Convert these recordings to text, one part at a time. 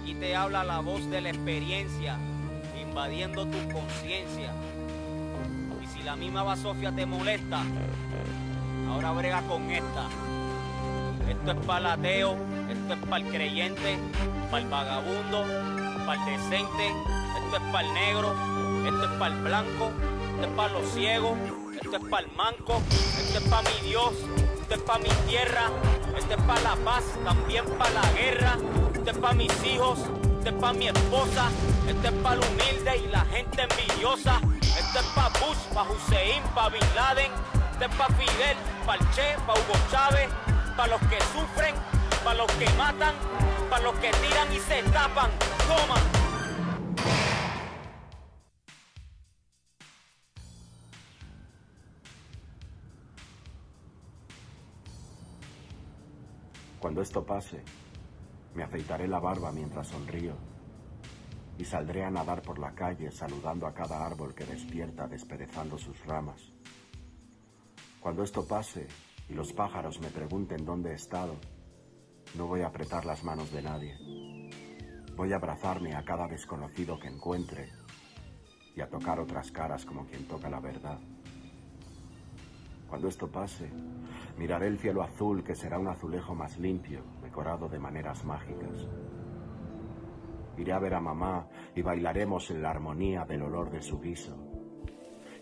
aquí te habla la voz de la experiencia, invadiendo tu conciencia. Y si la misma basofia te molesta, ahora brega con esta. Esto es para el ateo, esto es para el creyente, para el vagabundo, para el decente, esto es para el negro, esto es para el blanco, esto es para los ciegos, esto es para el manco, esto es para mi Dios, esto es para mi tierra, esto es para la paz, también para la guerra, esto es para mis hijos, esto es para mi esposa, esto es para el humilde y la gente envidiosa, esto es para Bush, para Hussein, para Bin Laden, esto es para Fidel, para el Che, para Hugo Chávez, para los que sufren, para los que matan, para los que tiran y se tapan. Cuando esto pase, me afeitaré la barba mientras sonrío y saldré a nadar por la calle saludando a cada árbol que despierta desperezando sus ramas. Cuando esto pase y los pájaros me pregunten dónde he estado, no voy a apretar las manos de nadie. Voy a abrazarme a cada desconocido que encuentre y a tocar otras caras como quien toca la verdad. Cuando esto pase, miraré el cielo azul que será un azulejo más limpio, decorado de maneras mágicas. Iré a ver a mamá y bailaremos en la armonía del olor de su guiso.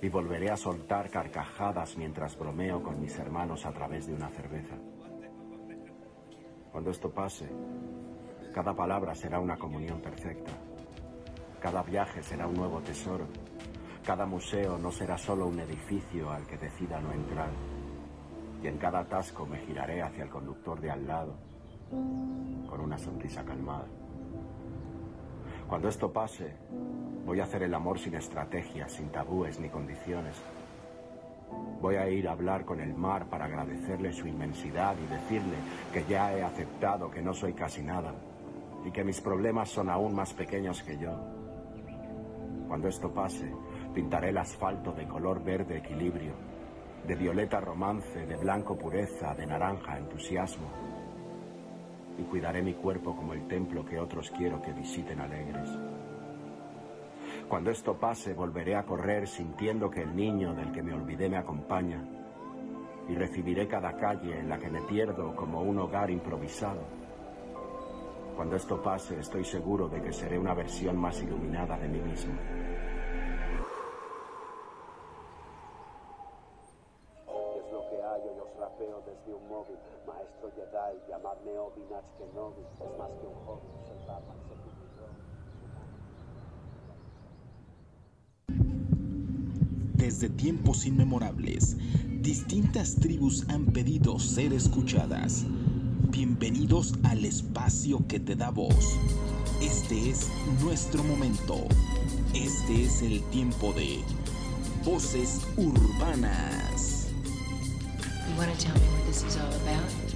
Y volveré a soltar carcajadas mientras bromeo con mis hermanos a través de una cerveza. Cuando esto pase, cada palabra será una comunión perfecta. Cada viaje será un nuevo tesoro. Cada museo no será solo un edificio al que decida no entrar. Y en cada atasco me giraré hacia el conductor de al lado con una sonrisa calmada. Cuando esto pase, voy a hacer el amor sin estrategias, sin tabúes ni condiciones. Voy a ir a hablar con el mar para agradecerle su inmensidad y decirle que ya he aceptado que no soy casi nada y que mis problemas son aún más pequeños que yo. Cuando esto pase, pintaré el asfalto de color verde equilibrio, de violeta romance, de blanco pureza, de naranja entusiasmo. Y cuidaré mi cuerpo como el templo que otros quiero que visiten alegres. Cuando esto pase, volveré a correr sintiendo que el niño del que me olvidé me acompaña. Y recibiré cada calle en la que me pierdo como un hogar improvisado. Cuando esto pase, estoy seguro de que seré una versión más iluminada de mí mismo. Móvil. Maestro llamadme. Es más que un hobby, Desde tiempos inmemorables, distintas tribus han pedido ser escuchadas. Bienvenidos al espacio que te da voz. Este es nuestro momento. Este es el tiempo de Voces Urbanas. Want to tell me what this is all about?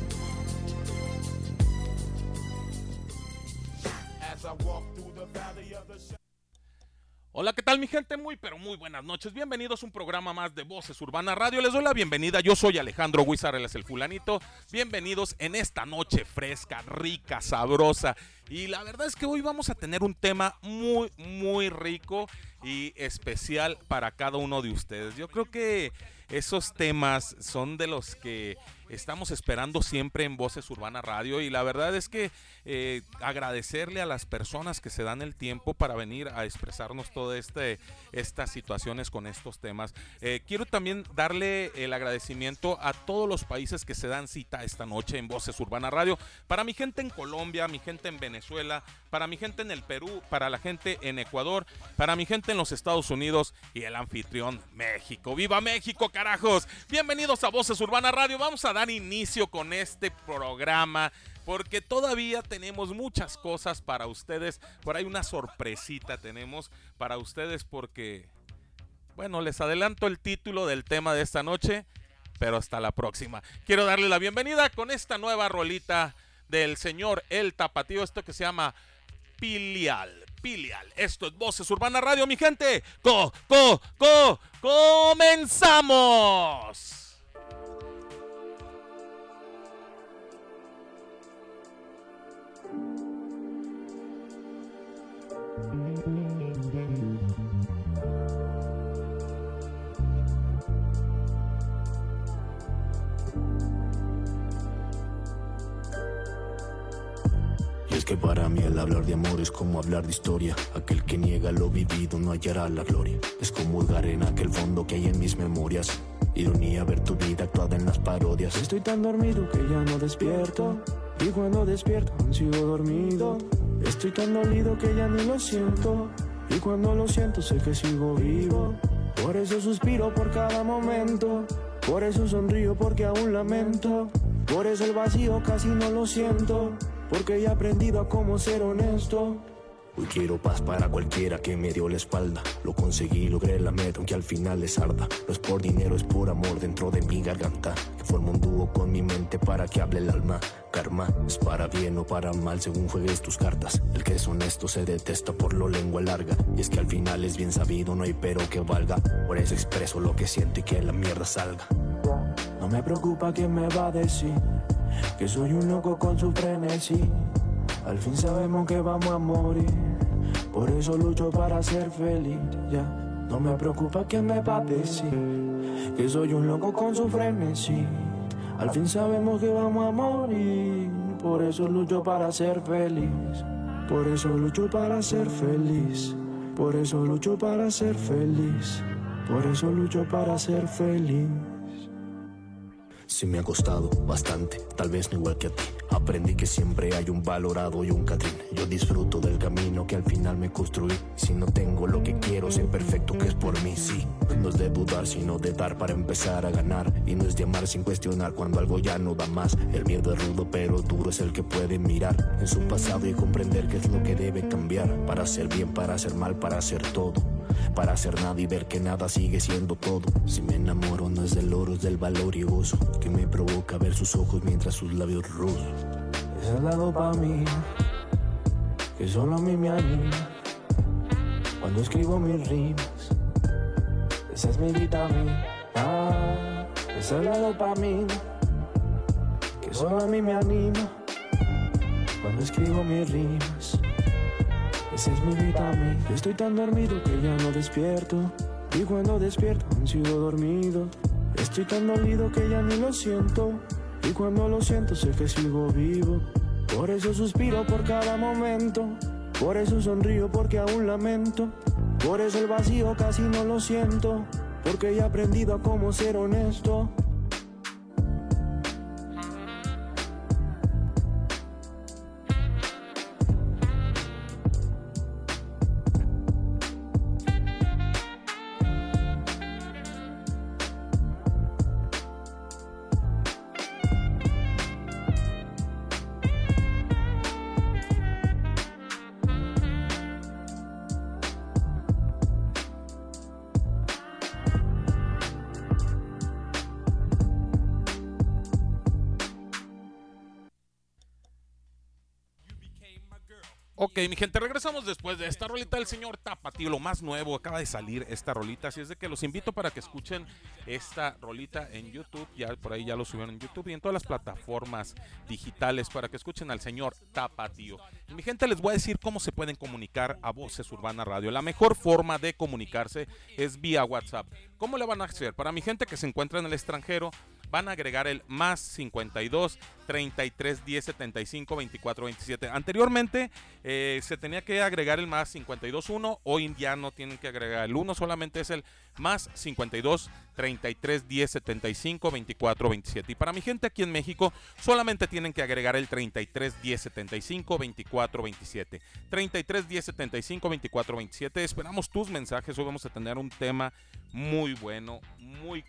Hola, ¿qué tal mi gente? Muy, pero muy buenas noches. Bienvenidos a un programa más de Voces Urbana Radio. Les doy la bienvenida. Yo soy Alejandro Huizar, el fulanito. Bienvenidos en esta noche fresca, rica, sabrosa. Y la verdad es que hoy vamos a tener un tema muy, muy rico y especial para cada uno de ustedes. Yo creo que esos temas son de los que estamos esperando siempre en Voces Urbana Radio y la verdad es que eh, agradecerle a las personas que se dan el tiempo para venir a expresarnos todas este, estas situaciones con estos temas. Eh, quiero también darle el agradecimiento a todos los países que se dan cita esta noche en Voces Urbana Radio. Para mi gente en Colombia, mi gente en Venezuela, para mi gente en el Perú, para la gente en Ecuador, para mi gente en los Estados Unidos y el anfitrión México. ¡Viva México, carajos! Bienvenidos a Voces Urbana Radio. Vamos a dar inicio con este programa porque todavía tenemos muchas cosas para ustedes. Por ahí una sorpresita tenemos para ustedes porque, bueno, les adelanto el título del tema de esta noche, pero hasta la próxima. Quiero darle la bienvenida con esta nueva rolita del señor El Tapatío, esto que se llama Pilial. Pilial. Esto es Voces Urbana Radio, mi gente. ¡Co, co, co! ¡Comenzamos! Para mí el hablar de amor es como hablar de historia. Aquel que niega lo vivido no hallará la gloria. Es como hurgar en aquel fondo que hay en mis memorias. Ironía ver tu vida actuada en las parodias. Estoy tan dormido que ya no despierto. Y cuando despierto aún sigo dormido. Estoy tan dolido que ya ni lo siento. Y cuando lo siento sé que sigo vivo. Por eso suspiro por cada momento. Por eso sonrío porque aún lamento. Por eso el vacío casi no lo siento. Porque he aprendido a cómo ser honesto. Hoy quiero paz para cualquiera que me dio la espalda. Lo conseguí, logré la meta, aunque al final les arda. No es por dinero, es por amor dentro de mi garganta. Que formo un dúo con mi mente para que hable el alma. Karma es para bien o para mal según juegues tus cartas. El que es honesto se detesta por lo lengua larga. Y es que al final es bien sabido, no hay pero que valga. Por eso expreso lo que siento y que la mierda salga. No me preocupa quién me va a decir que soy un loco con su frenesí. Al fin sabemos que vamos a morir, por eso lucho para ser feliz. Ya, no me preocupa quién me va a que soy un loco con su frenesí. Al fin sabemos que vamos a morir, por eso lucho para ser feliz. Por eso lucho para ser feliz. Por eso lucho para ser feliz. Por eso lucho para ser feliz. Sí me ha costado bastante, tal vez no igual que a ti. Aprendí que siempre hay un valorado y un catrín. Yo disfruto del camino que al final me construí. Si no tengo lo que quiero, sé perfecto que es por mí, sí. No es de dudar, sino de dar para empezar a ganar. Y no es de amar sin cuestionar cuando algo ya no da más. El miedo es rudo, pero duro es el que puede mirar en su pasado y comprender qué es lo que debe cambiar. Para hacer bien, para hacer mal, para hacer todo para hacer nada y ver que nada sigue siendo todo. Si me enamoro no es del oro, es del valor y gozo que me provoca ver sus ojos mientras sus labios rozan. Esa es la dopamina que solo a mí me anima cuando escribo mis rimas. Esa es mi vitamina. Esa es la dopamina que solo a mí me anima cuando escribo mis rimas. Esa es mi vitamina. Estoy tan dormido que ya no despierto. Y cuando despierto aún sigo dormido. Estoy tan dolido que ya ni lo siento. Y cuando lo siento sé que sigo vivo. Por eso suspiro por cada momento. Por eso sonrío porque aún lamento. Por eso el vacío casi no lo siento. Porque he aprendido a cómo ser honesto. Ok, mi gente, regresamos después de esta rolita del señor Tapatío, lo más nuevo, acaba de salir esta rolita, así es de que los invito para que escuchen esta rolita en YouTube, ya por ahí ya lo subieron en YouTube y en todas las plataformas digitales para que escuchen al señor Tapatío. Mi gente, les voy a decir cómo se pueden comunicar a Voces Urbana Radio. La mejor forma de comunicarse es vía WhatsApp. ¿Cómo le van a hacer? Para mi gente que se encuentra en el extranjero, van a agregar el más 52 33 10 75 24 27. Anteriormente eh, se tenía que agregar el más 52 1, hoy ya no tienen que agregar el 1, solamente es el más 52 33 10 75 24 27. Y para mi gente aquí en México, solamente tienen que agregar el 33 10 75 24 27. 33 10 75 24 27. Esperamos tus mensajes. Hoy vamos a tener un tema muy bueno, muy,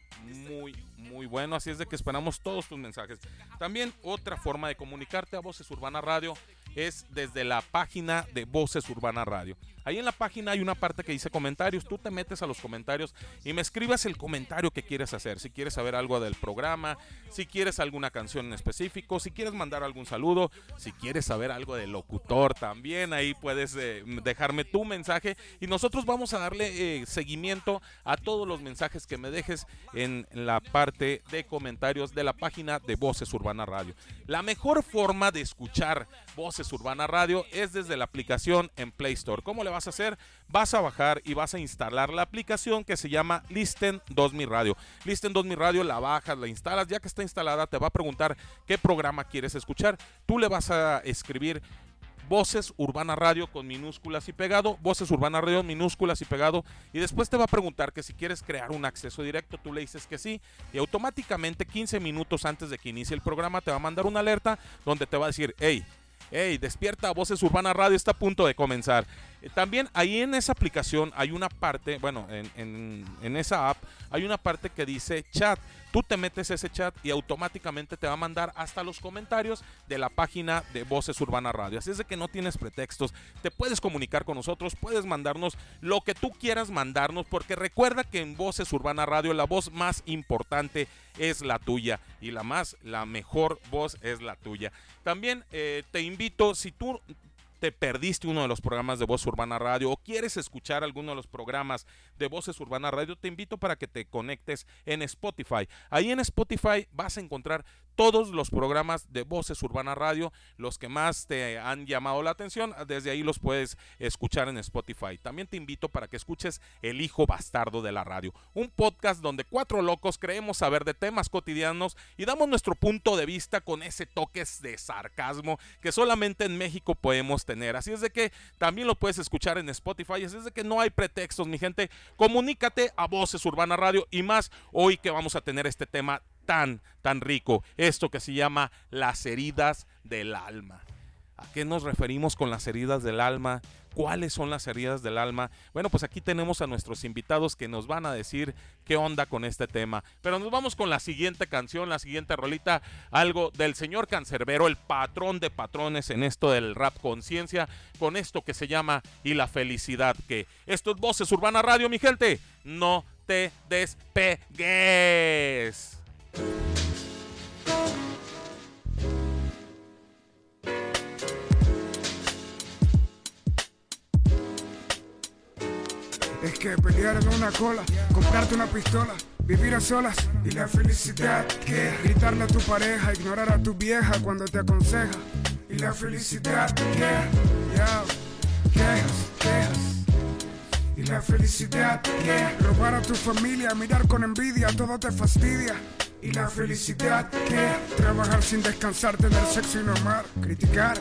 muy, muy bueno. Así es de que esperamos todos tus mensajes. También otra forma de comunicarte a Voces Urbana Radio es desde la página de Voces Urbana Radio. Ahí en la página hay una parte que dice comentarios. Tú te metes a los comentarios y me escribas el comentario que quieres hacer. Si quieres saber algo del programa, si quieres alguna canción en específico, si quieres mandar algún saludo, si quieres saber algo del locutor también, ahí puedes eh, dejarme tu mensaje y nosotros vamos a darle eh, seguimiento a todos los mensajes que me dejes en la parte de comentarios de la página de Voces Urbana Radio. La mejor forma de escuchar Voces Urbana Radio es desde la aplicación en Play Store. ¿Cómo le vas a hacer? Vas a bajar y vas a instalar la aplicación que se llama Listen 2000 Radio. Listen 2000 Radio la bajas, la instalas, ya que está instalada te va a preguntar qué programa quieres escuchar. Tú le vas a escribir Voces Urbana Radio con minúsculas y pegado, Voces Urbana Radio minúsculas y pegado, y después te va a preguntar que si quieres crear un acceso directo, tú le dices que sí, y automáticamente 15 minutos antes de que inicie el programa te va a mandar una alerta donde te va a decir, hey, hey, despierta, Voces Urbana Radio está a punto de comenzar. También ahí en esa aplicación hay una parte, bueno, en, en- en esa app hay una parte que dice chat. Tú te metes ese chat y automáticamente te va a mandar hasta los comentarios de la página de Voces Urbana Radio. Así es de que no tienes pretextos. Te puedes comunicar con nosotros, puedes mandarnos lo que tú quieras mandarnos, porque recuerda que en Voces Urbana Radio la voz más importante es la tuya y la más, la mejor voz es la tuya. También eh, te invito, si tú te perdiste uno de los programas de Voz Urbana Radio o quieres escuchar alguno de los programas de Voces Urbana Radio, te invito para que te conectes en Spotify. Ahí en Spotify vas a encontrar todos los programas de Voces Urbana Radio, los que más te han llamado la atención, desde ahí los puedes escuchar en Spotify. También te invito para que escuches El Hijo Bastardo de la Radio, un podcast donde cuatro locos creemos saber de temas cotidianos y damos nuestro punto de vista con ese toque de sarcasmo que solamente en México podemos tener. Así es de que también lo puedes escuchar en Spotify, así es de que no hay pretextos, mi gente. Comunícate a Voces Urbana Radio y más hoy que vamos a tener este tema tan, tan rico. Esto que se llama las heridas del alma. ¿A qué nos referimos con las heridas del alma? ¿Cuáles son las heridas del alma? Bueno, pues aquí tenemos a nuestros invitados que nos van a decir qué onda con este tema. Pero nos vamos con la siguiente canción, la siguiente rolita, algo del señor Cancerbero, el patrón de patrones en esto del rap conciencia, con esto que se llama Y la felicidad, que esto es Voces Urbana Radio, mi gente. No te despegues. Es que pelear en una cola, comprarte una pistola, vivir a solas y la felicidad que gritarle a tu pareja, ignorar a tu vieja cuando te aconseja y la felicidad que ya quejas, quejas y la felicidad que robar a tu familia, mirar con envidia, todo te fastidia. Y la felicidad que trabajar sin descansar, tener sexo y no amar, criticar.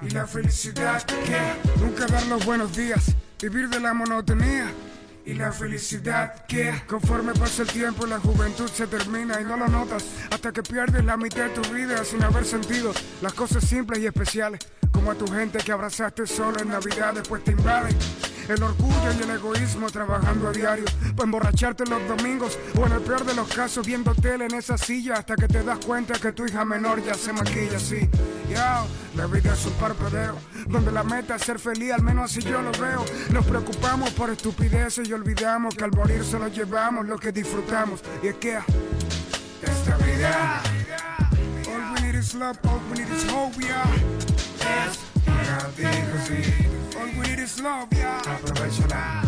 Y la felicidad que nunca dar los buenos días, vivir de la monotonía. Y la felicidad que conforme pasa el tiempo la juventud se termina y no lo notas hasta que pierdes la mitad de tu vida sin haber sentido las cosas simples y especiales como a tu gente que abrazaste solo en Navidad después te invaden el orgullo y el egoísmo trabajando a diario para emborracharte los domingos o en el peor de los casos viendo tele en esa silla hasta que te das cuenta que tu hija menor ya se maquilla así. Ya, la vida es un parpadeo donde la meta es ser feliz, al menos así yo lo veo. Nos preocupamos por estupideces y olvidamos que al morir solo llevamos lo que disfrutamos. Y es que esta vida, all we need is love, all we need is hope, yeah. Es digo sí. All we need is love, yeah. Aprovechala.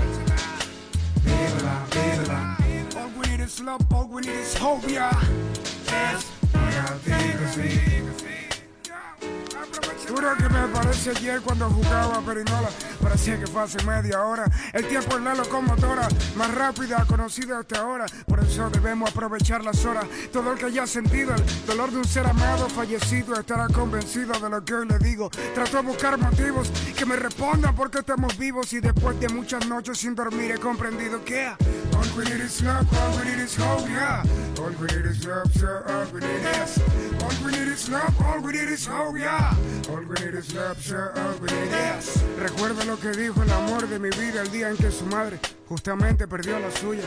Vívela, vívela. All we need is love, all we need is hope, yeah. Es una digo sí. Juro que me parece ayer cuando jugaba a Perinola. Parecía que fue hace media hora. El tiempo es la locomotora más rápida conocida hasta ahora. Por eso debemos aprovechar las horas. Todo el que haya sentido el dolor de un ser amado fallecido estará convencido de lo que hoy le digo. Trato de buscar motivos que me respondan por qué estamos vivos. Y después de muchas noches sin dormir he comprendido que all we need is love, all we need is hope, yeah. All we need is love, sir, all we need is. All we need hope, yeah. All lo que dijo el amor de mi vida el día en que su madre justamente perdió la suya.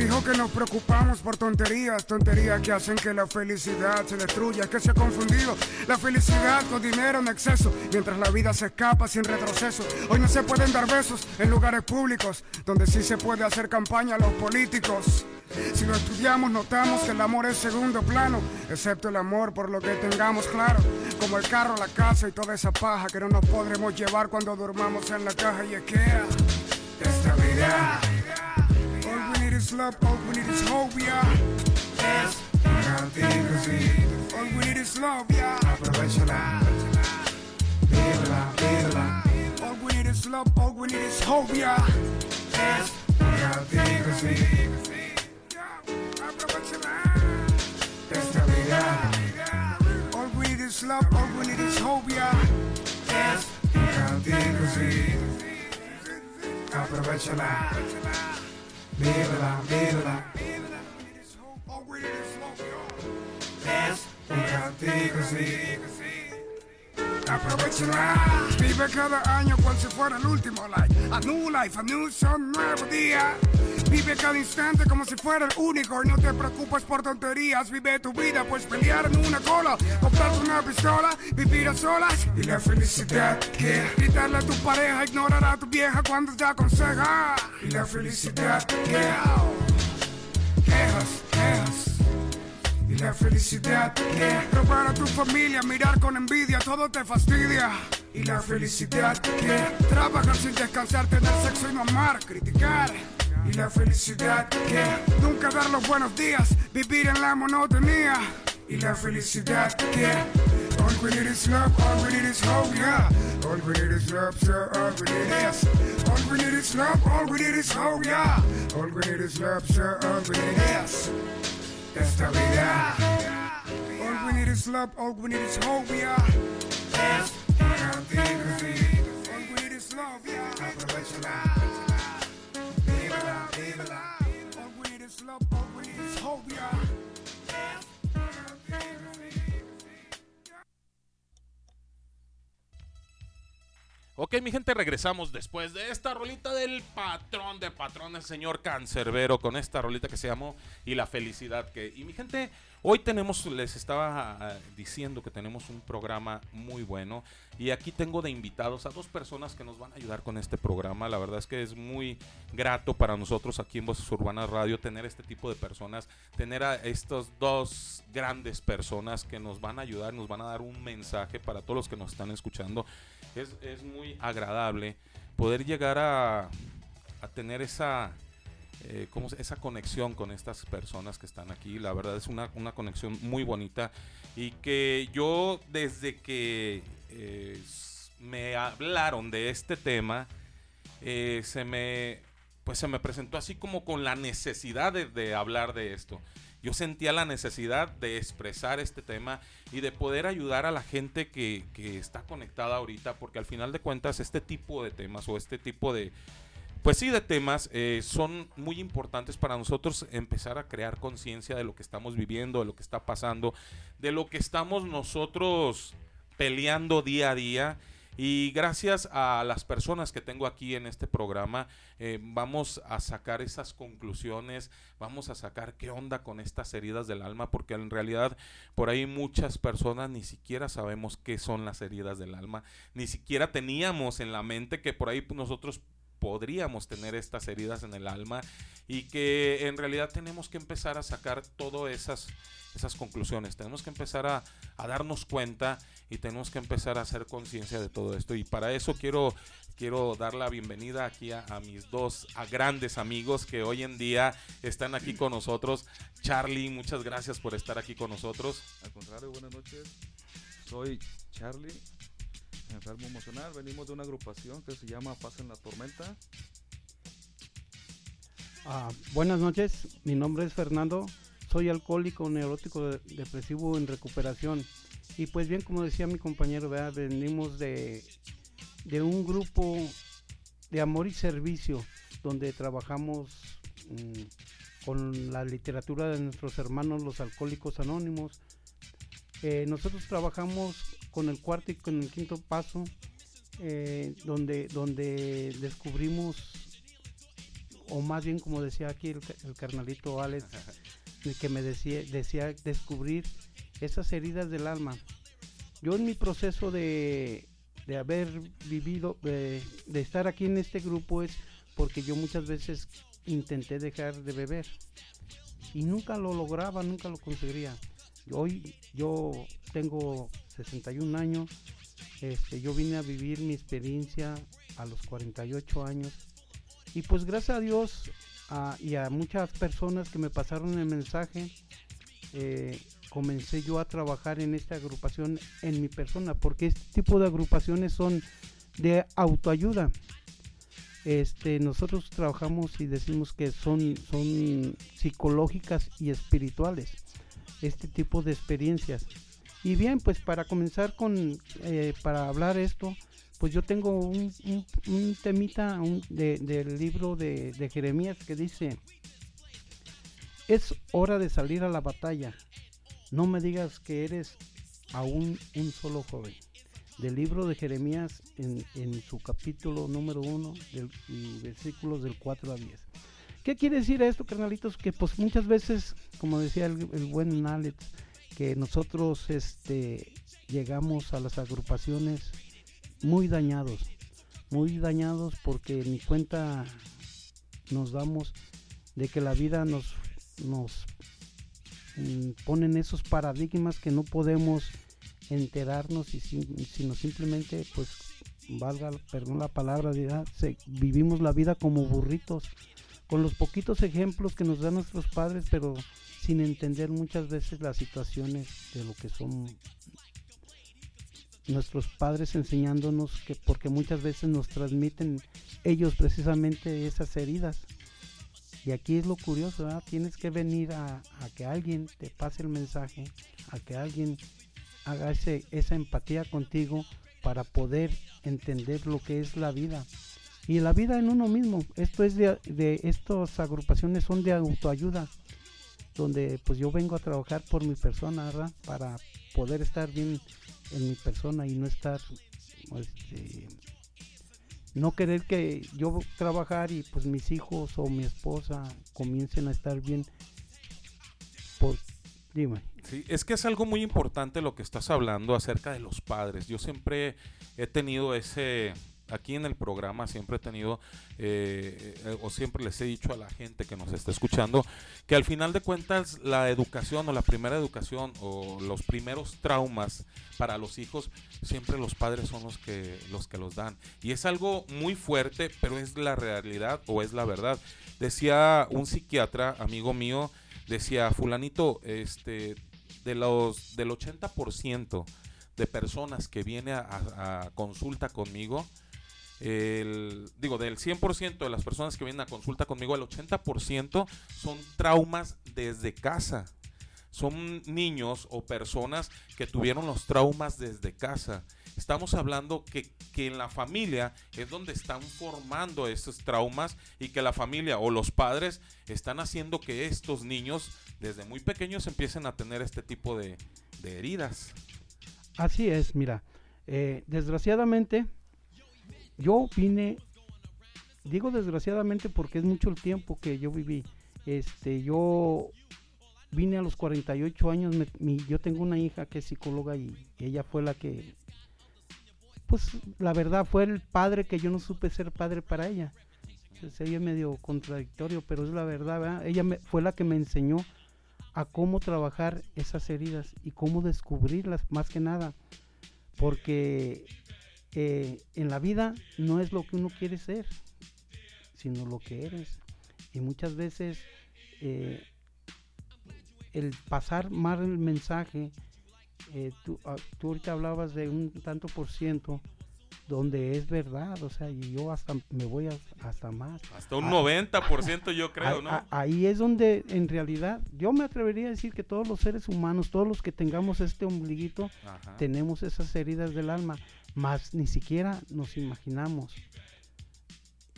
Dijo que nos preocupamos por tonterías, tonterías que hacen que la felicidad se destruya, que se ha confundido la felicidad con dinero en exceso, mientras la vida se escapa sin retroceso. Hoy no se pueden dar besos en lugares públicos, donde sí se puede hacer campaña a los políticos. Si lo estudiamos notamos que el amor es segundo plano, excepto el amor por lo que tengamos claro, como el carro, la casa y toda esa paja que no nos podremos llevar cuando durmamos en la caja y es que esta vida. All we need is love, all we need is hope, yeah. Es una digo sí. All we need is love, yeah. Aprovechala. Vívela, vívela. All we need is love, all we need is hope, yeah. Es una digo sí. Aprovechala. Esta vida. All we need is love, all we need is hope, yeah. Es sí. Aprovechala. Vívela, vívela. Es un castigo, sí. Aprovechala. Vive cada año cual si fuera el último. Like a new life, a new sun, nuevo día. Vive cada instante como si fuera el único y no te preocupes por tonterías. Vive tu vida, pues pelear en una cola, comprarte una pistola, vivir a solas y la felicidad que gritarle a tu pareja, ignorar a tu vieja cuando te aconseja y la felicidad que quejas, quejas. La felicidad que robar a tu familia, mirar con envidia, todo te fastidia. Y la felicidad que trabajar sin descansar, tener sexo y no amar, criticar. Y la felicidad que nunca dar los buenos días, vivir en la monotonía. Y la felicidad all we need is love, all we need is hope, yeah. All we need is love, sir, all we need is. All we need is love, all we need is hope, yeah. All we need is love, sir, all we need is. Estabilidad. All we need is love, all we need is hope, yeah. Es. All we need is love, yeah. Aprovechala. All we need is love, all we need is hope, yeah. Ok, mi gente, regresamos después de esta rolita del patrón de patrones, señor Cancerbero, con esta rolita que se llamó Y la felicidad que... Y mi gente, hoy tenemos, les estaba ah, diciendo que tenemos un programa muy bueno y aquí tengo de invitados a dos personas que nos van a ayudar con este programa. La verdad es que es muy grato para nosotros aquí en Voces Urbanas Radio tener este tipo de personas, tener a estas dos grandes personas que nos van a ayudar, nos van a dar un mensaje para todos los que nos están escuchando. Es, es muy agradable poder llegar a, a tener esa, eh, ¿cómo se- esa conexión con estas personas que están aquí. La verdad es una, una conexión muy bonita y que yo desde que eh, me hablaron de este tema, eh, se me pues se me presentó así como con la necesidad de, de hablar de esto. Yo sentía la necesidad de expresar este tema y de poder ayudar a la gente que, que está conectada ahorita, porque al final de cuentas este tipo de temas o este tipo de, pues sí, de temas eh, son muy importantes para nosotros empezar a crear conciencia de lo que estamos viviendo, de lo que está pasando, de lo que estamos nosotros peleando día a día. Y gracias a las personas que tengo aquí en este programa, eh, vamos a sacar esas conclusiones, vamos a sacar qué onda con estas heridas del alma, porque en realidad por ahí muchas personas ni siquiera sabemos qué son las heridas del alma, ni siquiera teníamos en la mente que por ahí nosotros podríamos tener estas heridas en el alma y que en realidad tenemos que empezar a sacar todas esas, esas conclusiones, tenemos que empezar a, a darnos cuenta y tenemos que empezar a hacer conciencia de todo esto y para eso quiero quiero dar la bienvenida aquí a, a mis dos a grandes amigos que hoy en día están aquí con nosotros. Charlie, muchas gracias por estar aquí con nosotros. Al contrario, buenas noches. Soy Charlie, enfermo emocional. Venimos de una agrupación que se llama Paz en la Tormenta. Ah, buenas noches, mi nombre es Fernando, soy alcohólico neurótico de- depresivo en recuperación y pues bien como decía mi compañero, venimos de, de un grupo de amor y servicio donde trabajamos mm, con la literatura de nuestros hermanos los alcohólicos anónimos. Eh, nosotros trabajamos con el cuarto y con el quinto paso eh, donde, donde descubrimos o más bien como decía aquí el, ca- el carnalito Alex, el que me decía, decía descubrir esas heridas del alma. Yo en mi proceso de, de haber vivido, de, de estar aquí en este grupo es porque yo muchas veces intenté dejar de beber y nunca lo lograba, nunca lo conseguiría. Hoy yo tengo 61 años, este, yo vine a vivir mi experiencia a los 48 años y pues gracias a Dios y a muchas personas que me pasaron el mensaje, eh, comencé yo a trabajar en esta agrupación en mi persona, porque este tipo de agrupaciones son de autoayuda. Este, nosotros trabajamos y decimos que son, son psicológicas y espirituales, este tipo de experiencias. Y bien, pues para comenzar con, eh, para hablar esto, pues yo tengo un, un- temita un- de- del libro de, de Jeremías que dice, es hora de salir a la batalla, no me digas que eres aún un solo joven. Del libro de Jeremías en, en su capítulo número 1 y versículos del 4 a 10. ¿Qué quiere decir esto, carnalitos? Que pues muchas veces, como decía el, buen Alex, que nosotros este, llegamos a las agrupaciones muy dañados, muy dañados porque ni cuenta nos damos de que la vida nos, nos mm, ponen esos paradigmas que no podemos enterarnos y sino simplemente pues valga perdón la palabra ¿verdad? Se- vivimos la vida como burritos con los poquitos ejemplos que nos dan nuestros padres pero sin entender muchas veces las situaciones de lo que son nuestros padres enseñándonos que porque muchas veces nos transmiten ellos precisamente esas heridas. Y aquí es lo curioso tienes que venir a, a que alguien te pase el mensaje a que alguien haga ese, esa empatía contigo para poder entender lo que es la vida y la vida en uno mismo. Esto es de, de estas agrupaciones son de autoayuda donde pues yo vengo a trabajar por mi persona para poder estar bien en mi persona y no estar este, no querer que yo trabajar y pues mis hijos o mi esposa comiencen a estar bien Sí, es que es algo muy importante lo que estás hablando acerca de los padres. Yo siempre he tenido ese, aquí en el programa siempre he tenido, eh, eh, o siempre les he dicho a la gente que nos está escuchando, que al final de cuentas la educación o la primera educación o los primeros traumas para los hijos, siempre los padres son los que los, que los dan. Y es algo muy fuerte, pero es la realidad o es la verdad. Decía un psiquiatra, amigo mío, decía, fulanito, este, de los, del 80% de personas que viene a, consulta conmigo, el, digo, del 100% de las personas que vienen a consulta conmigo, el 80% son traumas desde casa. Son niños o personas que tuvieron los traumas desde casa. Estamos hablando que, que en la familia es donde están formando esos traumas y que la familia o los padres están haciendo que estos niños desde muy pequeños empiecen a tener este tipo de, de heridas. Así es, mira, eh, desgraciadamente yo vine, digo desgraciadamente porque es mucho el tiempo que yo viví, este, yo vine a los 48 años, yo tengo una hija que es psicóloga y ella fue la que, pues la verdad fue el padre que yo no supe ser padre para ella. Se medio contradictorio, pero es la verdad, ¿verdad? Ella me- fue la que me enseñó a cómo trabajar esas heridas y cómo descubrirlas más que nada. Porque eh, en la vida no es lo que uno quiere ser, sino lo que eres. Y muchas veces eh, el pasar mal el mensaje, eh, tú, ah, tú ahorita hablabas de un tanto por ciento donde es verdad, o sea, y yo hasta me voy a- hasta más. Hasta un Ah, 90% yo creo, Ahí- ¿no? a- Ahí es donde en realidad yo me atrevería a decir que todos los seres humanos, todos los que tengamos este ombliguito, Ajá. tenemos esas heridas del alma, más ni siquiera nos imaginamos.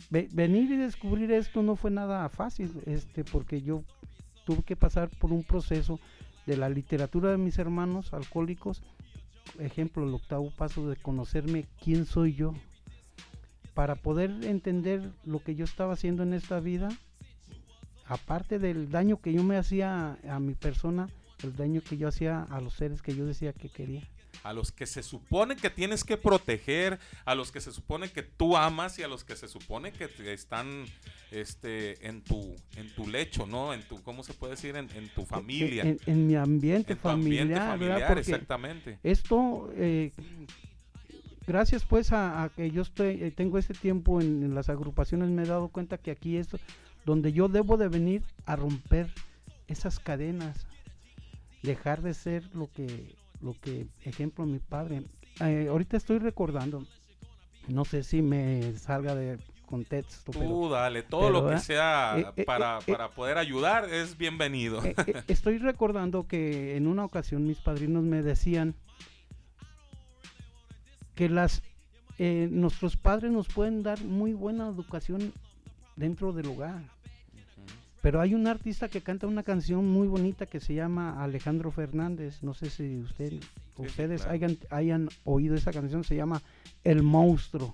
Ve- venir y descubrir esto no fue nada fácil, este, porque yo tuve que pasar por un proceso de la literatura de mis hermanos alcohólicos, ejemplo, el octavo paso de conocerme quién soy yo, para poder entender lo que yo estaba haciendo en esta vida, aparte del daño que yo me hacía a mi persona, el daño que yo hacía a los seres que yo decía que quería. A los que se supone que tienes que proteger, a los que se supone que tú amas y a los que se supone que te están este en tu en tu lecho, ¿no? En tu cómo se puede decir en, en tu familia. En, en mi ambiente En tu ambiente familiar, familiar, exactamente. Esto, eh, gracias pues a, a que yo estoy, eh, tengo este tiempo en, en las agrupaciones, me he dado cuenta que aquí es donde yo debo de venir a romper esas cadenas, dejar de ser lo que, lo que, ejemplo, mi padre. Eh, ahorita estoy recordando, no sé si me salga de contexto. Tú pero- dale, todo pero, lo que sea Eh, eh, para, eh, para poder ayudar es bienvenido. estoy recordando que en una ocasión mis padrinos me decían que las eh, nuestros padres nos pueden dar muy buena educación dentro del hogar. Pero hay un artista que canta una canción muy bonita que se llama Alejandro Fernández. No sé si usted, ustedes hayan, hayan oído esa canción. Se llama El Monstruo.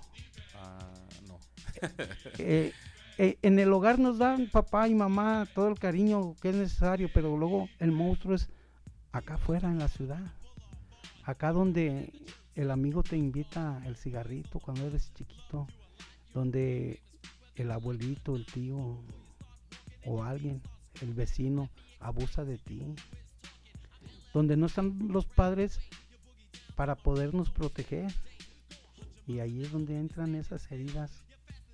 Ah, no. Eh, eh, en el hogar nos dan papá y mamá todo el cariño que es necesario, pero luego el monstruo es acá afuera en la ciudad. Acá donde el amigo te invita el cigarrito cuando eres chiquito, donde el abuelito, el tío o alguien, el vecino, abusa de ti, donde no están los padres para podernos proteger. Y ahí es donde entran esas heridas,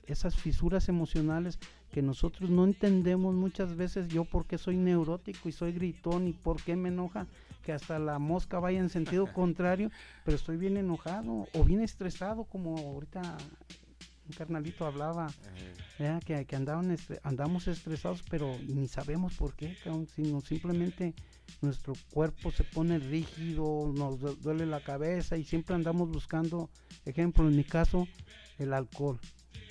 esas fisuras emocionales que nosotros no entendemos muchas veces. Yo porque soy neurótico y soy gritón y por qué me enoja que hasta la mosca vaya en sentido contrario, pero estoy bien enojado o bien estresado como ahorita un carnalito hablaba, que, que andaban andamos estresados, pero ni sabemos por qué, sino simplemente nuestro cuerpo se pone rígido, nos duele la cabeza y siempre andamos buscando, ejemplo, en mi caso, el alcohol.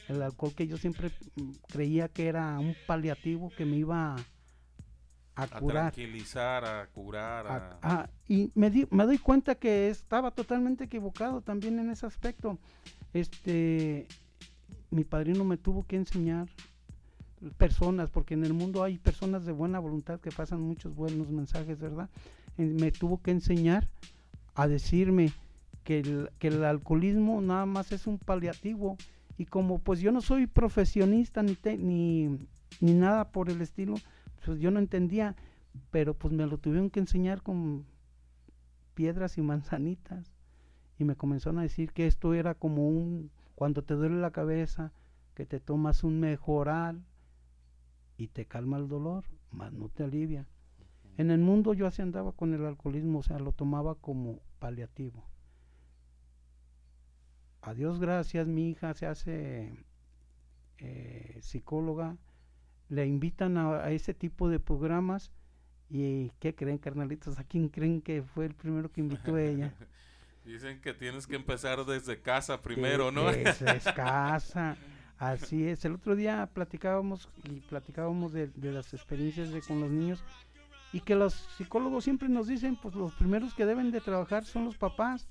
El alcohol que yo siempre mm, creía que era un paliativo que me iba a, curar. A tranquilizar, a curar. A, y me, di, me doy cuenta que estaba totalmente equivocado también en ese aspecto. Este, mi padrino me tuvo que enseñar personas, porque en el mundo hay personas de buena voluntad que pasan muchos buenos mensajes, ¿verdad? me tuvo que enseñar a decirme que el, que el alcoholismo nada más es un paliativo y como pues yo no soy profesionista ni, ni, ni nada por el estilo, pues yo no entendía, pero pues me lo tuvieron que enseñar con piedras y manzanitas y me comenzaron a decir que esto era como un cuando te duele la cabeza, que te tomas un mejoral y te calma el dolor, más no te alivia. En el mundo yo así andaba con el alcoholismo, o sea, lo tomaba como paliativo. A Dios gracias, mi hija se hace eh, psicóloga, le invitan a, ese tipo de programas y ¿qué creen, carnalitos? ¿A quién creen que fue el primero que invitó a ella? Dicen que tienes que empezar desde casa primero, ¿no? Es, casa, así es. El otro día platicábamos y platicábamos de, las experiencias de, con los niños y que los psicólogos siempre nos dicen, pues los primeros que deben de trabajar son los papás.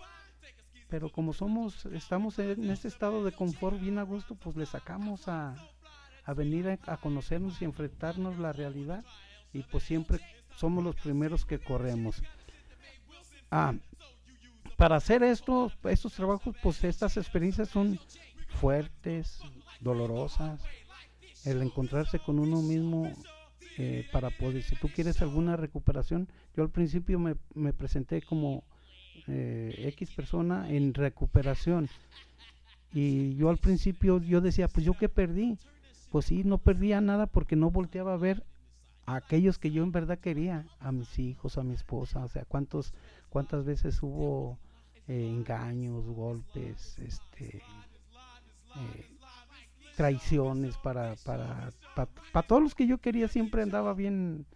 Pero como somos, estamos en este estado de confort bien a gusto, pues le sacamos a, a venir a, a conocernos y enfrentarnos la realidad y pues siempre somos los primeros que corremos. Ah, para hacer esto, estos trabajos, pues estas experiencias son fuertes, dolorosas. El encontrarse con uno mismo eh, para poder, si tú quieres alguna recuperación, yo al principio me, me presenté como eh, X persona en recuperación. Y yo al principio yo decía, pues yo qué perdí. Pues sí, no perdía nada porque no volteaba a ver a aquellos que yo en verdad quería, a mis hijos, a mi esposa, o sea, cuántos, cuántas veces hubo eh, engaños, golpes, este, eh, traiciones para, para, para, todos los que yo quería siempre andaba bien,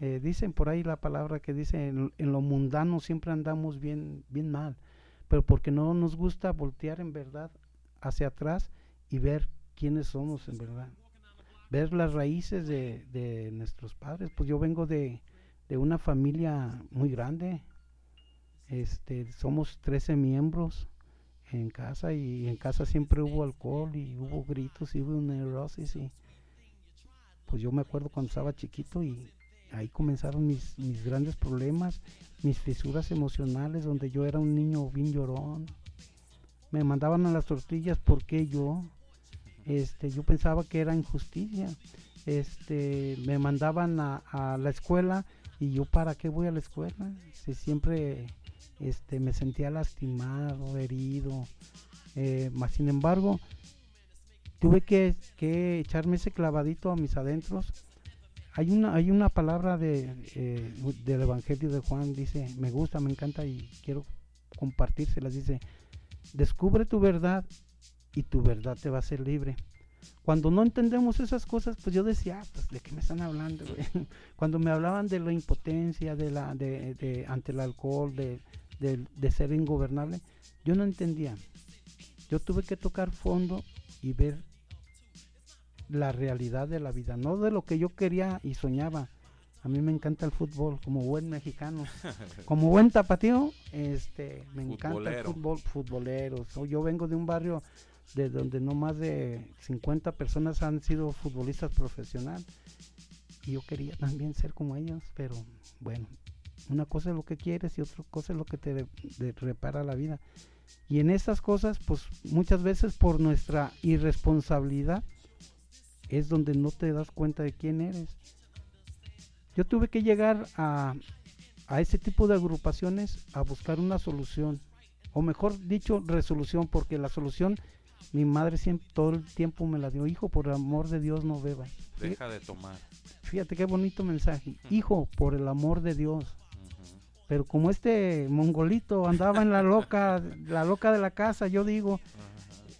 eh, dicen por ahí la palabra que dice, en, lo mundano siempre andamos bien, bien mal, pero porque no nos gusta voltear en verdad hacia atrás y ver quiénes somos en verdad ver las raíces de, de nuestros padres. Pues yo vengo de, de, una familia muy grande. Este, somos 13 miembros en casa y en casa siempre hubo alcohol y hubo gritos y hubo neurosis y pues yo me acuerdo cuando estaba chiquito y ahí comenzaron mis, mis grandes problemas, mis fisuras emocionales donde yo era un niño bien llorón. Me mandaban a las tortillas porque yo, este, yo pensaba que era injusticia. Este, me mandaban a, la escuela y yo para qué voy a la escuela si siempre este, me sentía lastimado, herido. Eh, más sin embargo, tuve que, echarme ese clavadito a mis adentros. Hay una, hay una palabra de, eh, del Evangelio de Juan, dice, me gusta, me encanta y quiero compartírselas. Dice, descubre tu verdad y tu verdad te va a hacer libre. Cuando no entendemos esas cosas, pues yo decía, ah, pues de qué me están hablando, Cuando me hablaban de la impotencia, de la, de, ante el alcohol, de, de, ser ingobernable, yo no entendía. yo tuve que tocar fondo y ver la realidad de la vida, no de lo que yo quería y soñaba. A mí me encanta el fútbol, como buen mexicano, como buen tapatío, este, me encanta el fútbol, futbolero. So, yo vengo de un barrio de donde no más de 50 personas han sido futbolistas profesional y yo quería también ser como ellos, pero bueno, una cosa es lo que quieres y otra cosa es lo que te de- de- repara la vida. Y en estas cosas, pues muchas veces por nuestra irresponsabilidad es donde no te das cuenta de quién eres. Yo tuve que llegar a, a ese tipo de agrupaciones a buscar una solución, o mejor dicho, resolución, porque la solución mi madre siempre todo el tiempo me la dio, hijo, por el amor de Dios no bebas. Deja de tomar. Fíjate qué bonito mensaje, hijo, por el amor de Dios. Pero como este mongolito andaba en la loca, la loca de la casa, yo digo,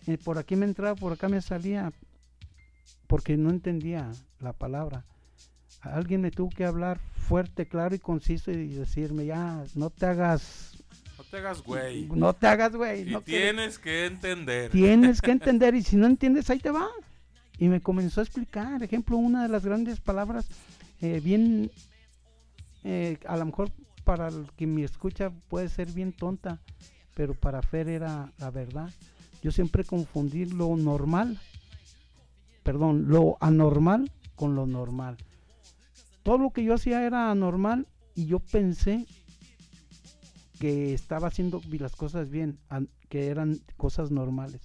eh, por aquí me entraba, por acá me salía, porque no entendía la palabra. Alguien me tuvo que hablar fuerte, claro y conciso y decirme, ya, no te hagas, No te hagas güey. no te hagas, güey. Y no tienes que entender. Tienes que entender y si no entiendes, ahí te va. Y me comenzó a explicar, ejemplo, una de las grandes palabras, eh, bien, eh, a lo mejor para el que me escucha puede ser bien tonta, pero para Fer era la verdad. Yo siempre confundí lo normal, perdón, lo anormal con lo normal. Todo lo que yo hacía era anormal y yo pensé que estaba haciendo las cosas bien, que eran cosas normales.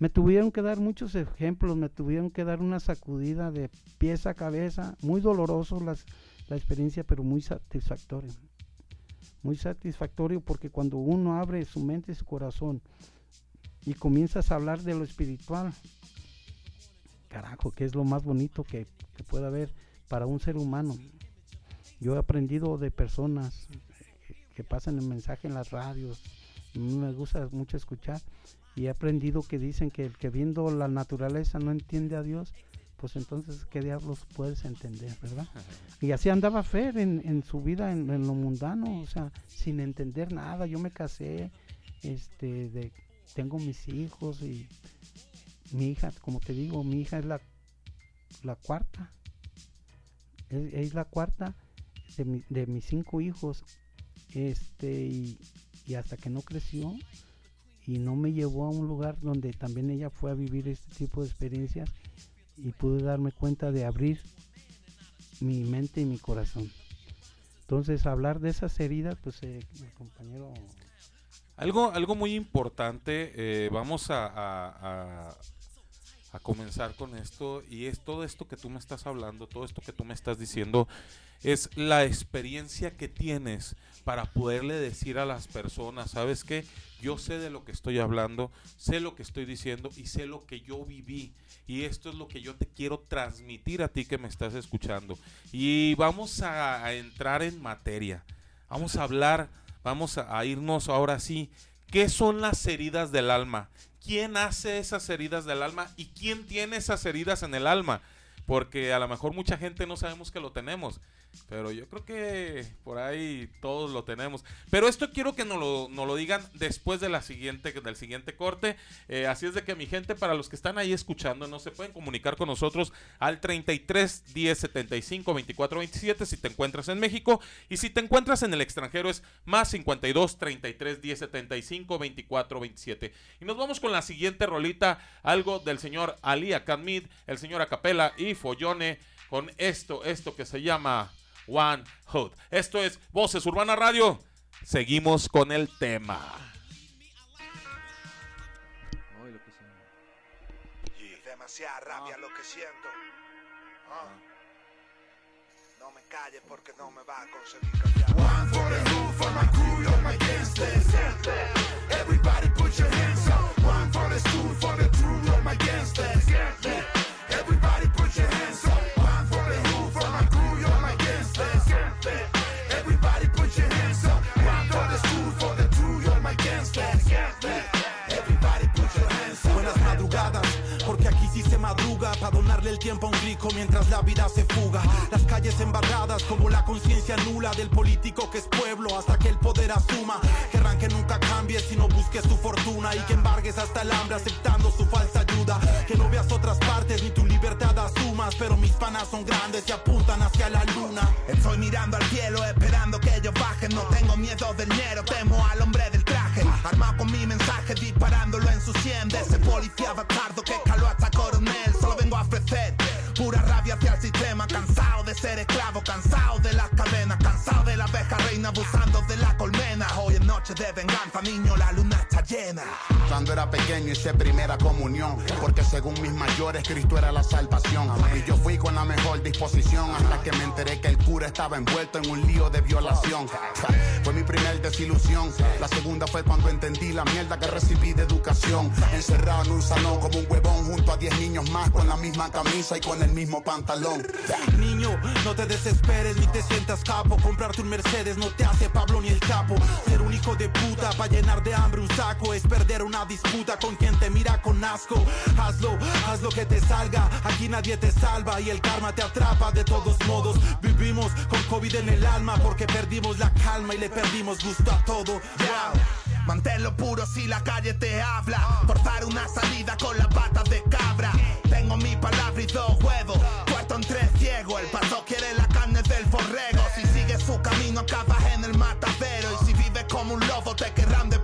Me tuvieron que dar muchos ejemplos, me tuvieron que dar una sacudida de pies a cabeza, muy doloroso la experiencia, pero muy satisfactorio. Muy satisfactorio porque cuando uno abre su mente y su corazón y comienzas a hablar de lo espiritual, carajo, que es lo más bonito que, que pueda haber para un ser humano. Yo he aprendido de personas que, que pasan el mensaje en las radios, me gusta mucho escuchar, y he aprendido que dicen que el que viendo la naturaleza no entiende a Dios, pues entonces qué diablos puedes entender, ¿verdad? Y así andaba Fer en, en su vida, en, en lo mundano, o sea, sin entender nada. Yo me casé, este, de, tengo mis hijos y mi hija, como te digo, mi hija es la, la cuarta. Es, es la cuarta de, mi- de mis cinco hijos. Este, y, y hasta que no creció y no me llevó a un lugar donde también ella fue a vivir este tipo de experiencias y pude darme cuenta de abrir mi mente y mi corazón. Entonces, hablar de esas heridas, pues eh, el compañero Algo, algo muy importante, eh, vamos a, a comenzar con esto, y es todo esto que tú me estás hablando, todo esto que tú me estás diciendo, es la experiencia que tienes para poderle decir a las personas, ¿sabes qué? Yo sé de lo que estoy hablando, sé lo que estoy diciendo y sé lo que yo viví. Y esto es lo que yo te quiero transmitir a ti que me estás escuchando. Y vamos a, entrar en materia. Vamos a hablar, vamos a irnos ahora sí. ¿Qué son las heridas del alma? ¿Quién hace esas heridas del alma? ¿Y quién tiene esas heridas en el alma? Porque a lo mejor mucha gente no sabemos que lo tenemos. Pero yo creo que por ahí todos lo tenemos. Pero esto quiero que nos lo, nos lo digan después de la siguiente, del siguiente corte. Eh, así es de que mi gente, para los que están ahí escuchando, no se pueden comunicar con nosotros al 33 10 75 24 27 si te encuentras en México. Y si te encuentras en el extranjero es más 52 33 10 75 24 27. Y nos vamos con la siguiente rolita, algo del señor Ali Akamid, el señor Acapela y Follone con esto, esto que se llama One Hood. Esto es Voces Urbana Radio. Seguimos con el tema. Demasiada rabia lo que siento. Ah. No me calles porque no me va a conseguir callar. One for the roof, for my crew, you're my gangsters. Everybody put your hands up. One for the school, for the crew, you're my gangsters. Para donarle el tiempo a un rico mientras la vida se fuga. Las calles embarradas como la conciencia nula del político que es pueblo hasta que el poder asuma. Querrán que nunca cambie si no busques tu fortuna y que embargues hasta el hambre aceptando su falsa ayuda. Que no veas otras partes ni tu libertad asumas, pero mis panas son grandes y apuntan hacia la luna. Estoy mirando al cielo esperando que ellos bajen. No tengo miedo del dinero, temo al hombre del traje. Armado con mi mensaje, disparándolo en su sien. De ese policía bastardo que caló hasta coronel. Vengo a ofrecer pura rabia hacia el sistema. Cansado de ser esclavo, cansado de las cadenas. Cansado de la abeja reina abusando de la colmena. Hoy es noche de venganza, niño, la luna llena. Cuando era pequeño hice primera comunión, porque según mis mayores Cristo era la salvación. Y yo fui con la mejor disposición hasta que me enteré que el cura estaba envuelto en un lío de violación. Fue mi primer desilusión. La segunda fue cuando entendí la mierda que recibí de educación. Encerrado en un salón como un huevón junto a 10 niños más con la misma camisa y con el mismo pantalón. Niño, no te desesperes ni te sientas capo. Comprarte un Mercedes no te hace Pablo ni el capo. Ser un hijo de puta para llenar de hambre un saco es perder una disputa con quien te mira con asco. Hazlo, haz lo que te salga. Aquí nadie te salva y el karma te atrapa de todos modos. Vivimos con COVID en el alma porque perdimos la calma y le perdimos gusto a todo. Ya. Manténlo puro si la calle te habla. Forzar una salida con las patas de cabra. Tengo mi palabra y dos huevos. Puesto en tres ciegos. El paso quiere la carne del forrego. Si sigues su camino, acabas en el matadero. Y si vives como un lobo, te querrán de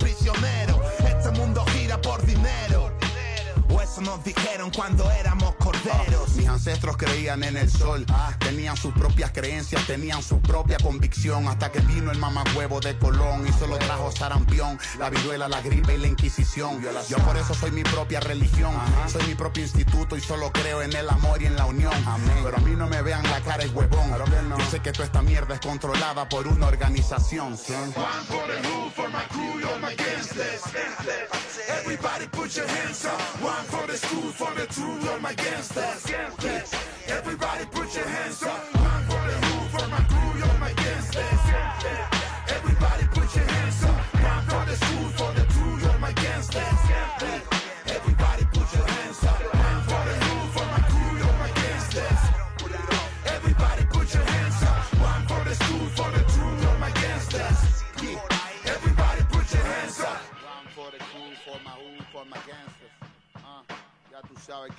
nos dijeron cuando éramos corderos. Mis ancestros creían en el sol, tenían sus propias creencias, tenían su propia convicción. Hasta que vino el mamagüevo de Colón y solo trajo sarampión, la viruela, la gripe y la inquisición. Yo por eso soy mi propia religión, soy mi propio instituto y solo creo en el amor y en la unión. Pero a mí no me vean la cara es huevón. Yo sé que toda esta mierda es controlada por una organización. One for the hood, for my crew, all my gangsters. Everybody put your hands up. One for the school, for the truth, all my gangsters. Everybody put your hands up. Sabes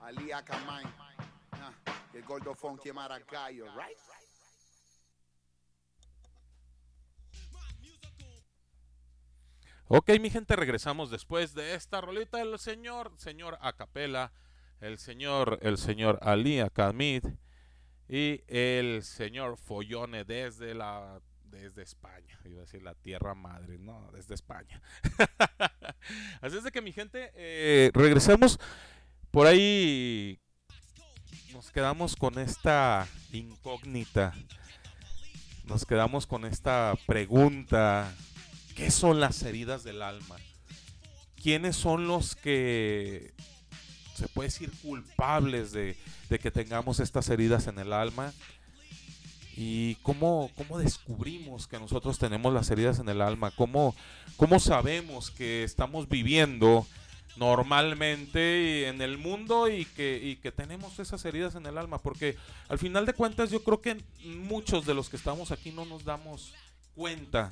Ali Akamai. Ah, el gordo funky maracayo? Ok, mi gente, regresamos después de esta rolita del señor, señor Acapela, el señor, el señor Ali Akamid y el señor Follone desde la desde España, iba a decir la tierra madre, no, desde España. Así es de que mi gente, eh, regresamos por ahí, nos quedamos con esta incógnita, nos quedamos con esta pregunta, ¿qué son las heridas del alma? ¿Quiénes son los que se puede decir culpables de, de que tengamos estas heridas en el alma? ¿Y cómo, cómo descubrimos que nosotros tenemos las heridas en el alma? ¿Cómo, cómo sabemos que estamos viviendo normalmente en el mundo y que, y que tenemos esas heridas en el alma? Porque al final de cuentas yo creo que muchos de los que estamos aquí no nos damos cuenta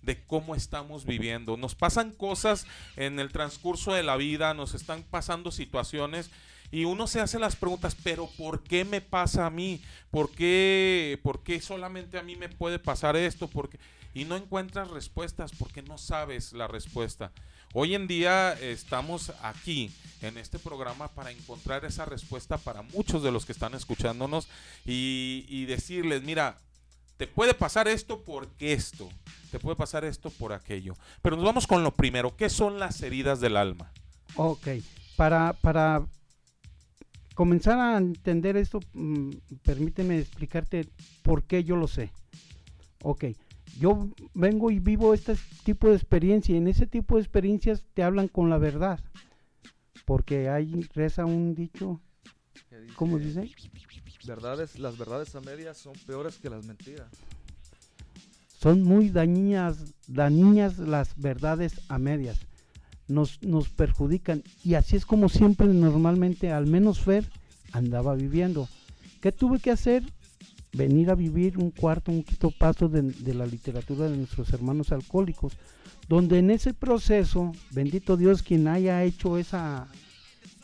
de cómo estamos viviendo. Nos pasan cosas en el transcurso de la vida, nos están pasando situaciones y uno se hace las preguntas, pero ¿por qué me pasa a mí? ¿Por qué, por qué solamente a mí me puede pasar esto? Y no encuentras respuestas porque no sabes la respuesta. Hoy en día estamos aquí en este programa para encontrar esa respuesta para muchos de los que están escuchándonos y, y decirles, mira, te puede pasar esto porque esto, te puede pasar esto por aquello. Pero nos vamos con lo primero, ¿qué son las heridas del alma? Ok, para, para comenzar a entender esto, mm, permíteme explicarte por qué yo lo sé. Ok, yo vengo y vivo este tipo de experiencia y en ese tipo de experiencias te hablan con la verdad. Porque hay, reza un dicho, dice, ¿cómo dice? Verdades, las verdades a medias son peores que las mentiras. Son muy dañinas, dañinas las verdades a medias. Nos, nos perjudican. Y así es como siempre, normalmente, al menos Fer andaba viviendo. ¿Qué tuve que hacer? Venir a vivir un cuarto, un quinto paso de, de la literatura de nuestros hermanos alcohólicos, donde en ese proceso, bendito Dios, quien haya hecho esa,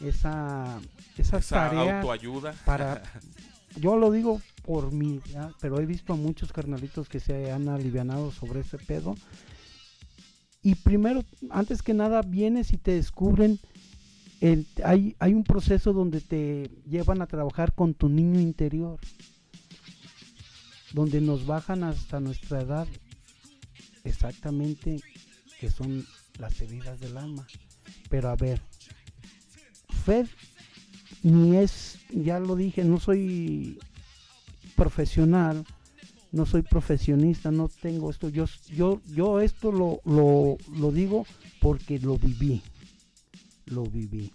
esa, esa, Esa tarea autoayuda. para, yo lo digo por mí, ¿ya? pero he visto a muchos carnalitos que se han alivianado sobre ese pedo. Y primero, antes que nada, vienes y te descubren, el, hay, hay un proceso donde te llevan a trabajar con tu niño interior, donde nos bajan hasta nuestra edad, exactamente, que son las heridas del alma. Pero a ver, Fer ni es, ya lo dije, no soy profesional, no soy profesionista, no tengo esto, yo, yo, yo esto lo, lo, lo digo porque lo viví, lo viví.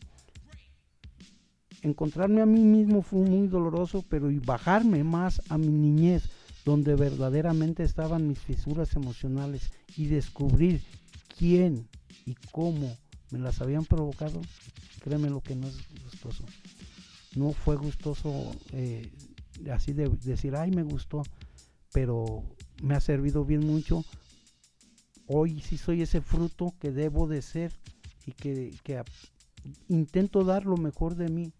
Encontrarme a mí mismo fue muy doloroso, pero y bajarme más a mi niñez, donde verdaderamente estaban mis fisuras emocionales y descubrir quién y cómo me las habían provocado, créeme lo que no es gustoso. No fue gustoso eh, así de decir, ay, me gustó, pero me ha servido bien mucho. Hoy sí soy ese fruto que debo de ser y que, que intento dar lo mejor de mí.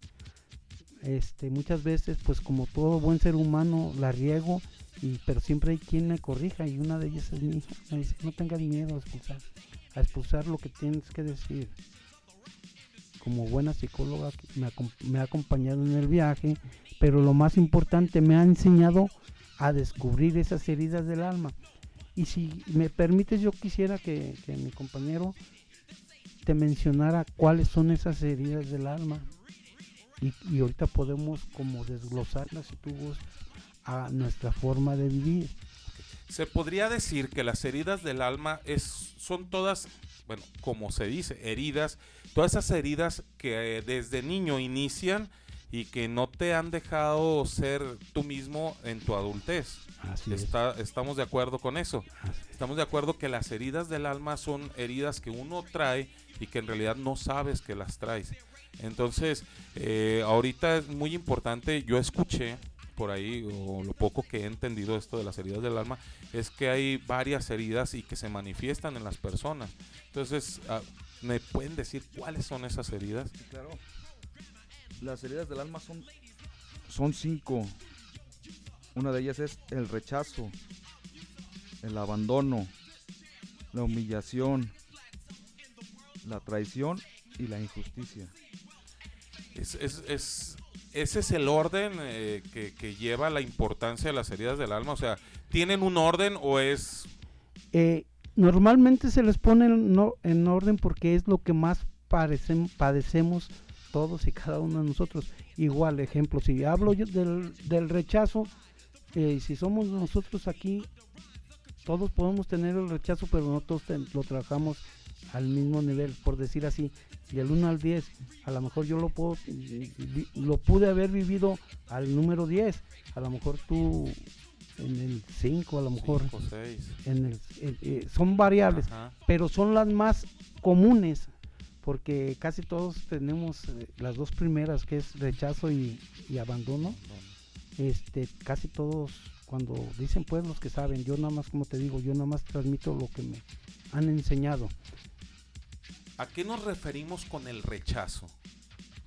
Este, muchas veces, pues como todo buen ser humano, la riego, y, pero siempre hay quien me corrija y una de ellas es mi hija. Me dice, no tengas miedo a expulsar, a expulsar lo que tienes que decir. Como buena psicóloga me ha acompañado en el viaje, pero lo más importante me ha enseñado a descubrir esas heridas del alma. Y si me permites, yo quisiera que, mi compañero te mencionara cuáles son esas heridas del alma. Y, y ahorita podemos como desglosarlas si tú gustas a nuestra forma de vivir. Se podría decir que las heridas del alma es, son todas, bueno, como se dice, heridas, todas esas heridas que eh, desde niño inician y que no te han dejado ser tú mismo en tu adultez. Está- Estamos de acuerdo con eso. Estamos de acuerdo que las heridas del alma son heridas que uno trae y que en realidad no sabes que las traes. Entonces, eh, ahorita es muy importante, yo escuché por ahí, o lo poco que he entendido esto de las heridas del alma, es que hay varias heridas y que se manifiestan en las personas. Entonces, ah, ¿me pueden decir cuáles son esas heridas? Claro. Las heridas del alma son, son cinco. Una de ellas es el rechazo, el abandono, la humillación, la traición y la injusticia. Es, es- es- ese es el orden eh, que, que lleva la importancia de las heridas del alma. O sea, ¿tienen un orden o es Eh, normalmente se les pone en, no- en orden porque es lo que más parecem- padecemos todos y cada uno de nosotros. Igual, ejemplo, si hablo yo del, del rechazo, eh, si somos nosotros aquí, todos podemos tener el rechazo, pero no todos lo trabajamos al mismo nivel, por decir así, del 1 al 10, a lo mejor yo lo puedo, lo pude haber vivido al número 10, a lo mejor tú en el 5, a lo mejor Cinco, seis. en el- eh, eh, son variables, Ajá. pero son las más comunes, porque casi todos tenemos eh, las dos primeras, que es rechazo y, y abandono. Este, casi todos, cuando dicen pues los que saben, yo nada más, como te digo, yo nada más transmito lo que me han enseñado. ¿A qué nos referimos con el rechazo?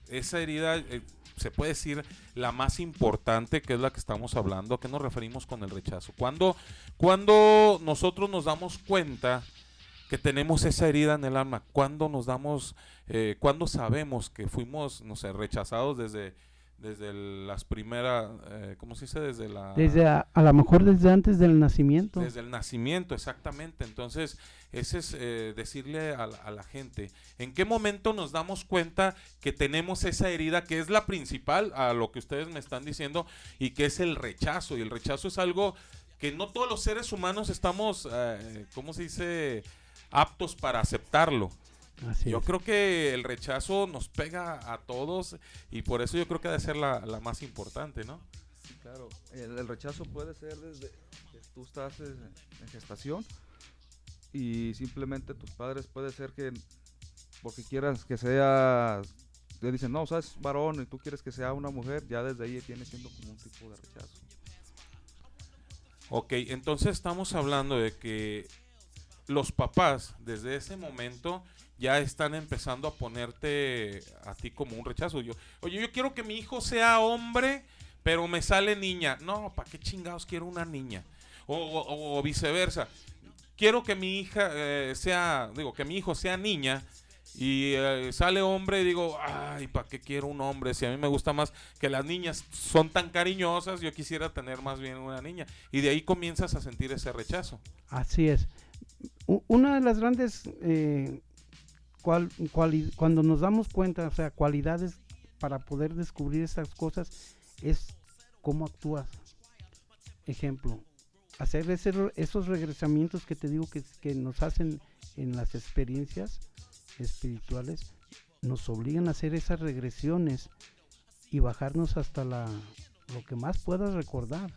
Esa herida, eh, se puede decir, la más importante, que es la que estamos hablando. ¿A qué nos referimos con el rechazo? Cuando, cuando nosotros nos damos cuenta que tenemos esa herida en el alma, cuando nos damos, eh, cuando sabemos que fuimos, no sé, rechazados desde, desde las primeras, eh, ¿cómo se dice? Desde la... Desde a, a lo mejor desde antes del nacimiento. Desde el nacimiento, exactamente. Entonces, ese es eh, decirle a, a la gente, ¿en qué momento nos damos cuenta que tenemos esa herida que es la principal a lo que ustedes me están diciendo y que es el rechazo? Y el rechazo es algo que no todos los seres humanos estamos, eh, ¿cómo se dice?, aptos para aceptarlo. Así yo es. creo que el rechazo nos pega a todos y por eso yo creo que debe ser la, la más importante, ¿no? Claro, el, el rechazo puede ser desde que tú estás en, en gestación y simplemente tus padres puede ser que porque quieras que sea, te dicen, no, sabes, varón y tú quieres que sea una mujer, ya desde ahí viene siendo como un tipo de rechazo. Ok, entonces estamos hablando de que los papás desde ese momento ya están empezando a ponerte a ti como un rechazo. Yo, oye, yo quiero que mi hijo sea hombre, pero me sale niña. No, ¿para qué chingados quiero una niña? O, o- viceversa. Quiero que mi hija eh, sea, digo, que mi hijo sea niña y eh, sale hombre y digo, ay, ¿para qué quiero un hombre? Si a mí me gusta más que las niñas son tan cariñosas, yo quisiera tener más bien una niña. Y de ahí comienzas a sentir ese rechazo. Así es. Una de las grandes, eh, cual- cuando nos damos cuenta, o sea, cualidades para poder descubrir estas cosas, es cómo actúas. Ejemplo, hacer ese esos regresamientos que te digo que, nos hacen en las experiencias espirituales, nos obligan a hacer esas regresiones y bajarnos hasta la lo que más puedas recordar.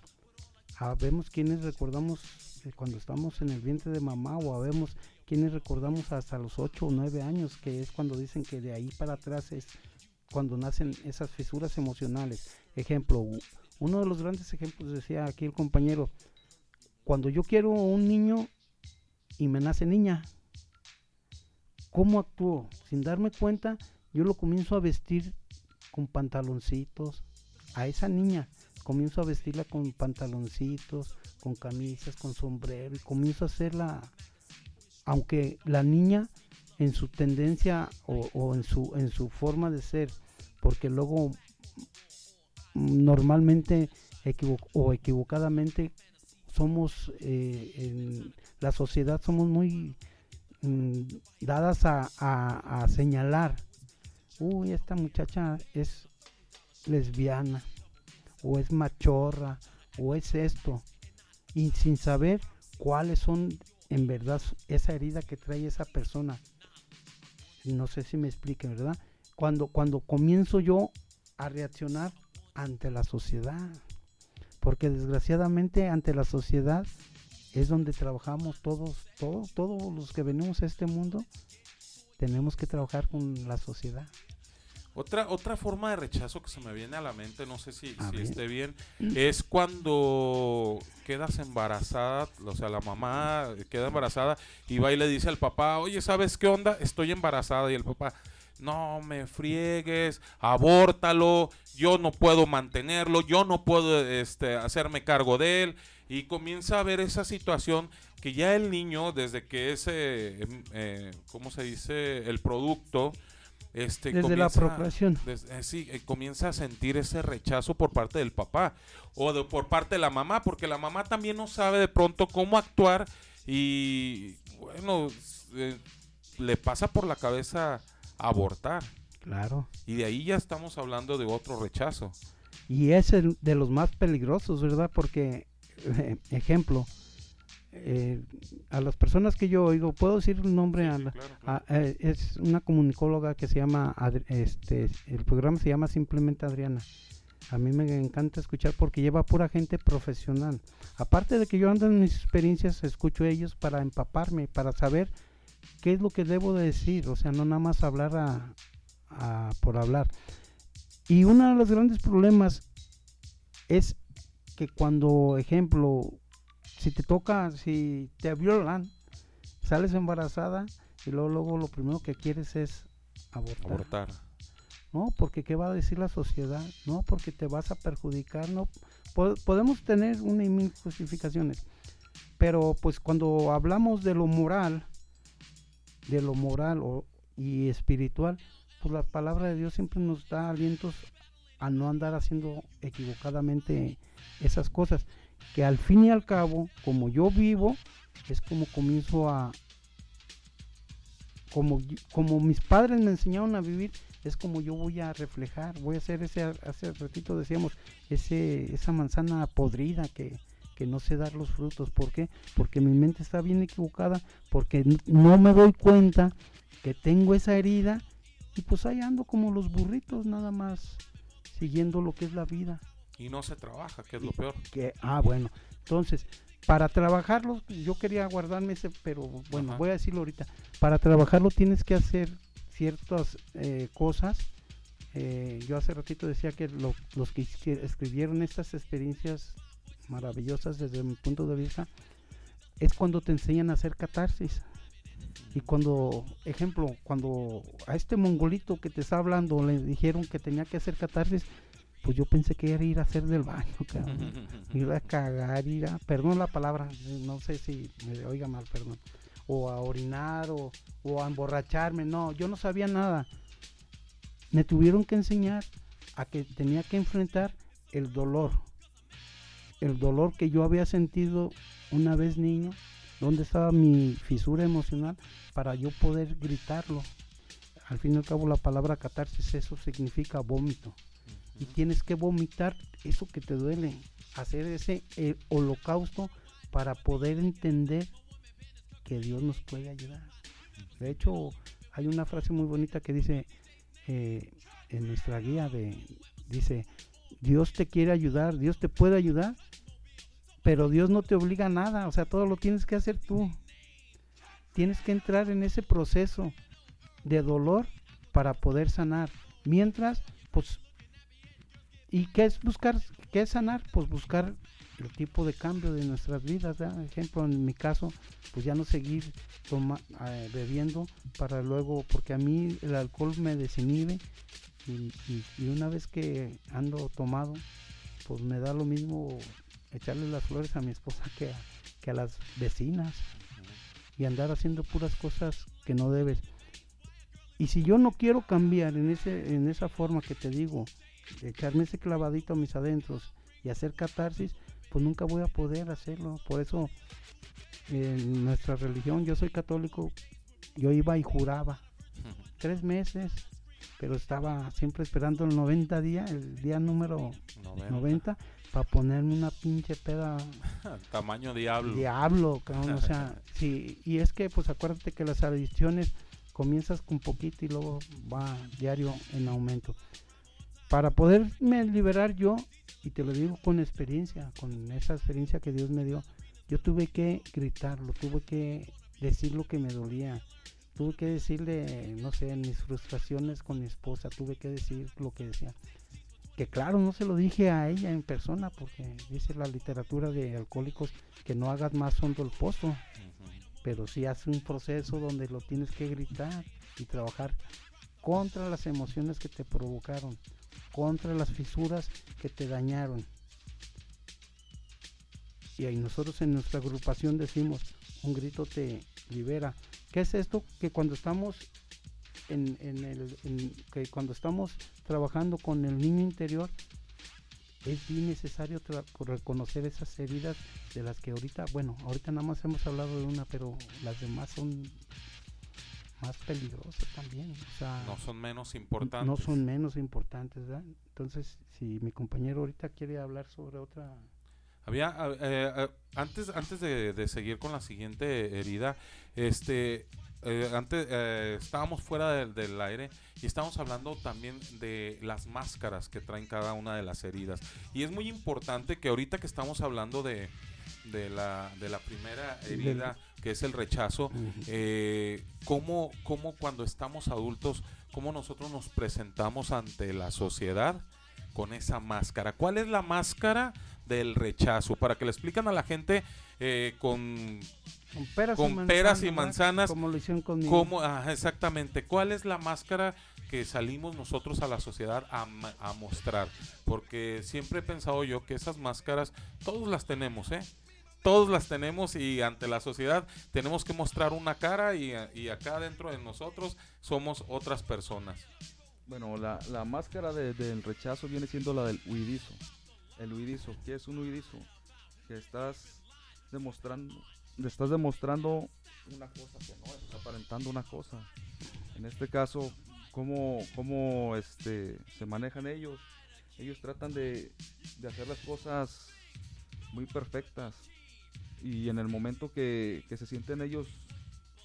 Habemos quienes recordamos eh, cuando estamos en el vientre de mamá o habemos quienes recordamos hasta los 8 o 9 años, que es cuando dicen que de ahí para atrás es cuando nacen esas fisuras emocionales. Ejemplo, uno de los grandes ejemplos decía aquí el compañero, cuando yo quiero un niño y me nace niña, ¿cómo actúo? Sin darme cuenta, yo lo comienzo a vestir con pantaloncitos a esa niña. Comienzo a vestirla con pantaloncitos, con camisas, con sombrero y comienzo a hacerla, aunque la niña en su tendencia o, en su en su forma de ser, porque luego mm, normalmente o equivocadamente somos eh, en la sociedad somos muy mm, dadas a señalar uy esta muchacha es lesbiana o es machorra o es esto y sin saber cuáles son en verdad esa herida que trae esa persona. No sé si me expliquen verdad cuando cuando comienzo yo a reaccionar ante la sociedad porque desgraciadamente ante la sociedad es donde trabajamos todos todos todos los que venimos a este mundo tenemos que trabajar con la sociedad Otra, otra forma de rechazo que se me viene a la mente, no sé si, si esté bien, es cuando quedas embarazada, o sea, la mamá queda embarazada y va y le dice al papá, oye, ¿sabes qué onda? Estoy embarazada y el papá, no me friegues, abórtalo, yo no puedo mantenerlo, yo no puedo este, hacerme cargo de él. Y comienza a ver esa situación que ya el niño, desde que es, eh, em, eh, ¿cómo se dice? El producto, este, Desde la procreación. des- eh, sí, eh, comienza a sentir ese rechazo por parte del papá o de, por parte de la mamá, porque la mamá también no sabe de pronto cómo actuar y, bueno, eh, le pasa por la cabeza abortar. Claro. Y de ahí ya estamos hablando de otro rechazo. Y es el de los más peligrosos, ¿verdad? Porque, ejemplo, eh, a las personas que yo oigo, puedo decir el nombre, a a- eh, es una comunicóloga que se llama, Adri- este, el programa se llama simplemente Adriana. A mí me encanta escuchar porque lleva pura gente profesional. Aparte de que yo ando en mis experiencias, escucho ellos para empaparme, para saber qué es lo que debo de decir. O sea, no nada más hablar a- a- por hablar. Y uno de los grandes problemas es que cuando, ejemplo, si te toca, si te violan, sales embarazada y luego, luego lo primero que quieres es abortar. Abortar. No, porque qué va a decir la sociedad, no, porque te vas a perjudicar, no. Po- podemos tener una y mil justificaciones, pero pues cuando hablamos de lo moral, de lo moral o- y espiritual, pues la palabra de Dios siempre nos da alientos a no andar haciendo equivocadamente esas cosas, que al fin y al cabo, como yo vivo, es como comienzo a, como, como mis padres me enseñaron a vivir, es como yo voy a reflejar, voy a hacer ese, hace ratito decíamos, ese, esa manzana podrida que, que no sé dar los frutos. ¿Por qué? Porque mi mente está bien equivocada, porque no me doy cuenta que tengo esa herida y pues ahí ando como los burritos nada más siguiendo lo que es la vida. Y no se trabaja, que es lo peor. Que, ah, bueno. Entonces, para trabajarlo, yo quería guardarme ese, pero bueno, Ajá. voy a decirlo ahorita. Para trabajarlo tienes que hacer ciertas eh, cosas. Eh, yo hace ratito decía que lo- los que escri- escribieron estas experiencias maravillosas desde mi punto de vista es cuando te enseñan a hacer catarsis. Y cuando, ejemplo, cuando a este mongolito que te está hablando le dijeron que tenía que hacer catarsis, pues yo pensé que era ir a hacer del baño, cabrón. ir a cagar, ir a, perdón la palabra, no sé si me oiga mal, perdón, o a orinar o, o a emborracharme, no, yo no sabía nada. Me tuvieron que enseñar a que tenía que enfrentar el dolor, el dolor que yo había sentido una vez niño, donde estaba mi fisura emocional para yo poder gritarlo. Al fin y al cabo la palabra catarsis eso significa vómito. Y tienes que vomitar eso que te duele, hacer ese eh, holocausto para poder entender que Dios nos puede ayudar. De hecho, hay una frase muy bonita que dice eh, en nuestra guía de dice Dios te quiere ayudar, Dios te puede ayudar, pero Dios no te obliga a nada, o sea, todo lo tienes que hacer tú. Tienes que entrar en ese proceso de dolor para poder sanar. Mientras, pues, ¿y qué es buscar? ¿Qué es sanar? Pues buscar el tipo de cambio de nuestras vidas. ¿verdad? Ejemplo, en mi caso, pues ya no seguir toma- eh, bebiendo para luego, porque a mí el alcohol me desinhibe y, y- una vez que ando tomado, pues me da lo mismo echarle las flores a mi esposa que a, que a las vecinas y andar haciendo puras cosas que no debes. Y si yo no quiero cambiar en, ese, en esa forma que te digo, echarme ese clavadito a mis adentros y hacer catarsis, pues nunca voy a poder hacerlo. Por eso en nuestra religión, yo soy católico, yo iba y juraba tres meses, pero estaba siempre esperando el 90 día, el día número 90. 90, para ponerme una pinche peda Tamaño diablo. Diablo, cabrón, o sea, sí, y es que pues acuérdate que las adicciones comienzas con poquito y luego va diario en aumento. Para poderme liberar yo, y te lo digo con experiencia, con esa experiencia que Dios me dio, yo tuve que gritarlo, tuve que decir lo que me dolía, tuve que decirle, no sé, mis frustraciones con mi esposa, tuve que decir lo que decía. Que claro, no se lo dije a ella en persona, porque dice la literatura de alcohólicos que no hagas más hondo el pozo, pero sí hace un proceso donde lo tienes que gritar y trabajar contra las emociones que te provocaron, contra las fisuras que te dañaron. Y ahí nosotros en nuestra agrupación decimos, un grito te libera. ¿Qué es esto? Que cuando estamos en, en el, que cuando estamos trabajando con el niño interior, es bien necesario reconocer esas heridas de las que ahorita, bueno, ahorita nada más hemos hablado de una, pero las demás son más peligrosas también. O sea, No son menos importantes. no son menos importantes, ¿verdad? Entonces, si mi compañero ahorita quiere hablar sobre otra... Había, eh, ah, antes, antes de, de seguir con la siguiente herida, este, eh, antes eh, estábamos fuera del, del aire y estábamos hablando también de las máscaras que traen cada una de las heridas. Y es muy importante que ahorita que estamos hablando de, de, la, de la primera Del- herida, que es el rechazo, eh, cómo, cómo cuando estamos adultos, cómo nosotros nos presentamos ante la sociedad con esa máscara. ¿Cuál es la máscara del rechazo? Para que le explican a la gente eh, con, Con peras, con y, manzanas, peras y manzanas. Como lo hicieron conmigo. cómo- exactamente. ¿Cuál es la máscara que salimos nosotros a la sociedad a mostrar? Porque siempre he pensado yo que esas máscaras, todos las tenemos, ¿eh? Todos las tenemos y ante la sociedad tenemos que mostrar una cara y, y acá dentro de nosotros somos otras personas. Bueno, la, la máscara de- del rechazo viene siendo la del huidizo. El huidizo, ¿qué es un huidizo? Que estás demostrando, estás demostrando una cosa que no es, aparentando una cosa. En este caso, ¿cómo, cómo este, se manejan ellos? Ellos tratan de, de hacer las cosas muy perfectas y en el momento que, que se sienten ellos,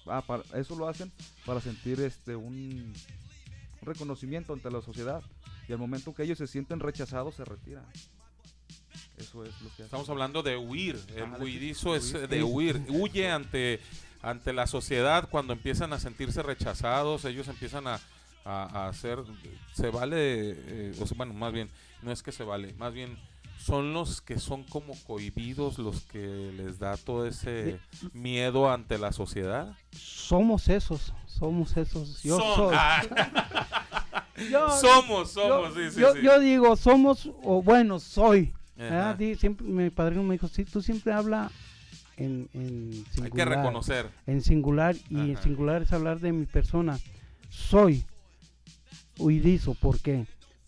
ah, para- eso lo hacen para sentir este un, un reconocimiento ante la sociedad y al momento que ellos se sienten rechazados se retiran. Eso es lo que hacen. Estamos hablando de huir. El de huidizo es eh, de huir. Huye ante, ante la sociedad, cuando empiezan a sentirse rechazados, ellos empiezan a, a- a hacer, se vale, eh, o sea, bueno, más bien, no es que se vale, más bien son los que son como cohibidos, los que les da todo ese miedo ante la sociedad. Somos esos, somos esos. Yo Son- soy. Ah. Yo- Somos, somos, yo, sí, sí, yo, sí. yo digo, somos, o bueno, soy. Siempre, mi padrino me dijo, sí, tú siempre habla en, en singular. Hay que reconocer. En singular, y en singular es hablar de mi persona. Soy huidizo, ¿por qué?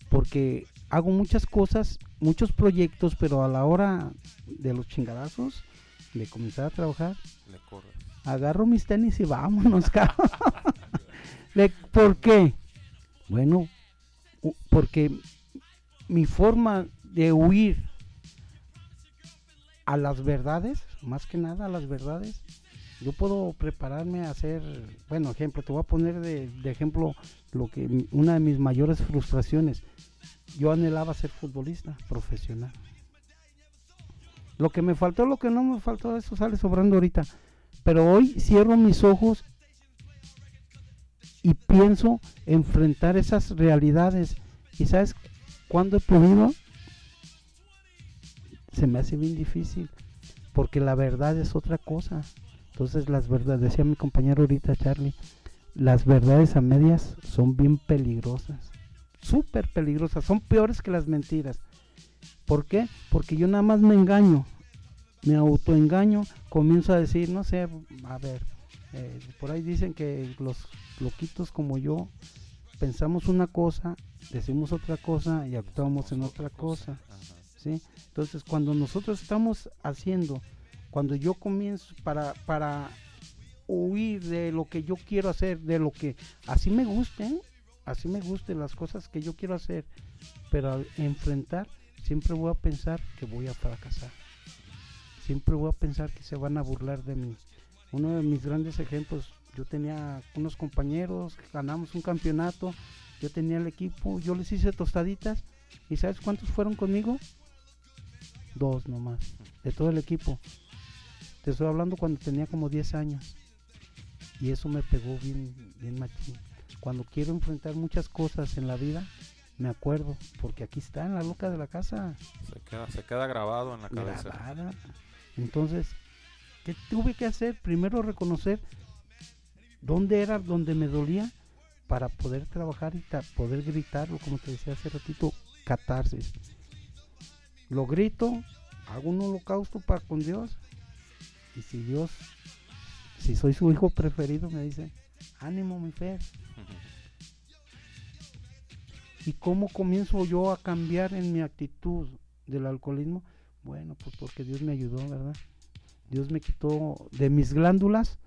Porque hago muchas cosas, muchos proyectos, pero a la hora de los chingadazos, de comenzar a trabajar, Le agarro mis tenis y vámonos, cabrón. Le- ¿Por qué? Bueno, porque mi forma de huir a las verdades, más que nada a las verdades, yo puedo prepararme a hacer, bueno, ejemplo, te voy a poner de, de ejemplo lo que una de mis mayores frustraciones. Yo anhelaba ser futbolista profesional. Lo que me faltó, lo que no me faltó, eso sale sobrando ahorita. Pero hoy cierro mis ojos y pienso enfrentar esas realidades. ¿Y sabes cuándo he podido? Se me hace bien difícil. Porque la verdad es otra cosa. Entonces las verdades, decía mi compañero ahorita Charlie, las verdades a medias son bien peligrosas. Súper peligrosas. Son peores que las mentiras. ¿Por qué? Porque yo nada más me engaño. Me autoengaño. Comienzo a decir, no sé, a ver, eh, por ahí dicen que los loquitos como yo pensamos una cosa, decimos otra cosa y actuamos en otra cosa. ¿sí? Entonces, cuando nosotros estamos haciendo, cuando yo comienzo para, para huir de lo que yo quiero hacer, de lo que así me gusten, así me gusten las cosas que yo quiero hacer, pero al enfrentar, siempre voy a pensar que voy a fracasar. Siempre voy a pensar que se van a burlar de mí. Uno de mis grandes ejemplos, yo tenía unos compañeros, ganamos un campeonato, yo tenía el equipo, yo les hice tostaditas, ¿y sabes cuántos fueron conmigo? Dos nomás, de todo el equipo. Te estoy hablando cuando tenía como 10 años. Y eso me pegó bien, bien machín. Cuando quiero enfrentar muchas cosas en la vida, me acuerdo, porque aquí está en la loca de la casa. Se queda, se queda grabado en la cabeza. Grabada. Entonces, ¿qué tuve que hacer? Primero reconocer dónde era donde me dolía para poder trabajar y poder gritarlo, como te decía hace ratito, catarsis. Lo grito, hago un holocausto para con Dios. Y si Dios, si soy su hijo preferido, me dice, ánimo mi fe. ¿Y cómo comienzo yo a cambiar en mi actitud del alcoholismo? Bueno, pues porque Dios me ayudó, ¿verdad? Dios me quitó de mis glándulas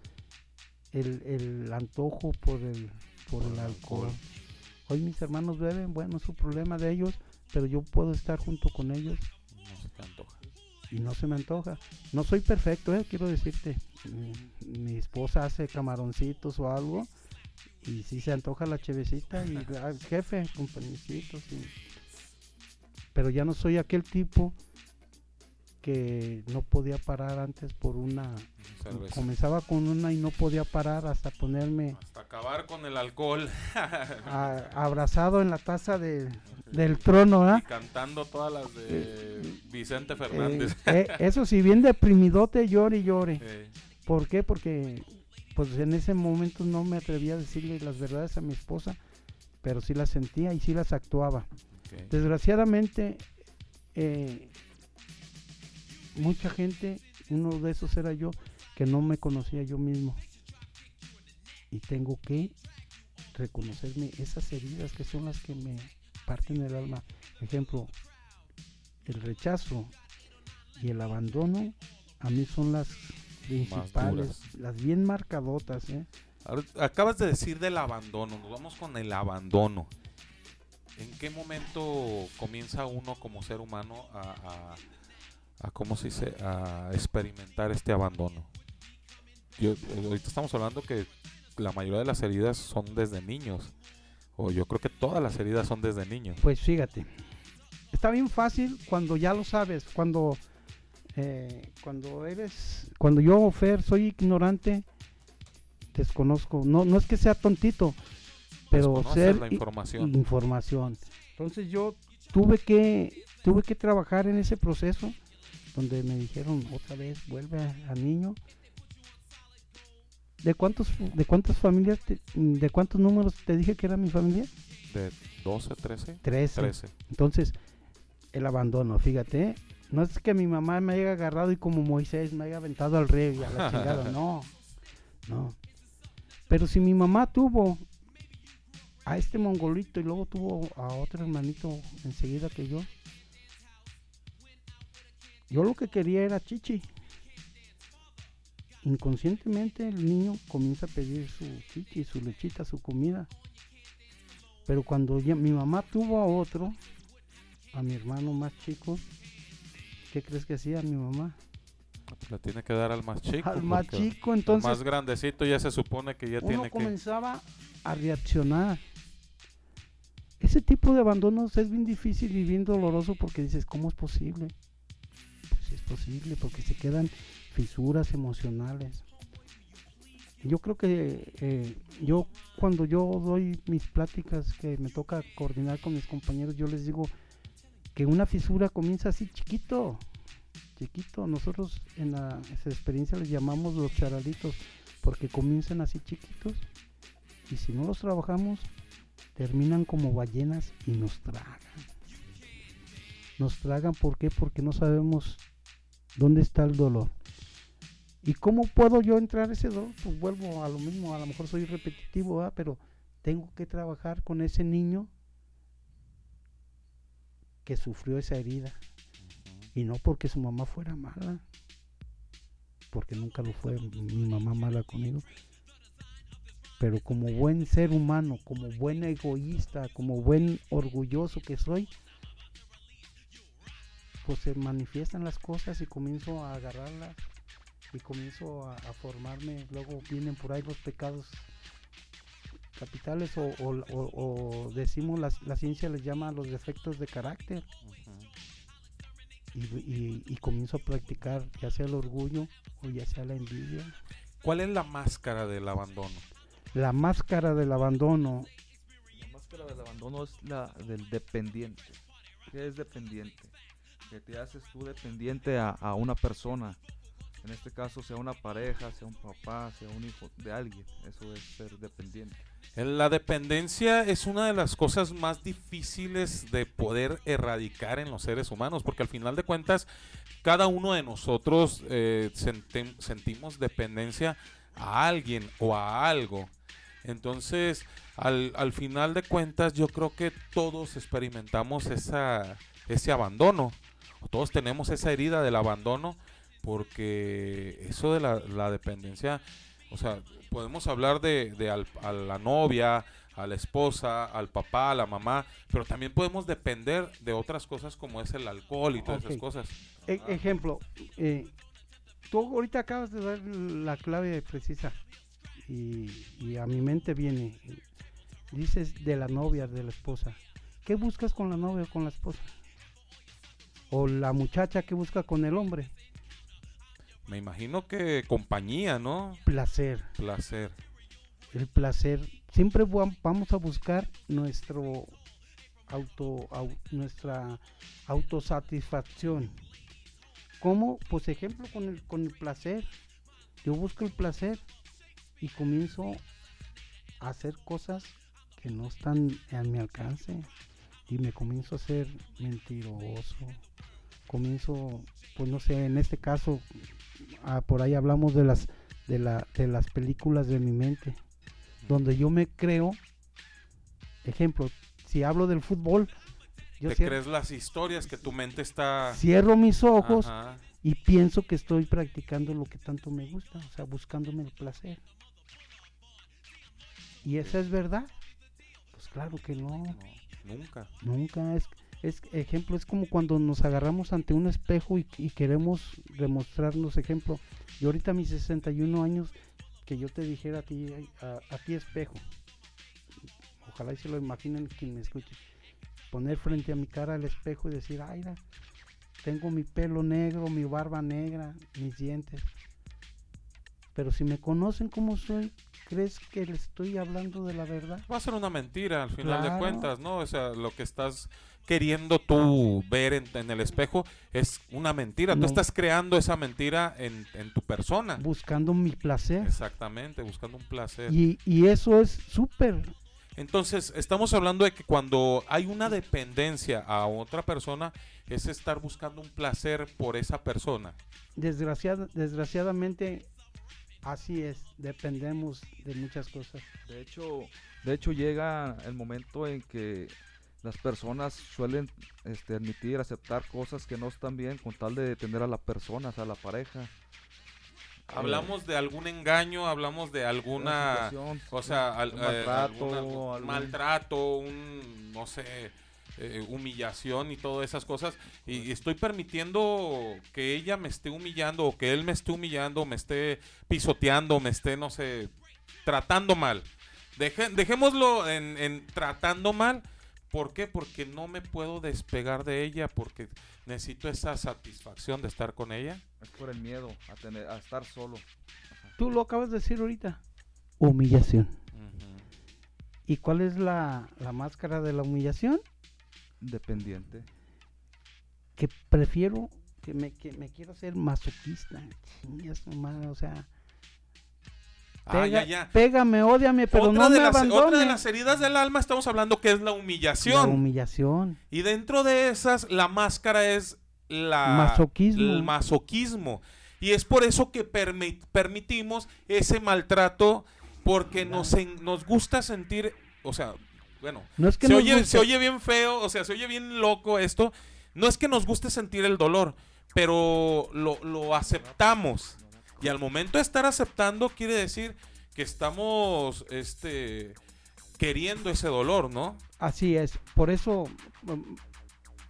el, el antojo por el, por el alcohol. Hoy mis hermanos beben, bueno, es su problema de ellos, pero yo puedo estar junto con ellos No se te antoja. y no se me antoja. No soy perfecto, eh, quiero decirte. Mi, mi esposa hace camaroncitos o algo y si se antoja la chevecita y ah, jefe, con panecitos. y- Pero ya no soy aquel tipo que no podía parar antes por una cerveza. comenzaba con una y no podía parar hasta ponerme Hasta acabar con el alcohol. a- abrazado en la taza de, del trono, ¿verdad? Y cantando todas las de Vicente Fernández. Eh, eh, eso sí, bien deprimidote, llore y llore. Eh. ¿Por qué? Porque pues en ese momento no me atrevía a decirle las verdades a mi esposa, pero sí las sentía y sí las actuaba. Desgraciadamente, eh, mucha gente, uno de esos era yo, que no me conocía yo mismo. Y tengo que reconocerme esas heridas que son las que me parten el alma. Ejemplo, el rechazo y el abandono a mí son las principales, las bien marcadotas. ¿eh? Acabas de decir del abandono, nos vamos con el abandono. ¿En qué momento comienza uno como ser humano a, a, a cómo se dice, a experimentar este abandono? Yo, eh, ahorita estamos hablando que la mayoría de las heridas son desde niños, o yo creo que todas las heridas son desde niños. Pues fíjate, está bien fácil cuando ya lo sabes, cuando, eh, cuando eres, cuando yo, Fer, soy ignorante, desconozco, no, no es que sea tontito, pero ser la información. información. Entonces yo tuve que tuve que trabajar en ese proceso donde me dijeron otra vez vuelve a- al niño. ¿De cuántos de cuántas familias te- de cuántos números te dije que era mi familia? De 12, 13. 13. 13. Entonces, el abandono, fíjate. No es que mi mamá me haya agarrado y como Moisés me haya aventado al río y a la chingada, no, no. Pero si mi mamá tuvo a este mongolito y luego tuvo a otro hermanito enseguida que yo, yo lo que quería era chichi. Inconscientemente el niño comienza a pedir su chichi, su lechita, su comida. Pero cuando ya mi mamá tuvo a otro, a mi hermano más chico, ¿qué crees que hacía mi mamá? Le tiene que dar al más chico. Al más chico, entonces- más grandecito ya se supone que ya Uno tiene que. comenzaba a reaccionar. Ese tipo de abandonos es bien difícil y bien doloroso porque dices, ¿cómo es posible? Pues es posible, porque se quedan fisuras emocionales. Yo creo que eh, yo cuando yo doy mis pláticas que me toca coordinar con mis compañeros, yo les digo que una fisura comienza así chiquito, chiquito. Nosotros en la esa experiencia les llamamos los charalitos porque comienzan así chiquitos y si no los trabajamos terminan como ballenas y nos tragan. Nos tragan ¿por qué? Porque no sabemos dónde está el dolor. ¿Y cómo puedo yo entrar ese dolor? Pues vuelvo a lo mismo, a lo mejor soy repetitivo, ¿verdad? pero tengo que trabajar con ese niño que sufrió esa herida. Y no porque su mamá fuera mala, porque nunca lo fue mi mamá mala conmigo. Pero como buen ser humano, como buen egoísta, como buen orgulloso que soy, pues se manifiestan las cosas y comienzo a agarrarlas y comienzo a, a formarme. Luego vienen por ahí los pecados capitales o, o- o- o decimos la, la ciencia les llama los defectos de carácter. Y, y- y comienzo a practicar ya sea el orgullo o ya sea la envidia. ¿Cuál es la máscara del abandono? La máscara del abandono. La máscara del abandono es la del dependiente. ¿Qué es dependiente? Que te haces tú dependiente a, a una persona. En este caso, sea una pareja, sea un papá, sea un hijo de alguien. Eso es ser dependiente. La dependencia es una de las cosas más difíciles de poder erradicar en los seres humanos, porque al final de cuentas, cada uno de nosotros eh, sentem- sentimos dependencia a alguien o a algo. Entonces, al, al final de cuentas, yo creo que todos experimentamos esa, ese abandono. Todos tenemos esa herida del abandono, porque eso de la, la dependencia, o sea, podemos hablar de, de al- a la novia, a la esposa, al papá, a la mamá, pero también podemos depender de otras cosas como es el alcohol y todas esas cosas. E- ejemplo, eh, tú ahorita acabas de dar la clave precisa y, y a mi mente viene, dices de la novia, de la esposa. ¿Qué buscas con la novia o con la esposa? O la muchacha que busca con el hombre. Me imagino que compañía, ¿no? Placer. Placer. El placer. Siempre va- vamos a buscar nuestro auto, au- nuestra autosatisfacción. ¿Cómo? Pues ejemplo con el, con el placer. Yo busco el placer y comienzo a hacer cosas que no están a mi alcance. Y me comienzo a ser mentiroso. Comienzo, pues no sé, en este caso, ah, por ahí hablamos de las, de, la, de las películas de mi mente. Donde yo me creo, ejemplo, si hablo del fútbol, yo Te cierro- crees las historias que tu mente está... cierro mis ojos Ajá. y pienso que estoy practicando lo que tanto me gusta, o sea, buscándome el placer. ¿Y esa es verdad? Pues claro que no. Nunca. Nunca. Es, es ejemplo, es como cuando nos agarramos ante un espejo y, y queremos demostrarnos, ejemplo, yo ahorita a mis 61 años, que yo te dijera a ti, a, a ti espejo, ojalá y se lo imaginen quien me escuche, poner frente a mi cara al espejo y decir, ay, tengo mi pelo negro, mi barba negra, mis dientes. Pero si me conocen como soy, ¿crees que le estoy hablando de la verdad? Va a ser una mentira al final de cuentas, ¿no? O sea, lo que estás queriendo tú ver en, en el espejo es una mentira. No. Tú estás creando esa mentira en, en tu persona. Buscando mi placer. Exactamente, buscando un placer. Y, y eso es súper. Entonces, estamos hablando de que cuando hay una dependencia a otra persona, es estar buscando un placer por esa persona. Desgraciada, desgraciadamente, así es. Dependemos de muchas cosas. De hecho, de hecho llega el momento en que las personas suelen este, admitir, aceptar cosas que no están bien con tal de detener a la persona, o sea, a la pareja. Hablamos de algún engaño, hablamos de alguna, o sea, al- un eh, maltrato, alguna- algún- maltrato, un, no sé, eh, humillación y todas esas cosas. Y, y estoy permitiendo que ella me esté humillando o que él me esté humillando, me esté pisoteando, me esté, no sé, tratando mal. Deje- dejémoslo en, en tratando mal. ¿Por qué? Porque no me puedo despegar de ella, porque necesito esa satisfacción de estar con ella. Es por el miedo a, tener, a estar solo. Tú lo acabas de decir ahorita. Humillación. ¿Y cuál es la, la máscara de la humillación? Dependiente. Que prefiero, que me, que me quiero ser masoquista. Chingas nomás, o sea. Ah, pega- ya, ya. Pégame, ódiame, pero otra, no de me las, abandones. otra de las heridas del alma estamos hablando que es la La humillación. humillación. y dentro de esas, la máscara es la Masoquismo. el masoquismo. Y es por eso que permi- permitimos ese maltrato, porque nos, en- nos gusta sentir, o sea, bueno, No es que se, oye, guste. se oye bien feo, o sea, se oye bien loco esto. No es que nos guste sentir el dolor, pero lo, lo aceptamos. Y al momento de estar aceptando, quiere decir que estamos este, queriendo ese dolor, ¿no? Así es. Por eso, mm,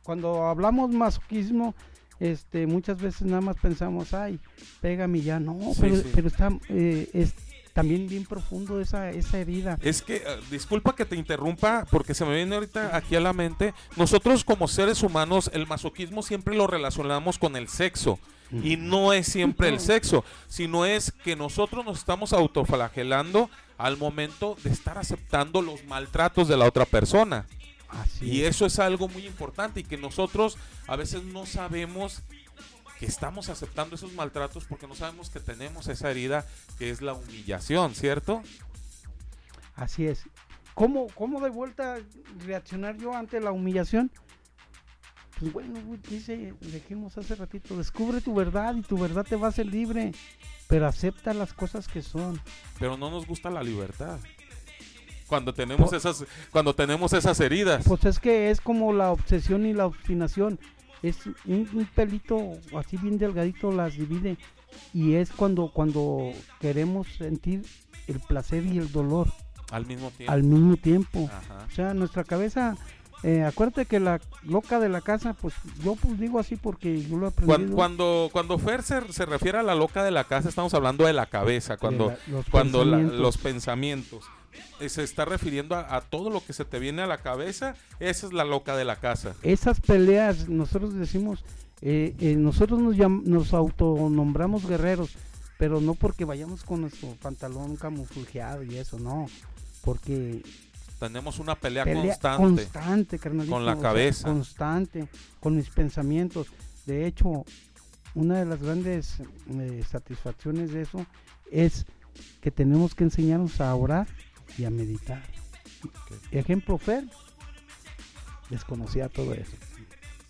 cuando hablamos masoquismo, este, muchas veces nada más pensamos, ay, pégame ya. No, Sí, pero, sí. pero está, eh, es también bien profundo esa, esa herida. Es que, eh, disculpa que te interrumpa, porque se me viene ahorita aquí a la mente. Nosotros como seres humanos, el masoquismo siempre lo relacionamos con el sexo. Y no es siempre el sexo, sino es que nosotros nos estamos autoflagelando al momento de estar aceptando los maltratos de la otra persona. y eso es algo muy importante y que nosotros a veces no sabemos que estamos aceptando esos maltratos porque no sabemos que tenemos esa herida que es la humillación, ¿cierto? Así es. ¿Cómo, ¿Cómo de vuelta reaccionar yo ante la humillación? Pues bueno, dice, dijimos hace ratito, descubre tu verdad y tu verdad te va a hacer libre, pero acepta las cosas que son. Pero no nos gusta la libertad. Cuando tenemos Po- esas cuando tenemos esas heridas. Pues es que es como la obsesión y la obstinación. Es un, un pelito así bien delgadito las divide. Y es cuando, cuando queremos sentir el placer y el dolor Al mismo tiempo. al mismo tiempo. Ajá. O sea, nuestra cabeza, eh, acuérdate que la loca de la casa, pues yo pues digo así porque yo lo he Cuan- aprendido. Cuando, cuando Fer se, se refiere a la loca de la casa, estamos hablando de la cabeza, cuando, la- los cuando la- los pensamientos. Eh, Se está refiriendo a, a todo lo que se te viene a la cabeza, esa es la loca de la casa. Esas peleas, nosotros decimos, eh, eh, nosotros nos, nos autonombramos guerreros, pero no porque vayamos con nuestro pantalón camuflajeado y eso, no. Porque Tenemos una pelea, pelea constante, constante, carnalito, con la sea, cabeza. constante, con mis pensamientos. De hecho, una de las grandes eh, satisfacciones de eso es que tenemos que enseñarnos a orar y a meditar. Ejemplo, Fer, desconocía todo eso.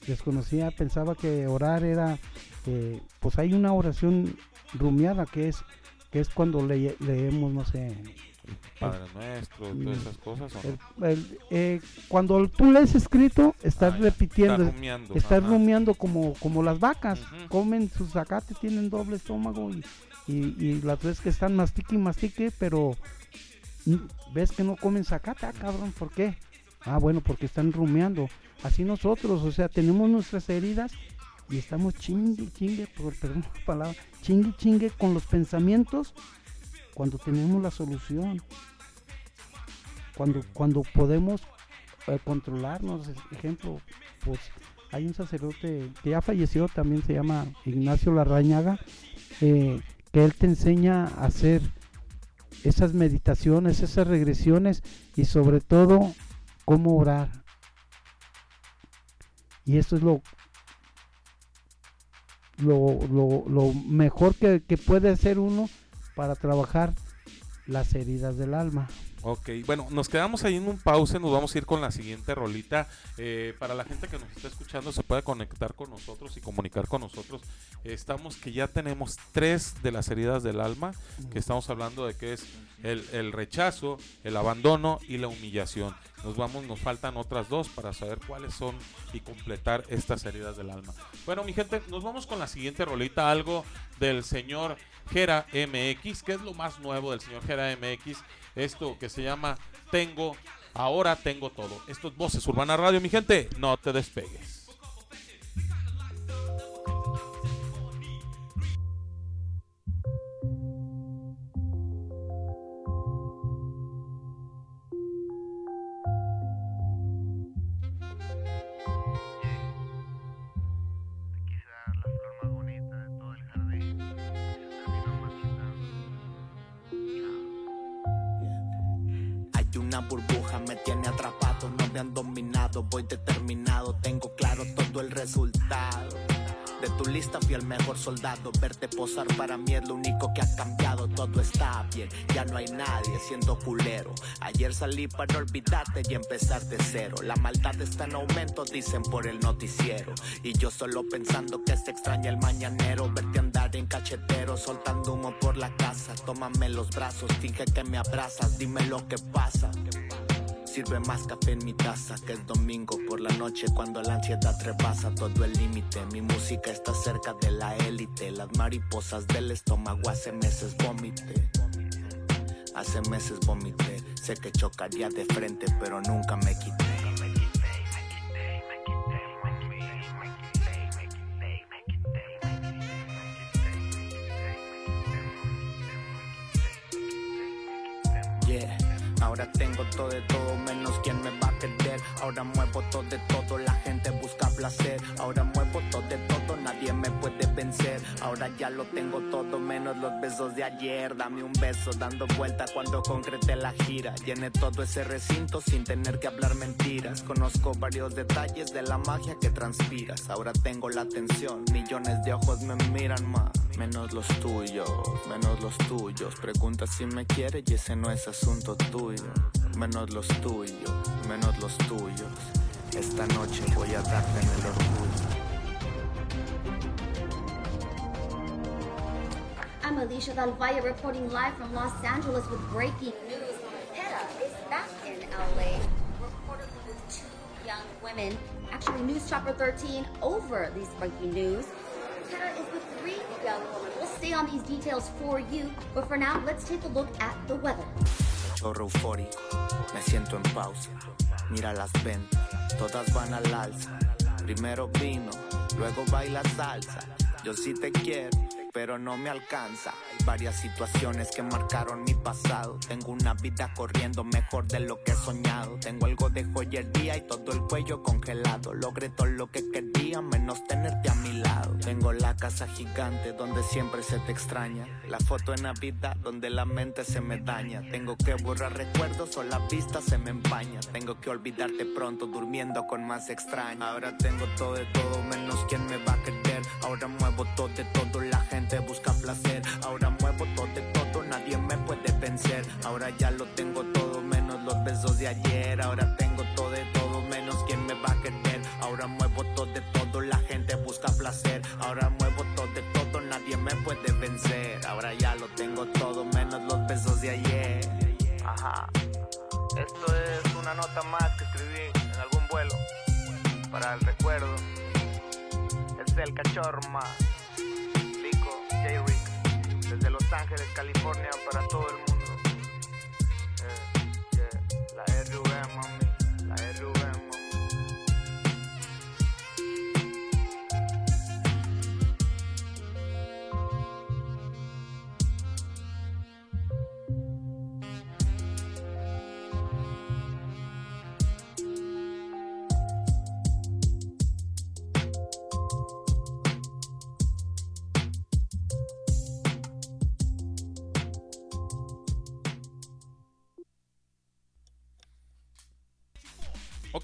Desconocía, pensaba que orar era, eh, pues hay una oración rumiada que es, que es cuando le- leemos, no sé, Padre nuestro, todas esas cosas. ¿o no? el- el- eh, cuando tú lees escrito, estás Ah, repitiendo, estás rumiando, estás ajá. rumiando como, como las vacas, comen sus zacate, tienen doble estómago y, y, y las veces que están mastique y mastique, pero ves que no comen zacate, ah, cabrón, ¿por qué? Ah, bueno, porque están rumiando. Así nosotros, o sea, tenemos nuestras heridas y estamos chingue, chingue, por perdón la palabra, chingue, chingue con los pensamientos cuando tenemos la solución cuando cuando podemos eh, controlarnos ejemplo pues hay un sacerdote que ya falleció también se llama Ignacio Larrañaga eh, que él te enseña a hacer esas meditaciones, esas regresiones y sobre todo cómo orar. Y eso es lo, lo, lo, mejor que, que puede hacer uno para trabajar las heridas del alma. Ok, bueno, nos quedamos ahí en un pause, nos vamos a ir con la siguiente rolita. Eh, para la gente que nos está escuchando, se puede conectar con nosotros y comunicar con nosotros. Estamos que ya tenemos tres de las heridas del alma, que estamos hablando de que es el, el rechazo, el abandono y la humillación. Nos vamos, nos faltan otras dos para saber cuáles son y completar estas heridas del alma. Bueno, mi gente, nos vamos con la siguiente rolita, algo del señor Gera MX, que es lo más nuevo del señor Gera MX esto que se llama Tengo, ahora tengo todo. Esto es Voces Urbana Radio, mi gente, no te despegues. Voy determinado, tengo claro todo el resultado. De tu lista fui el mejor soldado, verte posar para mí es lo único que ha cambiado, todo está bien, ya no hay nadie siendo culero. Ayer salí para olvidarte y empezar de cero, la maldad está en aumento, dicen por el noticiero, y yo solo pensando que se extraña el mañanero, verte andar en cachetero, soltando humo por la casa, tómame los brazos, finge que me abrazas, dime lo que pasa. Sirve más café en mi taza que es domingo por la noche cuando la ansiedad rebasa todo el límite. Mi música está cerca de la élite. Las mariposas del estómago hace meses vomité. Hace meses vomité. Sé que chocaría de frente, pero nunca me quité. Ahora tengo todo de todo menos quien me va a. Ahora muevo todo de todo, la gente busca placer. Ahora muevo todo de todo, nadie me puede vencer. Ahora ya lo tengo todo menos los besos de ayer. Dame un beso dando vuelta cuando concrete la gira. Llené todo ese recinto sin tener que hablar mentiras. Conozco varios detalles de la magia que transpiras. Ahora tengo la atención, millones de ojos me miran más. Menos los tuyos, menos los tuyos. Pregunta si me quiere y ese no es asunto tuyo. Menos los tuyos, menos los tuyos. Esta noche voy a darte en el orgullo. I'm Alicia Del Valle reporting live from Los Angeles with breaking news. Hera is back in LA, reportedly with two young women. Actually, News Chopper 13 over these breaking news. Hera is with three young women. We'll stay on these details for you, but for now, let's take a look at the weather. Chorro eufórico, me siento en pausa. Mira las ventas, todas van al alza. Primero vino, luego baila salsa. Yo sí te quiero, pero no me alcanza. Hay varias situaciones que marcaron mi pasado. Tengo una vida corriendo mejor de lo que he soñado. Tengo algo de joyería y todo el cuello congelado. Logré todo lo que quería, menos tenerte a mi lado. Tengo la casa gigante donde siempre se te extraña. La foto en Navidad donde la mente se me daña. Tengo que borrar recuerdos o la vista se me empaña. Tengo que olvidarte pronto durmiendo con más extraña. Ahora tengo todo de todo menos quien me va a querer. Ahora muevo todo de todo, la gente busca placer. Ahora muevo todo de todo, nadie me puede vencer. Ahora ya lo tengo todo menos los besos de ayer. Ahora tengo todo de todo menos quien me va a querer. Ahora muevo todo de todo, la gente busca placer. Ahora muevo todo de todo, nadie me puede vencer. Ahora ya lo tengo todo menos los besos de ayer. Ajá. Esto es una nota más que escribí en algún vuelo para el recuerdo. Es el cachorro más. Ángeles, California, para todo el mundo.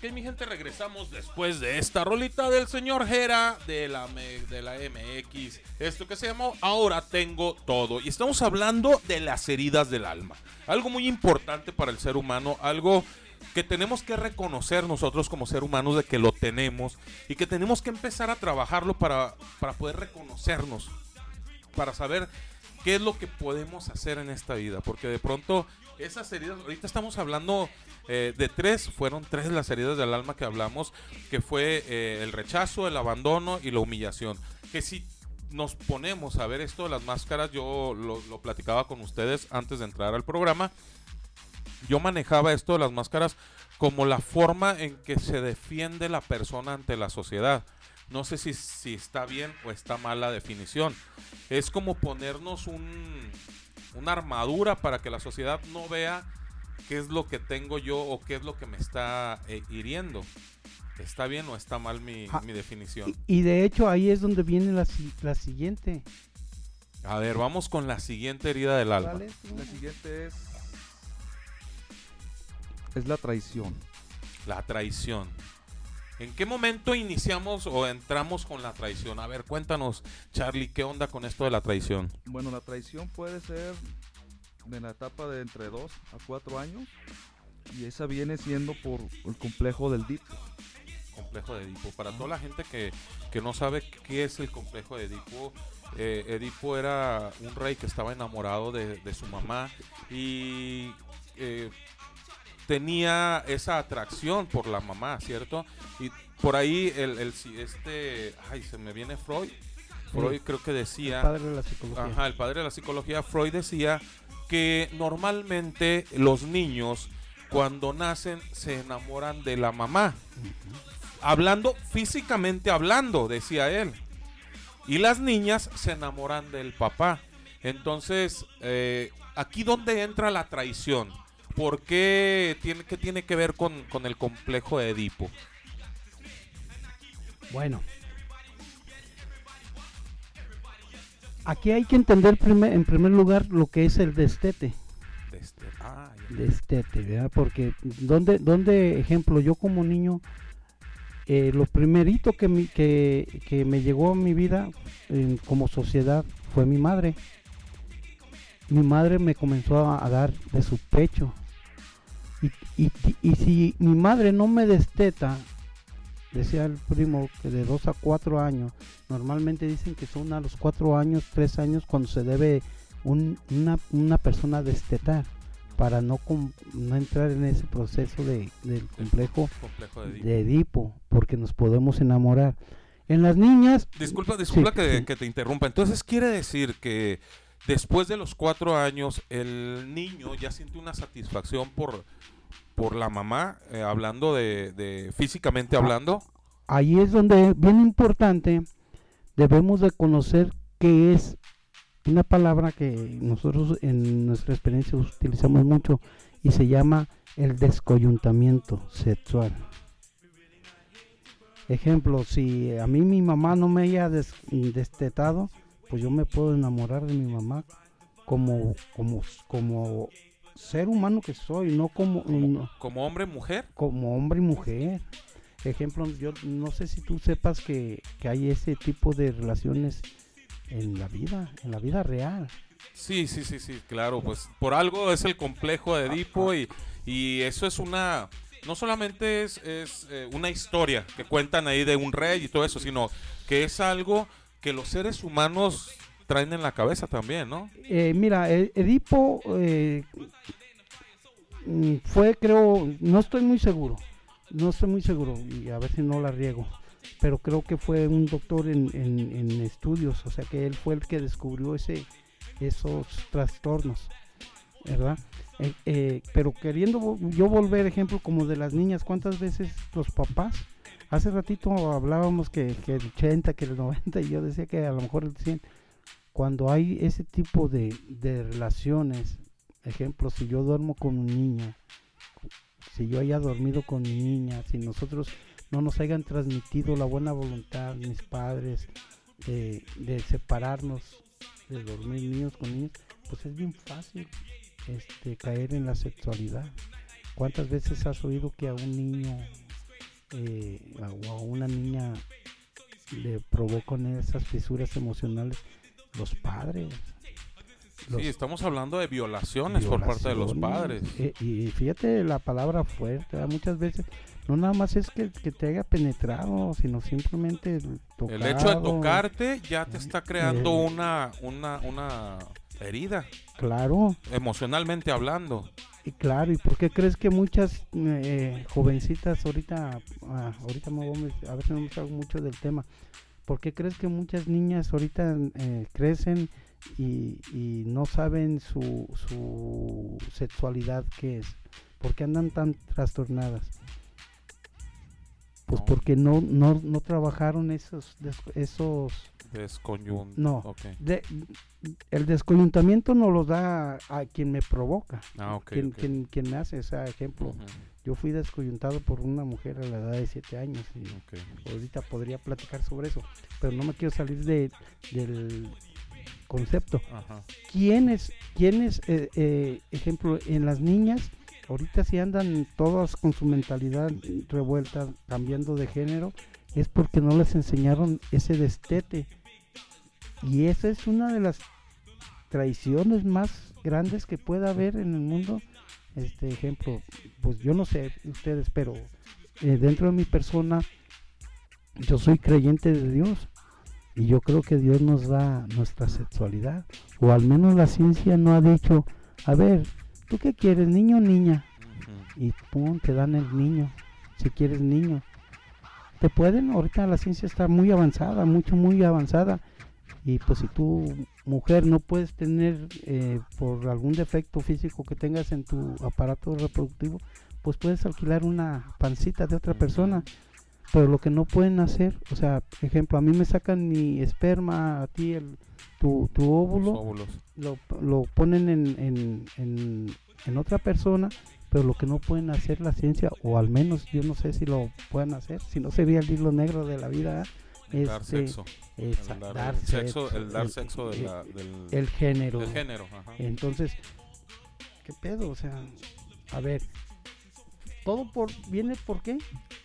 Ok, mi gente, regresamos después de esta rolita del señor Jera de la, de la MX. Esto que se llamó Ahora tengo todo. Y estamos hablando de las heridas del alma. Algo muy importante para el ser humano, algo que tenemos que reconocer nosotros como ser humanos de que lo tenemos y que tenemos que empezar a trabajarlo para, para poder reconocernos, para saber qué es lo que podemos hacer en esta vida. Porque de pronto esas heridas, ahorita estamos hablando eh, de tres, fueron tres las heridas del alma que hablamos, que fue eh, el rechazo, el abandono y la humillación. Que si nos ponemos a ver esto de las máscaras, yo lo, lo platicaba con ustedes antes de entrar al programa, yo manejaba esto de las máscaras como la forma en que se defiende la persona ante la sociedad. No sé si, si está bien o está mal la definición. Es como ponernos un, una armadura para que la sociedad no vea qué es lo que tengo yo o qué es lo que me está eh, hiriendo. ¿Está bien o está mal mi, Ah, mi definición? Y de hecho ahí es donde viene la, si- la siguiente. A ver, vamos con la siguiente herida del alma. La siguiente es. Es la traición. La traición. ¿En qué momento iniciamos o entramos con la traición? A ver, cuéntanos, Charlie, ¿qué onda con esto de la traición? Bueno, la traición puede ser de la etapa de entre 2 a 4 años. Y esa viene siendo por el complejo del Edipo. Complejo de Edipo. Para toda la gente que, que no sabe qué es el complejo de Edipo, eh, Edipo era un rey que estaba enamorado de, de su mamá y eh, tenía esa atracción por la mamá, ¿cierto? Y por ahí el, este, ay, se me viene Freud. Freud creo que decía... El padre de la psicología. Ajá, el padre de la psicología, Freud decía que normalmente los niños cuando nacen se enamoran de la mamá. Hablando, físicamente hablando, decía él. Y las niñas se enamoran del papá. Entonces, eh, aquí donde entra la traición. ¿Por qué tiene, qué tiene que ver con, con el complejo de Edipo? Bueno. Aquí hay que entender primer- en primer lugar lo que es el destete. Este, ah, ya. Destete, ¿verdad? Porque, donde, donde ejemplo, yo como niño, eh, lo primerito que, mi- que, que me llegó a mi vida como sociedad fue mi madre. Mi madre me comenzó a, a dar de su pecho. Y, y- y si mi madre no me desteta, decía el primo que de 2 a 4 años, normalmente dicen que son a los 4 años, 3 años cuando se debe un- una, una persona destetar para no, com- no entrar en ese proceso de, del complejo, complejo de Edipo. de Edipo, porque nos podemos enamorar. En las niñas... Disculpa, disculpa Sí, que, sí. que te interrumpa. Entonces quiere decir que después de los cuatro años el niño ya siente una satisfacción por, por la mamá, eh, hablando de, físicamente hablando. ahí es donde bien importante debemos de conocer qué es una palabra que nosotros en nuestra experiencia utilizamos mucho y se llama el descoyuntamiento sexual. Ejemplo, si a mí mi mamá no me haya des- destetado, pues yo me puedo enamorar de mi mamá como como como ser humano que soy, no como no- Como hombre, mujer. como hombre y mujer. Ejemplo, yo no sé si tú sepas que, que hay ese tipo de relaciones en la vida, en la vida real. Sí, sí, sí, sí, claro. Pues por algo es el complejo de Edipo y, y eso es una... No solamente es, es, eh, una historia que cuentan ahí de un rey y todo eso, sino que es algo que los seres humanos traen en la cabeza también, ¿no? Eh, mira, E- Edipo eh, mm, fue, creo, no estoy muy seguro, no estoy muy seguro y a ver si no la riego, pero creo que fue un doctor en, en- estudios, o sea que él fue el que descubrió ese, esos trastornos, ¿verdad? Eh, eh, pero queriendo yo volver, ejemplo, como de las niñas, ¿cuántas veces los papás? Hace ratito hablábamos que, el 80, que el 90, y yo decía que a lo mejor el 100 cuando hay ese tipo de, de relaciones, ejemplo, si yo duermo con un niño, si yo haya dormido con mi niña, si nosotros no nos hayan transmitido la buena voluntad, mis padres, de, de separarnos, de dormir niños con niños, pues es bien fácil este, caer en la sexualidad. ¿Cuántas veces has oído que a un niño eh, a una niña le provocan esas fisuras emocionales los padres. Sí, estamos hablando de violaciones, por parte de los padres. Eh, y fíjate la palabra fuerte, muchas veces no nada más es que, te haya penetrado, sino simplemente tocado. El hecho de tocarte ya te está creando eh, una, una, una herida. Claro. Emocionalmente hablando y claro, ¿y por qué crees que muchas eh, jovencitas ahorita, ah, ahorita me voy a ver si no me salgo mucho del tema, ¿por qué crees que muchas niñas ahorita eh, crecen y, y no saben su, su sexualidad qué es? ¿Por qué andan tan trastornadas? Pues porque no, no, no trabajaron esos, esos No, ok. de- el descoyuntamiento no lo da a quien me provoca, Ah, ok, quien, quien- quien me hace ese ejemplo. Yo fui descoyuntado por una mujer a la edad de 7 años y ahorita podría platicar sobre eso, pero no me quiero salir de, del concepto. Ajá. ¿Quiénes, quiénes eh, eh, ejemplo, en las niñas, ahorita si andan todas con su mentalidad revuelta, cambiando de género, es porque no les enseñaron ese destete. Y esa es una de las traiciones más grandes que pueda haber en el mundo. Este ejemplo, pues yo no sé ustedes, pero eh, dentro de mi persona, yo soy creyente de Dios. Y yo creo que Dios nos da nuestra sexualidad. O al menos la ciencia no ha dicho, a ver, ¿tú qué quieres, niño o niña? Y pum, te dan el niño, si quieres niño. Te pueden, ahorita la ciencia está muy avanzada, mucho, muy avanzada. Y pues si tú, mujer, no puedes tener, eh, por algún defecto físico que tengas en tu aparato reproductivo, pues puedes alquilar una pancita de otra persona. Pero lo que no pueden hacer, o sea, ejemplo, a mí me sacan mi esperma, a ti el, tu, tu óvulo. Lo, lo ponen en, en, en, en otra persona, pero lo que no pueden hacer la ciencia, o al menos yo no sé si lo pueden hacer, si no sería el hilo negro de la vida, El dar sexo. esa- El dar- el sexo- el dar sexo de el- la- del- el género. del género, ajá. Entonces, ¿qué pedo? O sea, a ver, todo por viene por qué?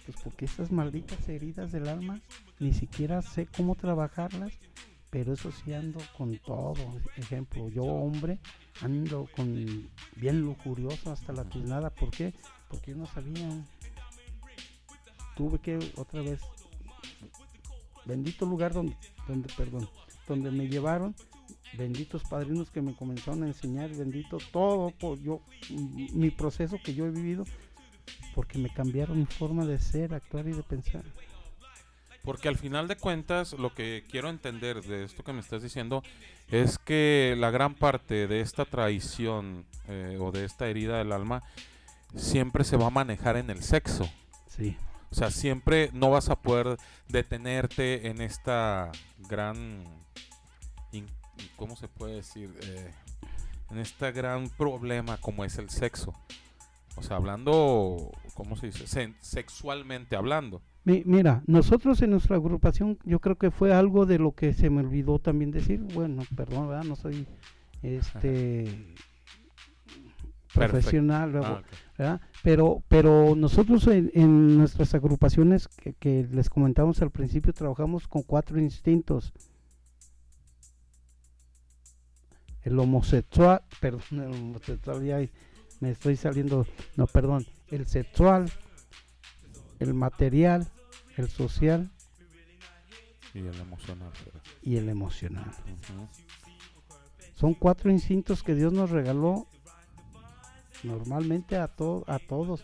Pues porque esas malditas heridas del alma ni siquiera sé cómo trabajarlas, pero eso sí ando con todo. Ejemplo, yo hombre ando con bien lujurioso hasta la tiznada, ¿por qué? Porque yo no sabía. Tuve que otra vez bendito lugar donde, donde perdón, donde me llevaron, benditos padrinos que me comenzaron a enseñar, bendito todo por yo m- mi proceso que yo he vivido porque me cambiaron mi forma de ser, actuar y de pensar. Porque al final de cuentas, lo que quiero entender de esto que me estás diciendo es que la gran parte de esta traición eh, o de esta herida del alma siempre se va a manejar en el sexo. Sí. O sea, siempre no vas a poder detenerte en esta gran. ¿Cómo se puede decir? Eh, en este gran problema como es el sexo. O sea, hablando, ¿cómo se dice? Se- sexualmente hablando. Mi- mira, nosotros en nuestra agrupación, yo creo que fue algo de lo que se me olvidó también decir. Bueno, perdón, ¿verdad? No soy este profesional, luego, Ah. ¿verdad? Pero, pero nosotros en, en nuestras agrupaciones que, que les comentamos al principio trabajamos con cuatro instintos. El homosexual, perdón, el homosexual ya me estoy saliendo, no, perdón, el sexual, el material, el social Y el emocional. y el emocional. Son cuatro instintos que Dios nos regaló normalmente a, to- a todos.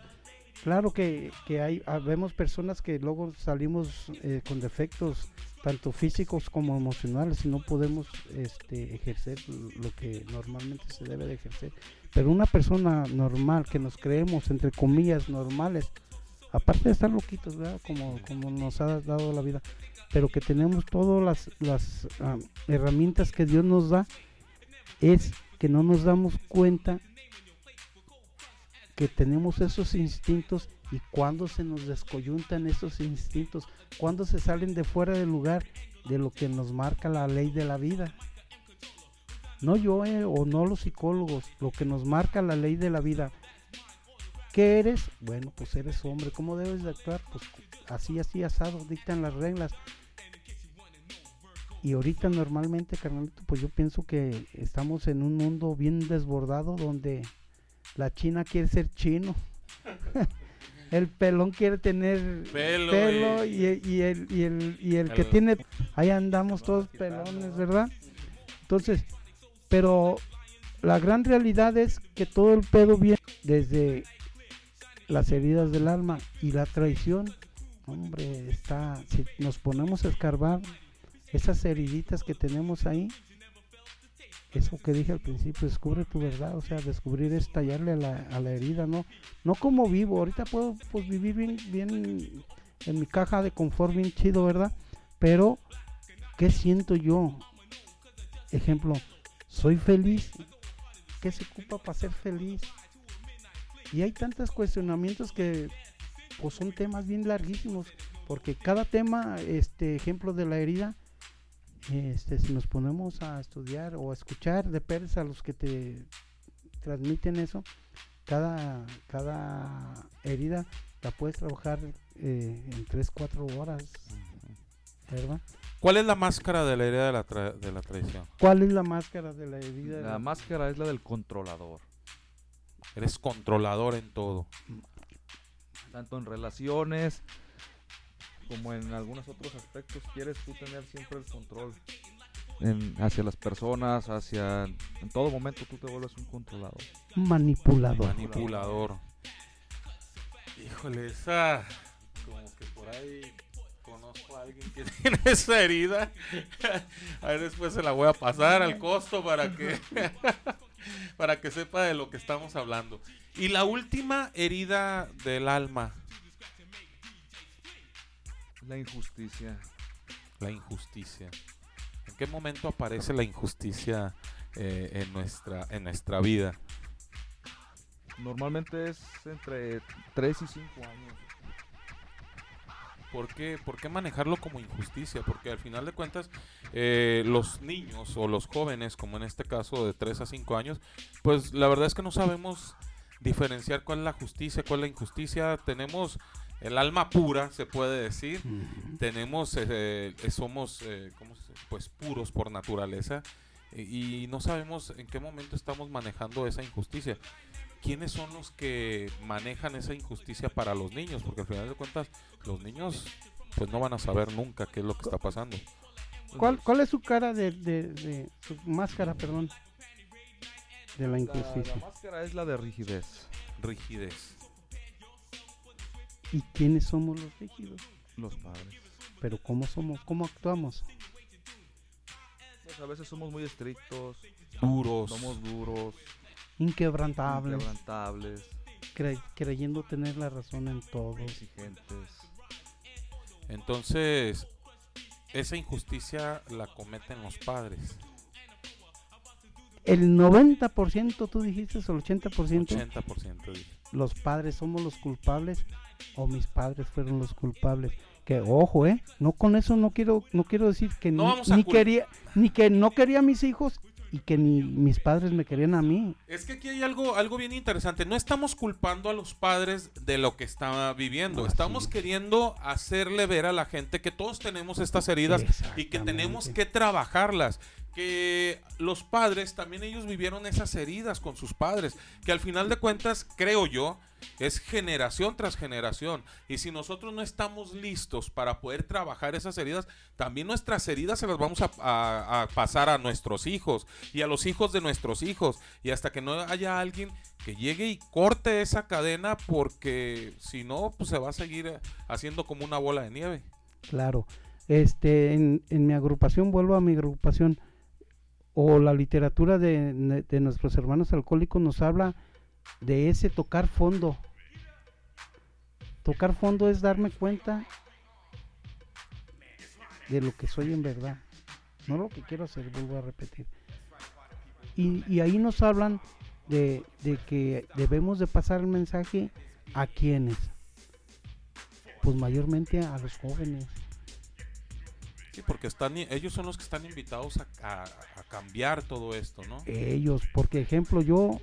Claro que, que hay, vemos personas que luego salimos eh, con defectos tanto físicos como emocionales y no podemos este, ejercer lo que normalmente se debe de ejercer. Pero una persona normal que nos creemos, entre comillas, normales, aparte de estar loquitos, ¿verdad? Como, como nos ha dado la vida, pero que tenemos todas las, las ah, herramientas que Dios nos da, es que no nos damos cuenta que tenemos esos instintos y cuando se nos descoyuntan esos instintos, cuando se salen de fuera del lugar de lo que nos marca la ley de la vida. No yo eh, o no los psicólogos, lo que nos marca la ley de la vida. ¿Qué eres? Bueno, pues eres hombre. ¿Cómo debes de actuar? Pues así, así, asado, dictan las reglas. Y ahorita normalmente, carnalito, pues yo pienso que estamos en un mundo bien desbordado donde la China quiere ser chino. el pelón quiere tener Pelo pelo, y- y, y el, y el, y el que tiene, ahí andamos todos pelones, ¿verdad? Entonces, pero la gran realidad es que todo el pedo viene desde las heridas del alma y la traición. Hombre, está, si nos ponemos a escarbar esas heriditas que tenemos ahí, eso que dije al principio, descubre tu verdad, o sea, descubrir es tallarle a la, a la herida, ¿no? No como vivo, ahorita puedo pues, vivir bien, bien en mi caja de confort, bien chido, ¿verdad? Pero, ¿qué siento yo? Ejemplo, ¿soy feliz? ¿Qué se ocupa para ser feliz? Y hay tantos cuestionamientos que pues son temas bien larguísimos, porque cada tema, este ejemplo de la herida, este, si nos ponemos a estudiar o a escuchar de persa a los que te transmiten eso, cada, cada herida la puedes trabajar eh, en 3, 4 horas, ¿verdad? ¿Cuál es la máscara de la herida de la, tra- de la traición? ¿Cuál es la máscara de la herida? La máscara es la del controlador. Eres controlador en todo. Tanto en relaciones como en algunos otros aspectos quieres tú tener siempre el control. En, hacia las personas, hacia... En todo momento tú te vuelves un controlador. Manipulador. Manipulador. Híjole, esa. Como que por ahí conozco a alguien que tiene esa herida. A ver, después se la voy a pasar al costo para que. para que sepa de lo que estamos hablando. Y la última herida del alma. La injusticia. La injusticia. ¿En qué momento aparece la injusticia eh, en, nuestra, en nuestra vida? Normalmente es entre 3 y 5 años. ¿Por qué, por qué manejarlo como injusticia? Porque al final de cuentas, eh, los niños o los jóvenes, como en este caso de 3 a 5 años, pues la verdad es que no sabemos diferenciar cuál es la justicia, cuál es la injusticia. Tenemos el alma pura, se puede decir. Tenemos, eh, eh, somos, eh, ¿cómo se- pues puros por naturaleza. Y, y no sabemos en qué momento estamos manejando esa injusticia. ¿Quiénes son los que manejan esa injusticia para los niños? Porque al final de cuentas, los niños pues no van a saber nunca qué es lo que está pasando. ¿Cuál, ¿Cuál es su cara de, de, de- su máscara, perdón? De la La, injusticia. la máscara es la de rigidez. Rigidez. ¿Y quiénes somos los rígidos? Los padres. Pero ¿cómo somos? ¿Cómo actuamos? Pues a veces somos muy estrictos. Duros. Somos duros. Inquebrantables. Inquebrantables. cre- creyendo tener la razón en todo. Exigentes. Entonces, esa injusticia la cometen los padres. El 90%, tú dijiste, el 80%. 80% dije. Los padres somos los culpables o mis padres fueron los culpables. Que ojo, eh, no con eso no quiero no quiero decir que No ni, quería ni que no quería a mis hijos y que ni mis padres me querían a mí. Es que aquí hay algo, algo bien interesante. No estamos culpando a los padres de lo que está viviendo. Estamos queriendo hacerle ver a la gente que todos tenemos estas heridas y que tenemos que trabajarlas. Que los padres también ellos vivieron esas heridas con sus padres. Que al final de cuentas, creo yo, es generación tras generación. Y si nosotros no estamos listos para poder trabajar esas heridas, también nuestras heridas se las vamos a, pasar a nuestros hijos y a los hijos de nuestros hijos. Y hasta que no haya alguien que llegue y corte esa cadena, porque si no, pues se va a seguir haciendo como una bola de nieve. Claro. Este en mi agrupación vuelvo a mi agrupación o la literatura de, nuestros hermanos alcohólicos nos habla de ese tocar fondo. Tocar fondo es darme cuenta de lo que soy en verdad, no lo que quiero hacer, vuelvo a repetir. Y, y ahí nos hablan de, de que debemos de pasar el mensaje a quienes, pues mayormente a los jóvenes. Sí, porque están, ellos son los que están invitados a, a- a cambiar todo esto, ¿no? ellos, porque ejemplo yo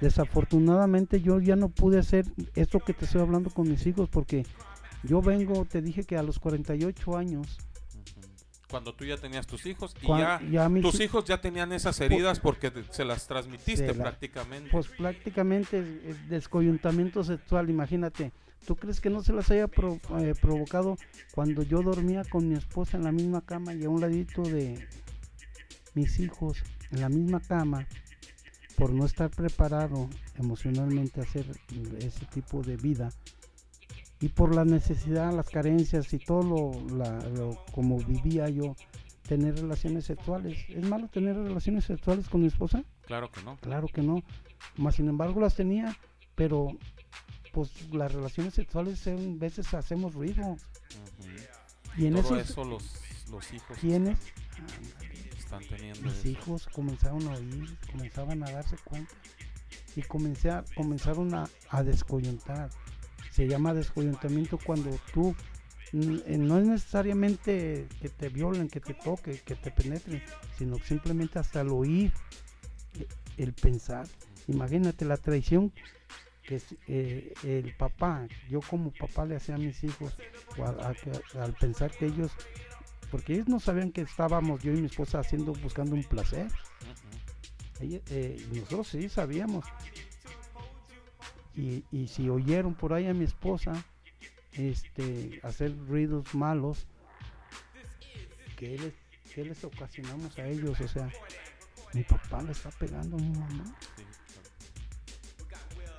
desafortunadamente yo ya no pude hacer esto que te estoy hablando con mis hijos porque yo vengo, te dije que a los 48 años Cuando tú ya tenías tus hijos y ya, tus hi- hijos ya tenían esas heridas porque te- se las transmitiste Se la- prácticamente. Pues prácticamente es- es descoyuntamiento sexual, imagínate. ¿Tú crees que no se las haya pro- eh, provocado cuando yo dormía con mi esposa en la misma cama y a un ladito de mis hijos en la misma cama por no estar preparado emocionalmente a hacer ese tipo de vida y por la necesidad, las carencias y todo lo, la- lo- como vivía yo tener relaciones sexuales. ¿Es malo tener relaciones sexuales con mi esposa? Claro que no. Claro que no. Más sin embargo las tenía, pero pues las relaciones sexuales en veces hacemos ruido. Y en Todo esos- eso los, los hijos ¿Quiénes? están teniendo. Mis eso. hijos comenzaron a oír, comenzaban a darse cuenta y comencé a- comenzaron a, a descoyuntar. Se llama descoyuntamiento cuando tú eh, no es necesariamente que te violen, que te toquen, que te penetren, sino simplemente hasta el oír, eh, el pensar. Imagínate la traición que es, eh, el papá, yo como papá le hacía a mis hijos, a- que- al pensar que ellos, porque ellos no sabían que estábamos yo y mi esposa haciendo, buscando un placer. Eh, nosotros sí sabíamos. Y, y si oyeron por ahí a mi esposa este, hacer ruidos malos, ¿qué les, qué les ocasionamos a ellos? O sea, mi papá le está pegando a mi mamá.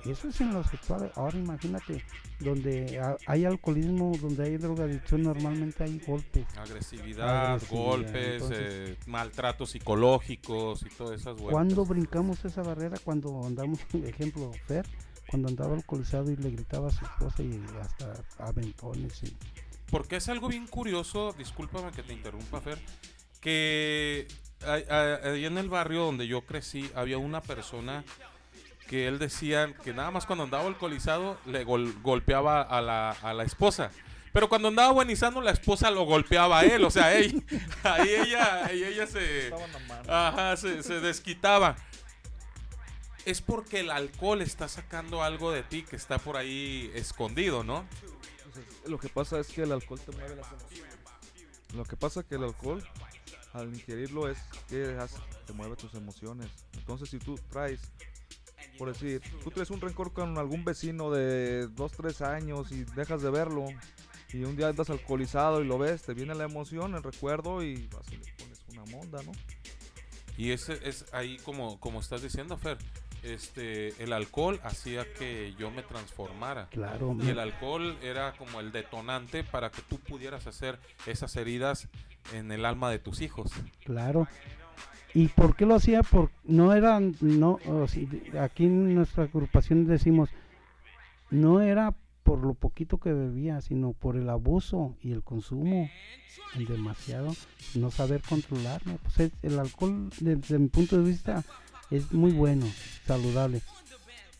Eso es en lo sexual. Ahora imagínate, donde ha- hay alcoholismo, donde hay drogadicción, normalmente hay golpes. Agresividad, Agresividad, golpes, entonces- eh, maltratos psicológicos y todas esas vueltas. ¿Cuándo brincamos esa barrera? Cuando andamos, ejemplo, Fer, cuando andaba alcoholizado y le gritaba a su esposa y hasta aventones. Y, Porque es algo bien curioso, discúlpame que te interrumpa, Fer, que ahí en el barrio donde yo crecí había una persona que él decía que nada más cuando andaba alcoholizado le gol- golpeaba a la, a la esposa. Pero cuando andaba buenizando, la esposa lo golpeaba a él. O sea, ey- ahí ella, ahí ella se, ajá, se, se desquitaba. Es porque el alcohol está sacando algo de ti que está por ahí escondido, ¿no? Lo que pasa es que el alcohol te mueve las emociones. Lo que pasa es que el alcohol, al ingerirlo, es que hace- te mueve tus emociones. Entonces, si tú traes, por decir, tú traes un rencor con algún vecino de 2, 3 años y dejas de verlo, y un día andas alcoholizado y lo ves, te viene la emoción, el recuerdo y vas y le pones una monda, ¿no? Y ese es ahí como, como estás diciendo, Fer. Este, el alcohol hacía que yo me transformara. Claro, Y el alcohol era como el detonante para que tú pudieras hacer esas heridas en el alma de tus hijos. Claro. ¿Y por qué lo hacía? Por, no eran, no, aquí en nuestra agrupación decimos, no era por lo poquito que bebía, sino por el abuso y el consumo en demasiado, no saber controlarlo. Pues es- el alcohol, desde mi punto de vista, es muy bueno, saludable,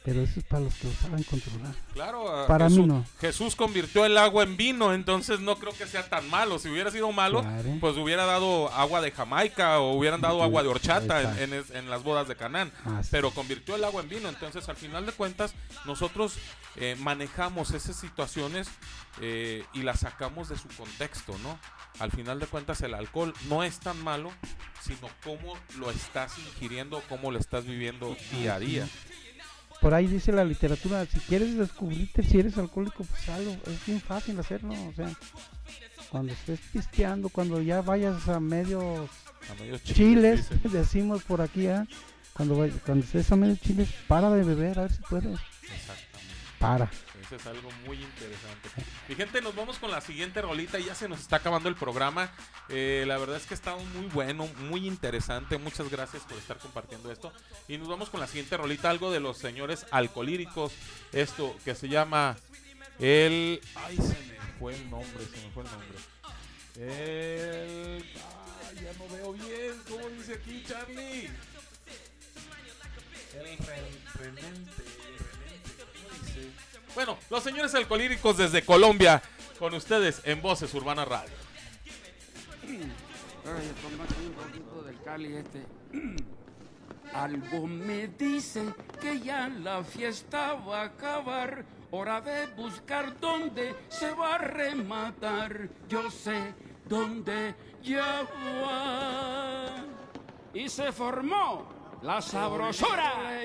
pero eso es para los que lo saben controlar. Claro, para Jesús, mí no. Jesús convirtió el agua en vino, entonces no creo que sea tan malo. Si hubiera sido malo, Claro. pues hubiera dado agua de Jamaica o hubieran dado agua de horchata en, las bodas de Canaán. Así Pero convirtió el agua en vino, entonces al final de cuentas nosotros eh, manejamos esas situaciones eh, y las sacamos de su contexto, ¿no? Al final de cuentas el alcohol no es tan malo, sino cómo lo estás ingiriendo, cómo lo estás viviendo día a día. Por ahí dice la literatura, si quieres descubrirte si eres alcohólico, pues hazlo. Es bien fácil hacerlo. O sea, cuando estés pisteando, cuando ya vayas a medios, A medios chiles, decimos por aquí, ¿ah? cuando, vay- cuando estés a medios chiles, para de beber, a ver si puedes. Exactamente. Para. Eso es algo muy interesante. Mi gente, nos vamos con la siguiente rolita. Ya se nos está acabando el programa. Eh, la verdad es que ha estado muy bueno, muy interesante. Muchas gracias por estar compartiendo esto. Y nos vamos con la siguiente rolita. Algo de los señores alcohólicos. Esto que se llama el. Ay, se me fue el nombre. Se me fue el nombre. El. Ay, ya no veo bien. ¿Cómo dice aquí, Charlie? El re-. Bueno, los señores alcohólicos desde Colombia, con ustedes en Voces Urbana Radio. Ay, tómate un poquito del Cali este. Algo me dice que ya la fiesta va a acabar. Hora de buscar dónde se va a rematar. Yo sé donde ya va. Y se formó la sabrosura.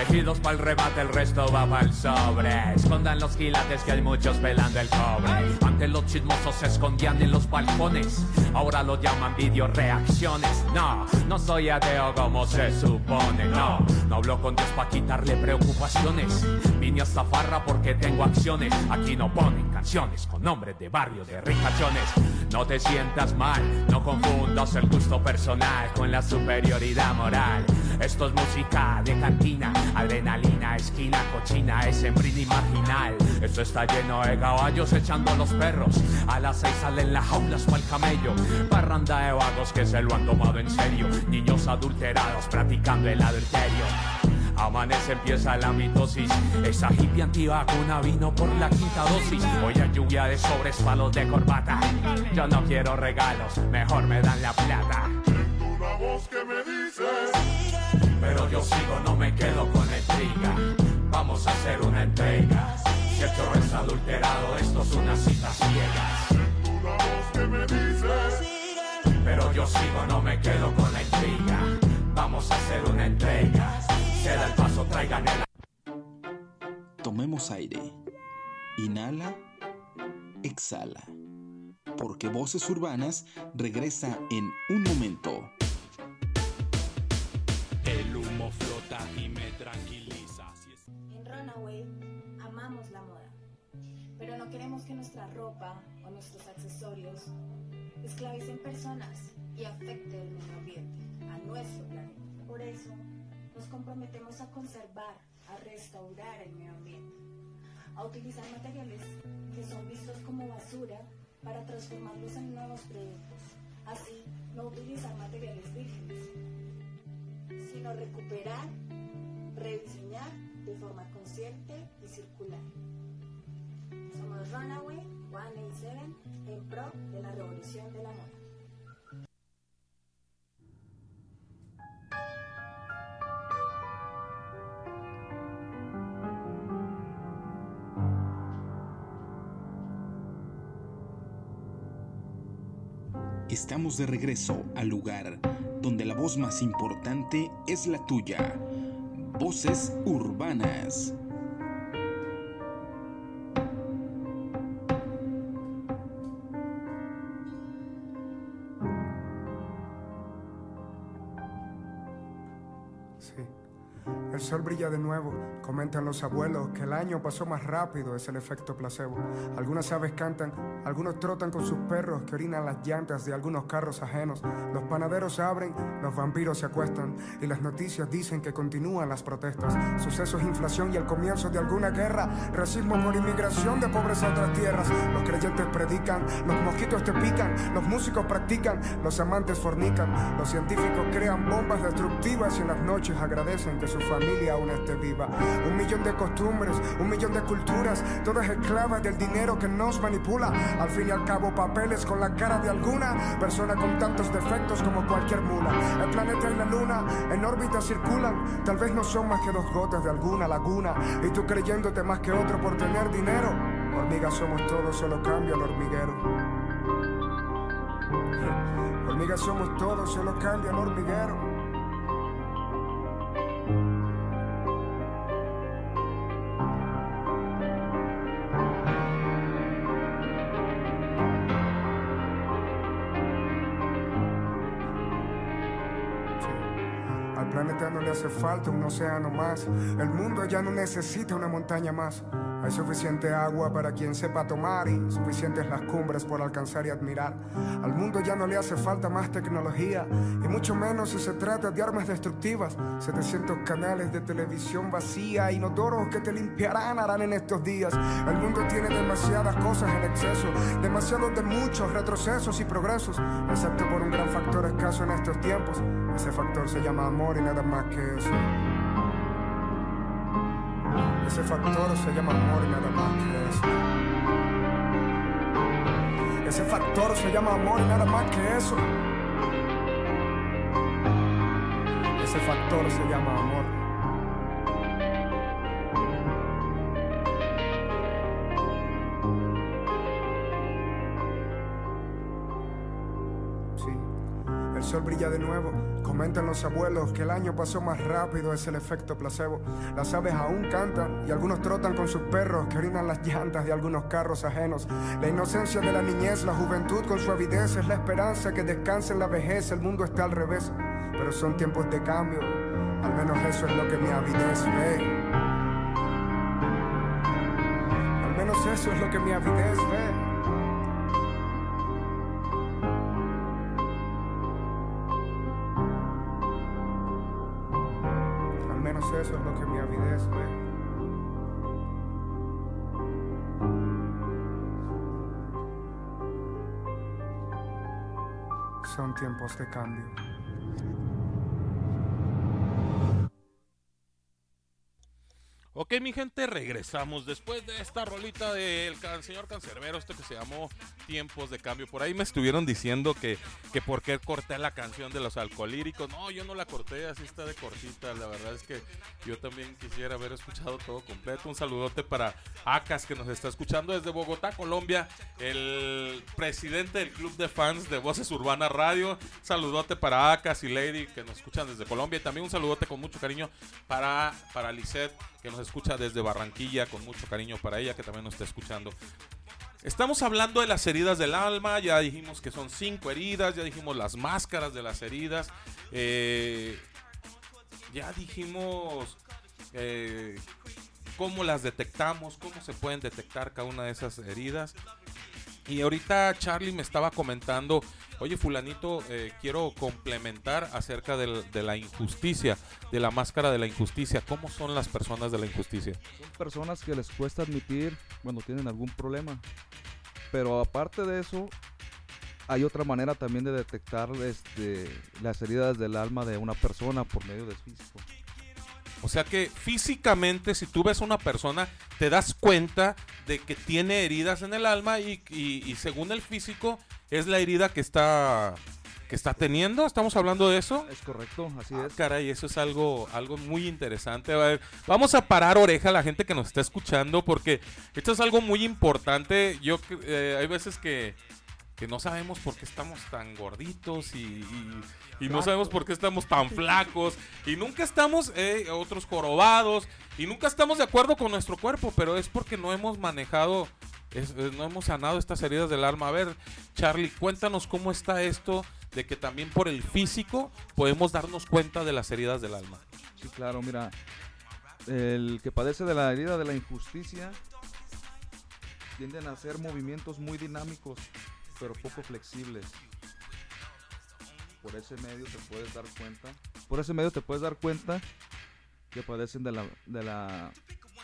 Elegidos para el remate, el resto va para el sobre. Escondan los quilates que hay muchos pelando el cobre. Antes los chismosos se escondían en los balcones. Ahora lo llaman video reacciones. No, no soy ateo como se supone. No, no hablo con Dios para quitarle preocupaciones. Vine a zafarra porque tengo acciones. Aquí no ponen canciones con nombres de barrio de ricachones. No te sientas mal, no confundas el gusto personal con la superioridad moral. Esto es música de cantina, adrenalina, esquina, cochina, es sembrina marginal. Esto está lleno de caballos echando a los perros. A las seis salen las jaulas para el camello. Parranda de vagos que se lo han tomado en serio. Niños adulterados practicando el adulterio. Amanece, empieza la mitosis. Esa hippie antivacuna vino por la quinta dosis. Hoy hay lluvia de sobres, palos de corbata. Yo no quiero regalos, mejor me dan la plata. Una voz que me dice Pero yo sigo, no me quedo con intriga. Vamos a hacer una entrega. Si el chorro es adulterado, esto es una cita ciega. Una voz que me dice Pero yo sigo, no me quedo con la intriga. Vamos a hacer una entrega. Se da el paso, traigan el. Tomemos aire. Inhala. Exhala. Porque Voces Urbanas regresa en un momento. El humo flota y me tranquiliza. En Runaway amamos la moda, pero no queremos que nuestra ropa o nuestros accesorios esclavicen personas y afecte el medio ambiente, nuestro planeta. Por eso nos comprometemos a conservar, a restaurar el medio ambiente, a utilizar materiales que son vistos como basura para transformarlos en nuevos productos. Así, no utilizar materiales vírgenes, sino recuperar, rediseñar de forma consciente y circular. Somos Runaway 187 en pro de la revolución de la Estamos de regreso al lugar donde la voz más importante es la tuya. Voces urbanas. Sol brilla de nuevo, comentan los abuelos que el año pasó más rápido, es el efecto placebo. Algunas aves cantan, algunos trotan con sus perros que orinan las llantas de algunos carros ajenos. Los panaderos abren, los vampiros se acuestan y las noticias dicen que continúan las protestas. Sucesos, inflación y el comienzo de alguna guerra, racismo por inmigración de pobres a otras tierras. Los creyentes predican, los mosquitos te pican, los músicos practican, los amantes fornican, los científicos crean bombas destructivas y en las noches agradecen que su familia aún esté viva. Un millón de costumbres, un millón de culturas, todas esclavas del dinero que nos manipula. Al fin y al cabo, papeles con la cara de alguna persona con tantos defectos como cualquier mula. El planeta y la luna en órbita circulan, tal vez no son más que dos gotas de alguna laguna. Y tú creyéndote más que otro por tener dinero. Hormigas somos todos, solo cambia el hormiguero. Hormigas somos todos, solo cambia el hormiguero. Hace falta un océano más. El mundo ya no necesita una montaña más. Hay suficiente agua para quien sepa tomar y suficientes las cumbres por alcanzar y admirar. Al mundo ya no le hace falta más tecnología y mucho menos si se trata de armas destructivas. 700 canales de televisión vacía, inodoros que te limpiarán harán en estos días. El mundo tiene demasiadas cosas en exceso, demasiados de muchos retrocesos y progresos, excepto por un gran factor escaso en estos tiempos. Ese factor se llama amor y nada más que eso. Ese factor se llama amor y nada más que eso. Ese factor se llama amor y nada más que eso. ese factor se llama amor. Sí, el sol brilla de nuevo. Comentan los abuelos que el año pasó más rápido, es el efecto placebo. Las aves aún cantan y algunos trotan con sus perros que orinan las llantas de algunos carros ajenos. La inocencia de la niñez, la juventud con su avidez es la esperanza que descansa en la vejez. El mundo está al revés, pero son tiempos de cambio. Al menos eso es lo que mi avidez ve. Al menos eso es lo que mi avidez ve. Tiempos de cambio. Ok, mi gente, regresamos después de esta rolita del señor Cancerbero, esto que se llamó Tiempos de Cambio. Por ahí me estuvieron diciendo que, que por qué corté la canción de los alcohólíricos. No, yo no la corté, así está de cortita. La verdad es que yo también quisiera haber escuchado todo completo. Un saludote para Acas, que nos está escuchando desde Bogotá, Colombia. El presidente del club de fans de Voces Urbana Radio. Saludote para Acas y Lady, que nos escuchan desde Colombia. Y también un saludote con mucho cariño para, para Lisette, que nos escucha desde Barranquilla, con mucho cariño para ella, que también nos está escuchando. Estamos hablando de las heridas del alma, ya dijimos que son cinco heridas, ya dijimos las máscaras de las heridas, eh, ya dijimos eh, cómo las detectamos, cómo se pueden detectar cada una de esas heridas. Y ahorita Charlie me estaba comentando, oye fulanito, eh, quiero complementar acerca de la injusticia, de la máscara de la injusticia. ¿Cómo son las personas de la injusticia? Son personas que les cuesta admitir cuando tienen algún problema. Pero aparte de eso, hay otra manera también de detectar este, las heridas del alma de una persona por medio del físico. O sea que físicamente, si tú ves a una persona, te das cuenta de que tiene heridas en el alma y, y- y según el físico es la herida que está que está teniendo. ¿Estamos hablando de eso? Es correcto, así Ah, es. Caray, eso es algo, algo muy interesante. A ver, vamos a parar oreja a la gente que nos está escuchando porque esto es algo muy importante. Yo eh, hay veces que, que no sabemos por qué estamos tan gorditos y, y- y no sabemos por qué estamos tan flacos y nunca estamos eh, otros jorobados y nunca estamos de acuerdo con nuestro cuerpo, pero es porque no hemos manejado, es- eh, no hemos sanado estas heridas del alma. A ver, Charlie, cuéntanos cómo está esto de que también por el físico podemos darnos cuenta de las heridas del alma. Sí, claro, mira. El que padece de la herida de la injusticia tienden a hacer movimientos muy dinámicos, pero poco flexibles. Por ese medio te puedes dar cuenta. Por ese medio te puedes dar cuenta que padecen de la, de la,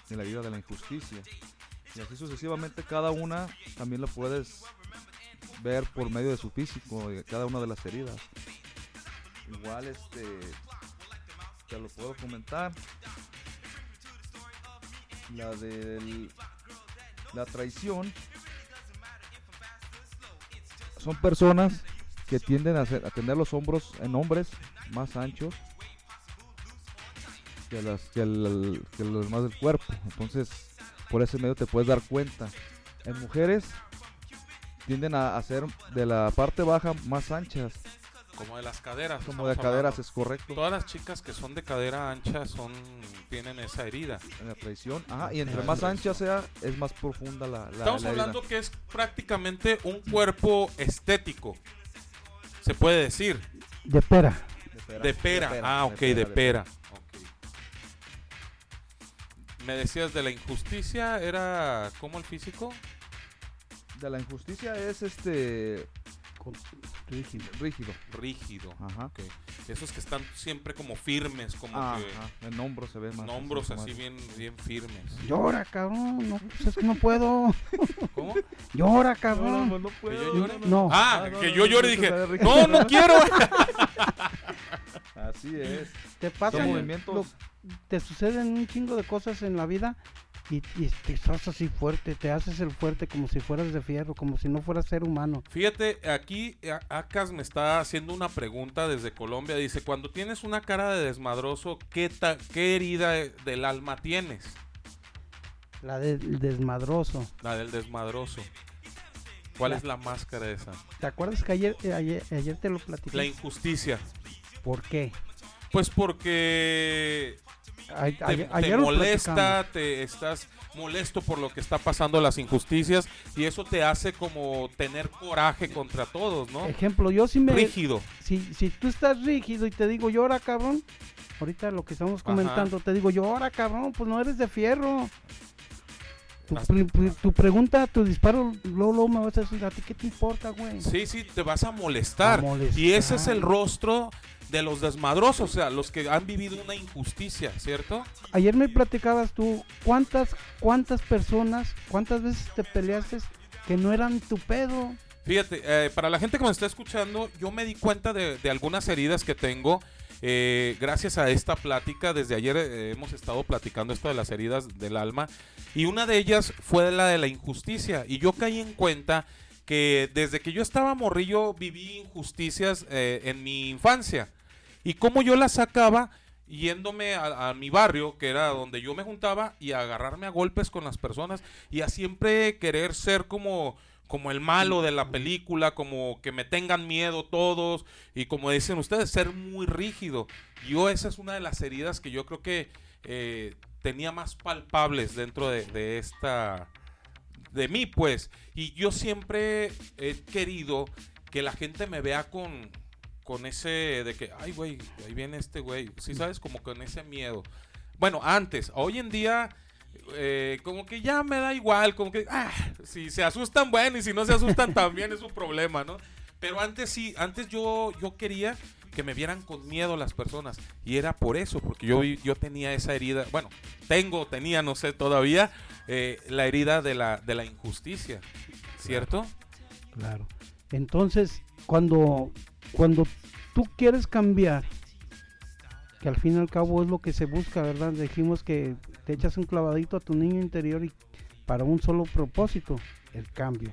de la herida de la injusticia. Y así sucesivamente cada una también lo puedes ver por medio de su físico, de cada una de las heridas. Igual este te lo puedo comentar. La de la traición son personas que tienden a, a tener los hombros en hombres más anchos que, las, que los demás del cuerpo. Entonces, por ese medio te puedes dar cuenta. En mujeres tienden a hacer de la parte baja más anchas. Como de las caderas. Como de caderas, hablando. es correcto. Todas las chicas que son de cadera ancha son tienen esa herida. En la traición. Ajá, y entre la más traición. ancha sea, es más profunda la, la Estamos la herida. hablando que es prácticamente un cuerpo estético. Se puede decir. De pera. De pera. Ah, ok, de pera. Me decías de la injusticia, ¿era como el físico? De la injusticia es este. Rígido. Rígido. Rígido. Ajá. Esos que están siempre como firmes, como Ajá, que. en hombros se ve más. En hombros más- así bien, bien firmes. Llora, cabrón. No, pues es que no puedo. ¿Cómo? Llora, cabrón. No, no, no ¿Que puedo. yo llore? No. Ah, Ah, no, que no, yo no, llore y dije, no, no, quiero. Así es. Te pasa Son lo- movimientos. te suceden un chingo de cosas en la vida y, y te estás así fuerte, te haces el fuerte como si fueras de fierro, como si no fueras ser humano. Fíjate, aquí Acas me está haciendo una pregunta desde Colombia. Dice, cuando tienes una cara de desmadroso, ¿qué, ta- qué herida de- del alma tienes? La del desmadroso. La del desmadroso. ¿Cuál La- es la máscara esa? ¿Te acuerdas que ayer, eh, ayer, ayer te lo platicé? La injusticia. ¿Por qué? Pues porque A- te, ayer- te ayer lo molesta, te estás molesto por lo que está pasando, las injusticias, y eso te hace como tener coraje contra todos, ¿no? Ejemplo, yo sí me... Rígido. Si, si tú estás rígido y te digo, llora, cabrón. Ahorita lo que estamos comentando, te digo, llora, cabrón, pues no eres de fierro. Tu, pregunta, tu disparo, luego me vas a decir, ¿a ti qué te importa, güey? Sí, sí, te vas a molestar. A molestar. Y ese es el rostro de los desmadrosos, o sea, los que han vivido una injusticia, ¿cierto? Ayer me platicabas tú, ¿cuántas, cuántas personas, cuántas veces te peleaste que no eran tu pedo? Fíjate, eh, para la gente que me está escuchando, yo me di cuenta de, de algunas heridas que tengo. eh, gracias a esta plática, desde ayer eh, hemos estado platicando esto de las heridas del alma. Y una de ellas fue la de la injusticia. Y yo caí en cuenta que desde que yo estaba morrillo viví injusticias eh, en mi infancia. Y cómo yo las sacaba yéndome a, a mi barrio, que era donde yo me juntaba, y a agarrarme a golpes con las personas y a siempre querer ser como, como el malo de la película, como que me tengan miedo todos, y como dicen ustedes, ser muy rígido. Yo esa es una de las heridas que yo creo que eh, tenía más palpables dentro de, de esta de mí, pues. Y yo siempre he querido que la gente me vea con, con ese de que, ay, güey, ahí viene este güey. Sí, sabes, como con ese miedo. Bueno, antes, hoy en día, eh, como que ya me da igual, como que, ah, si se asustan, bueno, y si no se asustan también es un problema, ¿no? Pero antes sí, antes yo, yo quería que me vieran con miedo las personas. Y era por eso, porque yo, yo tenía esa herida, bueno, tengo, tenía, no sé todavía, eh, la herida de la, de la injusticia, ¿cierto? Claro. Entonces, cuando, cuando tú quieres cambiar, que al fin y al cabo es lo que se busca, ¿verdad? Dijimos que te echas un clavadito a tu niño interior y para un solo propósito, el cambio.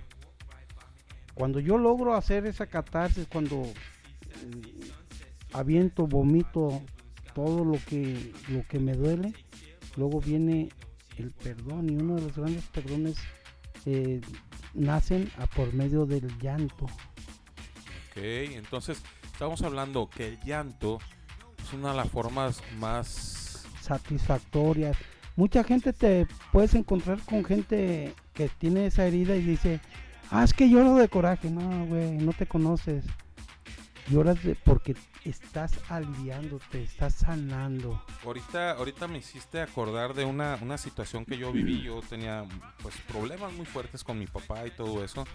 Cuando yo logro hacer esa catarsis, cuando mm, aviento, vomito todo lo que, lo que me duele, luego viene el perdón y uno de los grandes perdones eh, nacen a por medio del llanto. Ok, entonces estamos hablando que el llanto es una de las formas más... satisfactorias. Mucha gente te puedes encontrar con gente que tiene esa herida y dice, ah, es que lloro de coraje. No, güey, no te conoces. Lloras de, porque estás aliviándote, estás sanando. Ahorita, ahorita me hiciste acordar de una, una situación que yo viví. Yo tenía pues problemas muy fuertes con mi papá y todo eso.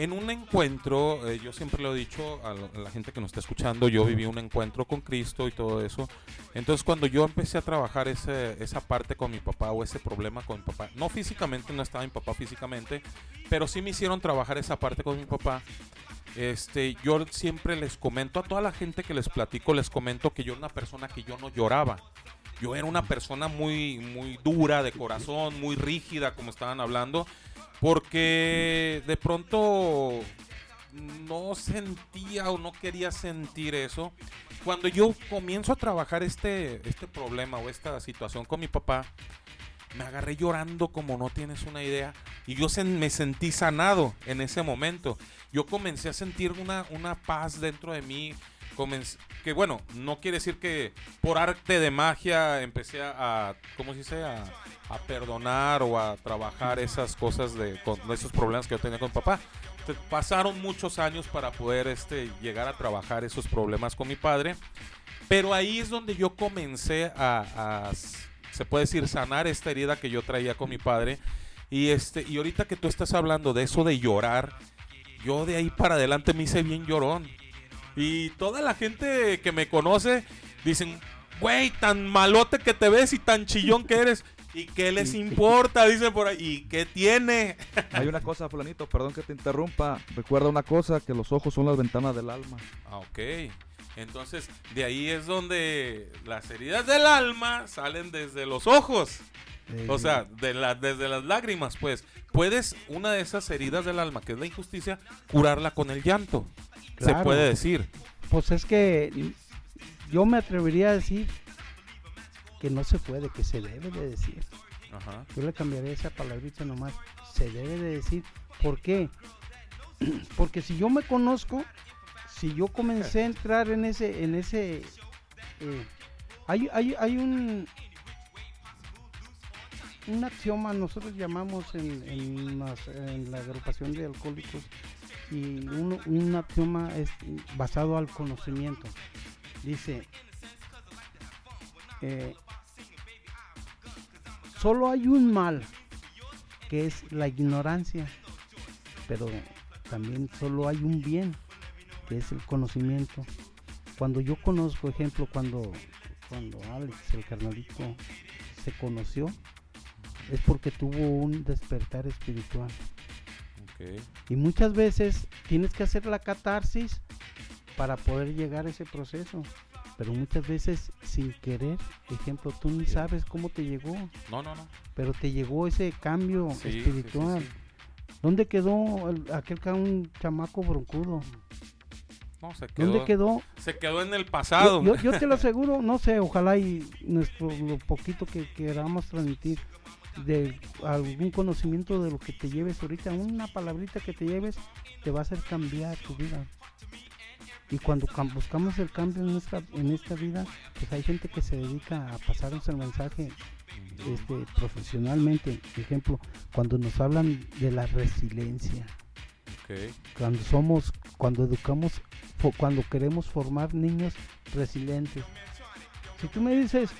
En un encuentro, eh, yo siempre lo he dicho a, la gente que nos está escuchando, yo viví un encuentro con Cristo y todo eso. Entonces cuando yo empecé a trabajar ese, esa parte con mi papá o ese problema con mi papá, no físicamente, no estaba mi papá físicamente, pero sí me hicieron trabajar esa parte con mi papá. Este, yo siempre les comento a toda la gente que les platico, les comento que yo era una persona que yo no lloraba. Yo era una persona muy, muy dura de corazón, muy rígida, como estaban hablando, porque de pronto no sentía o no quería sentir eso. Cuando yo comienzo a trabajar este, este problema o esta situación con mi papá, me agarré llorando como no tienes una idea y yo sen- me sentí sanado en ese momento. Yo comencé a sentir una, una paz dentro de mí, comencé- que bueno, no quiere decir que por arte de magia empecé a, ¿cómo se dice? A, a perdonar o a trabajar esas cosas de, con esos problemas que yo tenía con papá. Te- Pasaron muchos años para poder este, llegar a trabajar esos problemas con mi padre. Pero ahí es donde yo comencé a, a se puede decir, sanar esta herida que yo traía con mi padre. Y, este, y ahorita que tú estás hablando de eso de llorar, yo de ahí para adelante me hice bien llorón. Y toda la gente que me conoce dicen, güey, tan malote que te ves y tan chillón que eres. ¿Y qué les importa? Dicen por ahí. ¿Y qué tiene? Hay una cosa, fulanito, perdón que te interrumpa. Recuerda una cosa, que los ojos son las ventanas del alma. Ah, ok. Entonces, de ahí es donde las heridas del alma salen desde los ojos. O sea, de la, desde las lágrimas, pues, puedes una de esas heridas del alma, que es la injusticia, curarla con el llanto. Se puede decir. Pues es que yo me atrevería a decir que no se puede, que se debe de decir. Ajá. Yo le cambiaría esa palabrita nomás. Se debe de decir. ¿Por qué? Porque si yo me conozco, si yo comencé a entrar en ese, en ese, eh, hay, hay, hay un, un axioma, nosotros llamamos en, la agrupación de alcohólicos, y uno- un axioma es basado al conocimiento. Dice, eh, solo hay un mal, que es la ignorancia, pero también solo hay un bien, que es el conocimiento. Cuando yo conozco, ejemplo, cuando, cuando Alex, el carnalito, se conoció, es porque tuvo un despertar espiritual. Y muchas veces tienes que hacer la catarsis para poder llegar a ese proceso. Pero muchas veces sin querer, ejemplo, tú ni sabes cómo te llegó. No, no, no. Pero te llegó ese cambio Sí, sí, sí, espiritual. ¿Dónde quedó el- aquel un chamaco broncudo? No, se quedó, ¿Dónde quedó? Se quedó en el pasado. Yo, yo- yo te lo aseguro, no sé, ojalá y nuestro lo poquito que queramos transmitir de algún conocimiento de lo que te lleves ahorita, una palabrita que te lleves, te va a hacer cambiar tu vida. Y cuando cam- buscamos el cambio en esta, en esta vida, pues hay gente que se dedica a pasarnos el mensaje este, profesionalmente. Por ejemplo, cuando nos hablan de la resiliencia, Ok. cuando somos, cuando educamos, cuando queremos formar niños resilientes. Si tú me dices,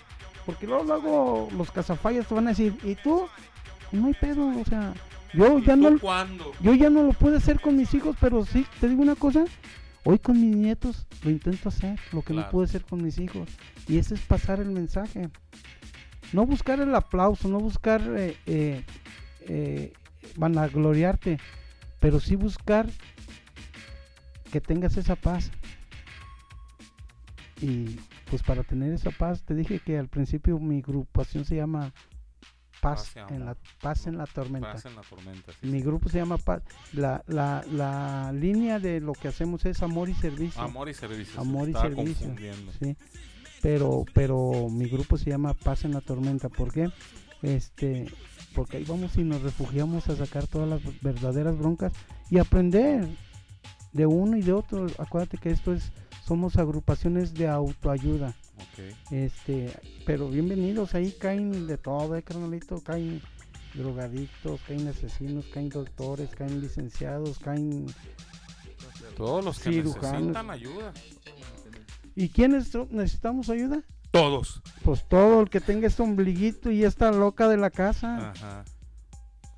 porque luego, luego los cazafallas te van a decir, ¿y tú? No hay pedo, o sea, yo ya no, cuándo? yo ya no lo puedo hacer con mis hijos, pero sí, te digo una cosa, hoy con mis nietos lo intento hacer, lo que no pude hacer con mis hijos, y ese es pasar el mensaje. No buscar el aplauso, no buscar eh, eh, eh, vanagloriarte, pero sí buscar que tengas esa paz. Y pues para tener esa paz, te dije que al principio mi agrupación se llama Paz, en la. Paz en la tormenta. Paz en la tormenta, sí, mi grupo se llama Paz. La, la, la línea de lo que hacemos es amor y servicio. Amor y servicio, se Amor y servicio. Sí. Pero, pero mi grupo se llama Paz en la tormenta. ¿Por qué? Este, porque ahí vamos y nos refugiamos a sacar todas las verdaderas broncas y aprender de uno y de otro. Acuérdate que esto es, somos agrupaciones de autoayuda. Este, pero bienvenidos, ahí caen de todo, eh, carnalito, caen drogadictos, caen asesinos, caen doctores, caen licenciados, caen Todos los que cirujanos. necesitan ayuda. ¿Y quiénes necesitamos ayuda? Todos. Pues todo el que tenga este ombliguito y esta loca de la casa. Ajá.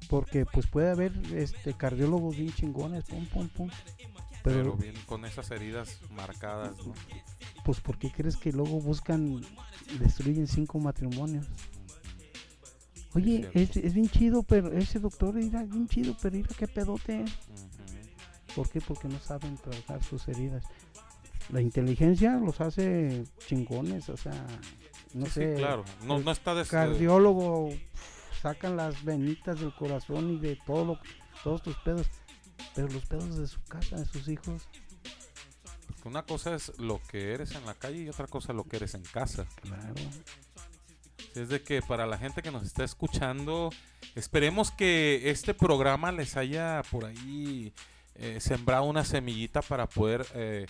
Porque pues puede haber este cardiólogos bien chingones, pum, pum, pum. Pero, Pero, bien con esas heridas marcadas, ¿no? pues ¿por qué crees que luego buscan, destruyen cinco matrimonios? Oye, es, es bien chido, pero ese doctor era bien chido, pero mira qué pedote es. ¿Por qué? Porque no saben tratar sus heridas. La inteligencia los hace chingones, o sea, no Sí, sí, sé. claro. No- está des- Cardiólogo, sacan las venitas del corazón y de todo lo- todos tus pedos. Pero los pedos de su casa, de sus hijos, Porque una cosa es lo que eres en la calle y otra cosa lo que eres en casa. Claro. Es de que para la gente que nos está escuchando, esperemos que este programa les haya por ahí eh, sembrado una semillita para poder, eh,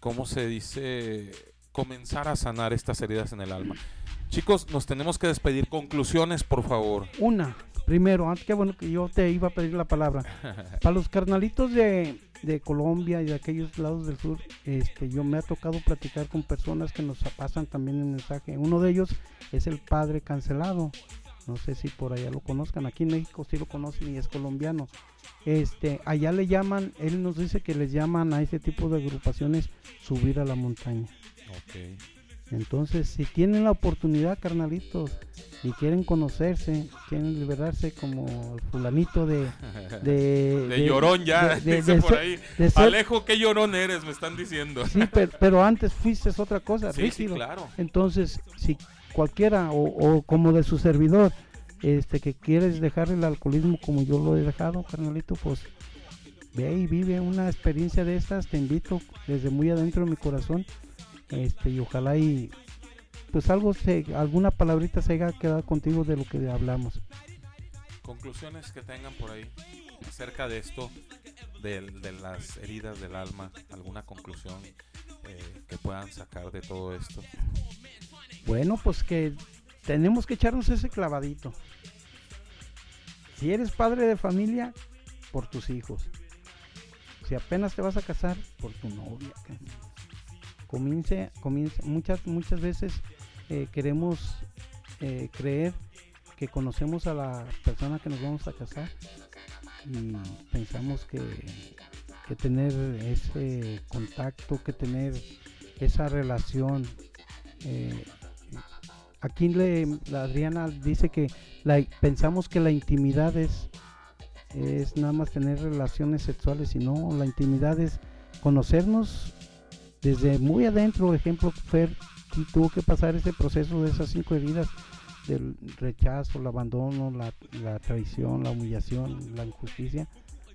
¿cómo se dice? Comenzar a sanar estas heridas en el alma. Chicos, nos tenemos que despedir. Conclusiones, por favor. Una, primero, antes que bueno que yo te iba a pedir la palabra. Para los carnalitos de, de Colombia y de aquellos lados del sur, este, yo me ha tocado platicar con personas que nos pasan también el mensaje. Uno de ellos es el padre cancelado. No sé si por allá lo conozcan. Aquí en México sí lo conocen y es colombiano. Este, allá le llaman, él nos dice que les llaman a ese tipo de agrupaciones subir a la montaña. Entonces, si tienen la oportunidad, carnalitos, y quieren conocerse, quieren liberarse como el fulanito de... De, De llorón ya, de- de- por ahí. Alejo, qué llorón eres, me están diciendo. Sí, pero, pero antes fuiste otra cosa, Sí, sí, claro. Entonces, si cualquiera, o, o como de su servidor, este que quieres dejar el alcoholismo como yo lo he dejado, carnalito, pues ve y vive una experiencia de estas, te invito desde muy adentro de mi corazón, este y ojalá y pues algo se, alguna palabrita se haya quedado contigo de lo que hablamos. Conclusiones que tengan por ahí acerca de esto, de, de las heridas del alma, alguna conclusión eh, que puedan sacar de todo esto. Bueno, pues que tenemos que echarnos ese clavadito. Si eres padre de familia, por tus hijos. Si apenas te vas a casar, por tu novia. Comience, comience. Muchas, muchas veces eh, queremos eh, creer que conocemos a la persona que nos vamos a casar y pensamos que, que tener ese contacto, que tener esa relación. eh, aquí le, la Adriana dice que la, pensamos que la intimidad es, es nada más tener relaciones sexuales y no, la intimidad es conocernos desde muy adentro. Ejemplo, Fer tuvo que pasar ese proceso de esas cinco heridas del rechazo, el abandono, la, la traición, la humillación, la injusticia,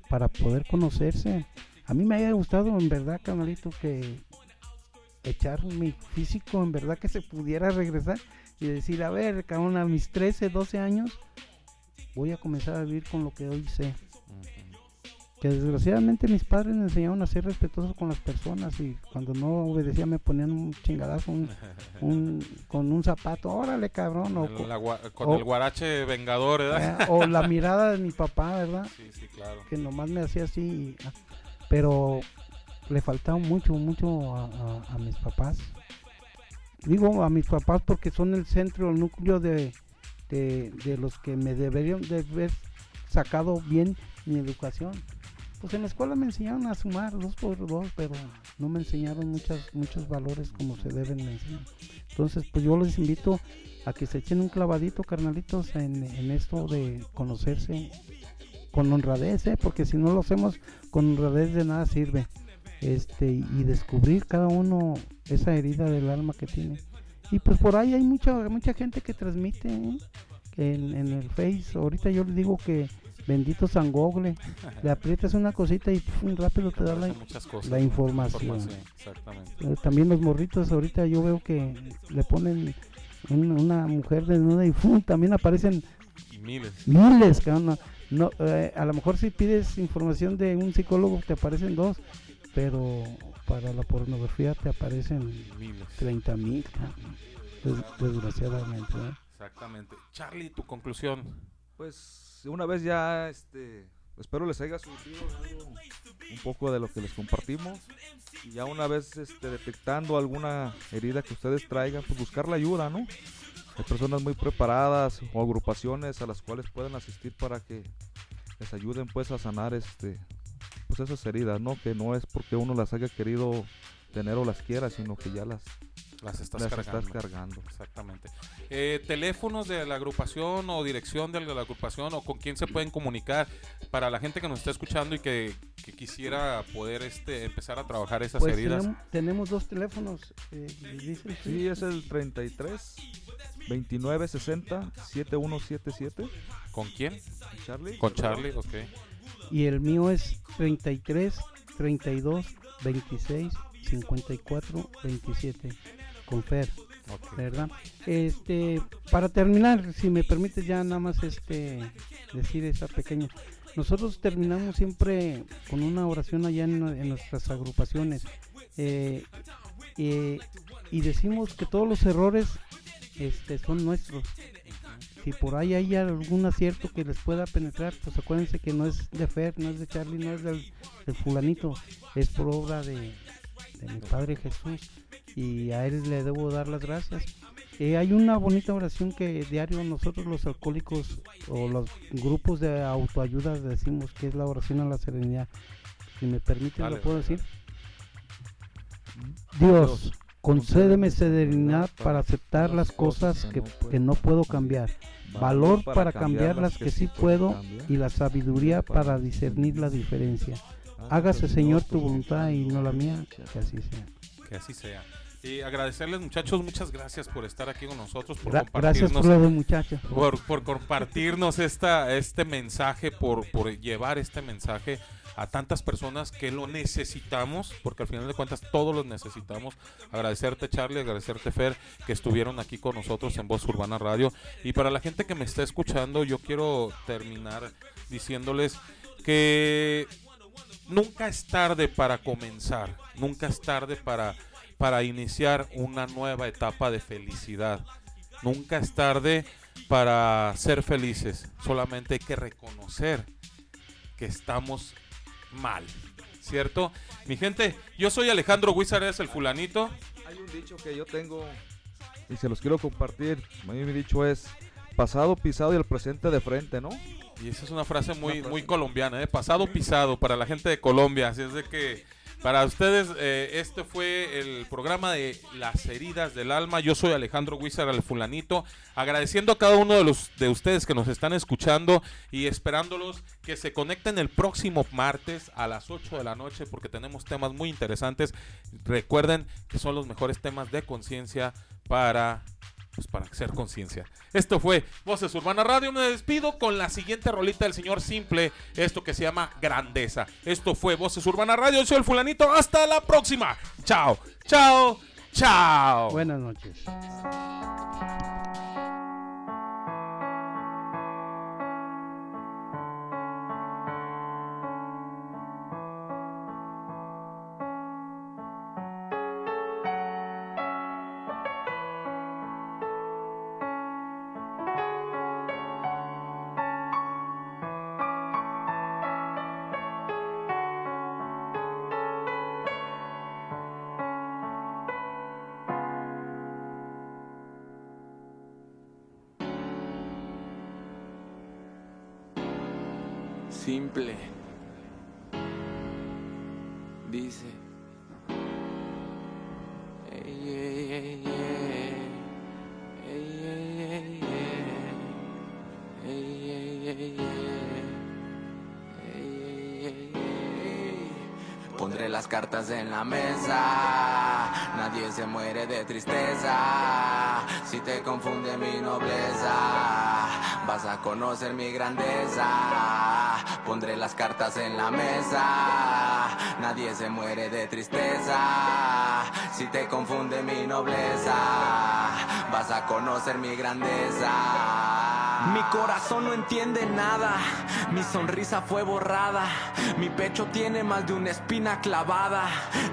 para poder conocerse. A mí me haya gustado, en verdad, canalito, que echar mi físico, en verdad, que se pudiera regresar y decir, a ver, cabrón, a mis 13, 12 años, voy a comenzar a vivir con lo que hoy sé. Que desgraciadamente mis padres me enseñaron a ser respetuosos con las personas y cuando no obedecía me ponían un chingadazo un, un- con un zapato, órale cabrón, o, El- la con o- el guarache vengador, ¿verdad? eh, o la mirada de mi papá, ¿verdad? Sí, sí, claro. Que nomás me hacía así, pero le faltaba mucho, mucho a, a- a mis papás. Digo a mis papás porque son el centro, el núcleo de, de, de los que me deberían de haber sacado bien mi educación. Pues en la escuela me enseñaron a sumar dos por dos, pero no me enseñaron muchas, muchos valores como se deben enseñar. Entonces, pues yo les invito a que se echen un clavadito, carnalitos, en, en esto de conocerse con honradez, ¿eh? porque si no lo hacemos con honradez de nada sirve. Este, y descubrir cada uno esa herida del alma que tiene. Y pues por ahí hay mucha mucha gente que transmite ¿eh? en, en el Face. Ahorita yo les digo que bendito San Google, le aprietas una cosita y pum, rápido te da la, muchas cosas, la información. Eh, También los morritos ahorita yo veo que le ponen un- una mujer desnuda y ¡fum! también aparecen Miles. miles, cabrón, no, no, eh, a lo mejor si pides información de un psicólogo te aparecen dos, pero para la pornografía te aparecen Miles. 30 mil, desgraciadamente. ¿eh? Exactamente. Charlie, tu conclusión. Pues una vez ya, este, espero les haya surgido un poco de lo que les compartimos. Y ya una vez este, detectando alguna herida que ustedes traigan, pues buscar la ayuda, ¿no? Hay personas muy preparadas o agrupaciones a las cuales pueden asistir para que les ayuden pues a sanar este pues esas heridas, ¿no? Que no es porque uno las haya querido tener o las quiera, sino que ya las Las estás las cargando. estás cargando. Exactamente. Eh, teléfonos de la agrupación o dirección de la agrupación o con quién se pueden comunicar para la gente que nos está escuchando y que, que quisiera poder este empezar a trabajar esas Pues heridas. tenemos, tenemos dos teléfonos. eh, dicen, Sí, es el 33 29 60 7177. ¿Con quién? Charlie. Con Charlie, ok. Y el mío es 33 32 26 54 27 con Fer. ¿verdad? Este, para terminar, si me permites ya nada más este decir esa pequeña. Nosotros terminamos siempre con una oración allá en, en nuestras agrupaciones eh, eh, y decimos que todos los errores este, son nuestros. Si por ahí hay algún acierto que les pueda penetrar, pues acuérdense que no es de Fer, no es de Charlie, no es del, del fulanito, es por obra de, de mi Padre Jesús y a él le debo dar las gracias. Eh, hay una bonita oración que diario nosotros los alcohólicos o los grupos de autoayuda decimos que es la oración a la serenidad. Si me permiten, lo puedo decir. Dios, concédeme serenidad para aceptar las cosas que, que no puedo cambiar, valor para cambiar las que sí puedo y la sabiduría para discernir la diferencia. Hágase, Señor, tu voluntad y no la mía, que así sea. Que así sea. Y agradecerles, muchachos, muchas gracias por estar aquí con nosotros, por Gra- gracias compartirnos, por muchachos. por, por compartirnos esta, este mensaje, por, por llevar este mensaje a tantas personas que lo necesitamos, porque al final de cuentas todos los necesitamos. Agradecerte Charlie, agradecerte Fer, que estuvieron aquí con nosotros en Voz Urbana Radio. Y para la gente que me está escuchando, yo quiero terminar diciéndoles que nunca es tarde para comenzar, nunca es tarde para, para iniciar una nueva etapa de felicidad. Nunca es tarde para ser felices, solamente hay que reconocer que estamos mal, ¿cierto? Mi gente, yo soy Alejandro Huizares, el fulanito. Hay un dicho que yo tengo y se los quiero compartir. Mi dicho es pasado pisado y el presente de frente, ¿no? Y esa es una frase muy, muy colombiana, ¿eh? pasado pisado para la gente de Colombia. Así es de que para ustedes eh, este fue el programa de Las heridas del alma. Yo soy Alejandro Huizar, el fulanito, agradeciendo a cada uno de los de ustedes que nos están escuchando y esperándolos que se conecten el próximo martes a las 8 de la noche porque tenemos temas muy interesantes. Recuerden que son los mejores temas de conciencia para pues para hacer conciencia. Esto fue Voces Urbana Radio. Me despido con la siguiente rolita del señor Simple, esto que se llama Grandeza. Esto fue Voces Urbana Radio. Soy el fulanito. Hasta la próxima. Chao, chao, chao. Buenas noches. Mesa, nadie se muere de tristeza. Si te confunde mi nobleza, vas a conocer mi grandeza. Pondré las cartas en la mesa, nadie se muere de tristeza. Si te confunde mi nobleza, vas a conocer mi grandeza. Mi corazón no entiende nada, mi sonrisa fue borrada, mi pecho tiene más de una espina clavada.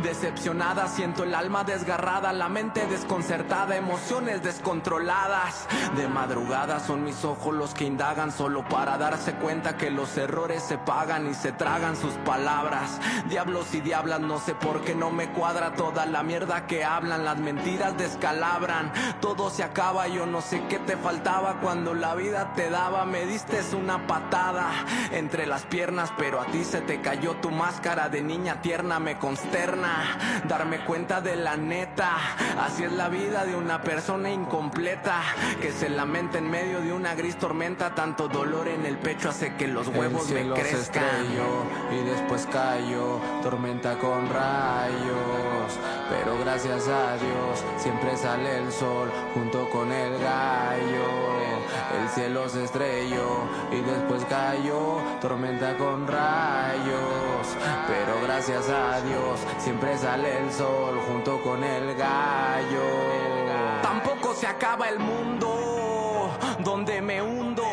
Decepcionada, siento el alma desgarrada, la mente desconcertada, emociones descontroladas. De madrugada son mis ojos los que indagan solo para darse cuenta que los errores se pagan y se tragan sus palabras. Diablos y diablas, no sé por qué no me cuadra toda la mierda que hablan, las mentiras descalabran. Todo se acaba, yo no sé qué te faltaba cuando la vida te daba, me diste una patada entre las piernas, pero a ti se te cayó tu máscara de niña tierna, me consterna darme cuenta de la neta. Así es la vida de una persona incompleta que se lamenta en medio de una gris tormenta. Tanto dolor en el pecho hace que los huevos el me cielo se crezcan. estrelló y después cayó tormenta con rayos. Pero gracias a Dios siempre sale el sol junto con el gallo. El cielo se estrelló y después cayó tormenta con rayos. Pero gracias a Dios siempre sale el sol junto con el gallo. Tampoco se acaba el mundo donde me hundo.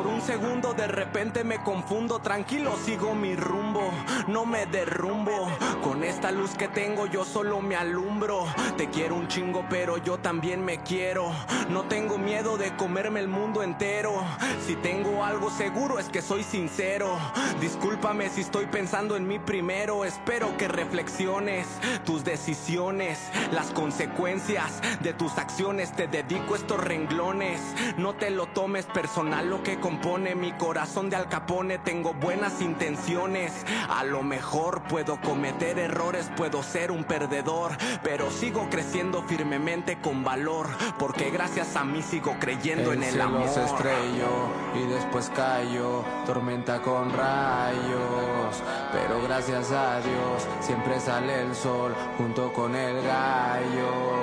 Por un segundo de repente me confundo, tranquilo sigo mi rumbo, no me derrumbo. Con esta luz que tengo yo solo me alumbro. Te quiero un chingo pero yo también me quiero. No tengo miedo de comerme el mundo entero. Si tengo algo seguro es que soy sincero. Discúlpame si estoy pensando en mí primero. Espero que reflexiones tus decisiones, las consecuencias de tus acciones. Te dedico estos renglones. No te lo tomes personal lo que compone mi corazón de alcapone. Tengo buenas intenciones. A lo mejor puedo cometer errores, puedo ser un perdedor. Pero sigo creciendo firmemente con valor. Porque gracias a mí sigo creyendo en el cielo amor. se estrelló y después cayó, tormenta con rayos. Pero gracias a Dios siempre sale el sol junto con el gallo.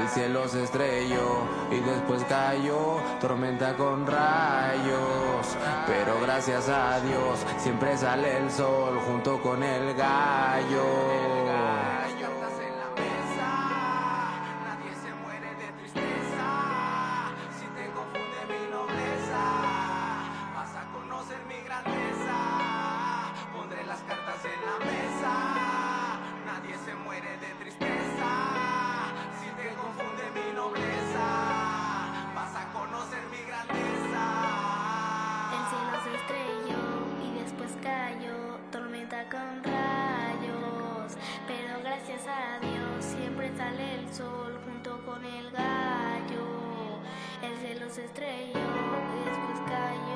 El cielo se estrelló y después cayó, tormenta con rayos. Pero gracias a Dios siempre sale el sol junto con el gallo. Nadie se muere de tristeza. Si te confunde mi nobleza, el gallo. El se estrelló y después cayó,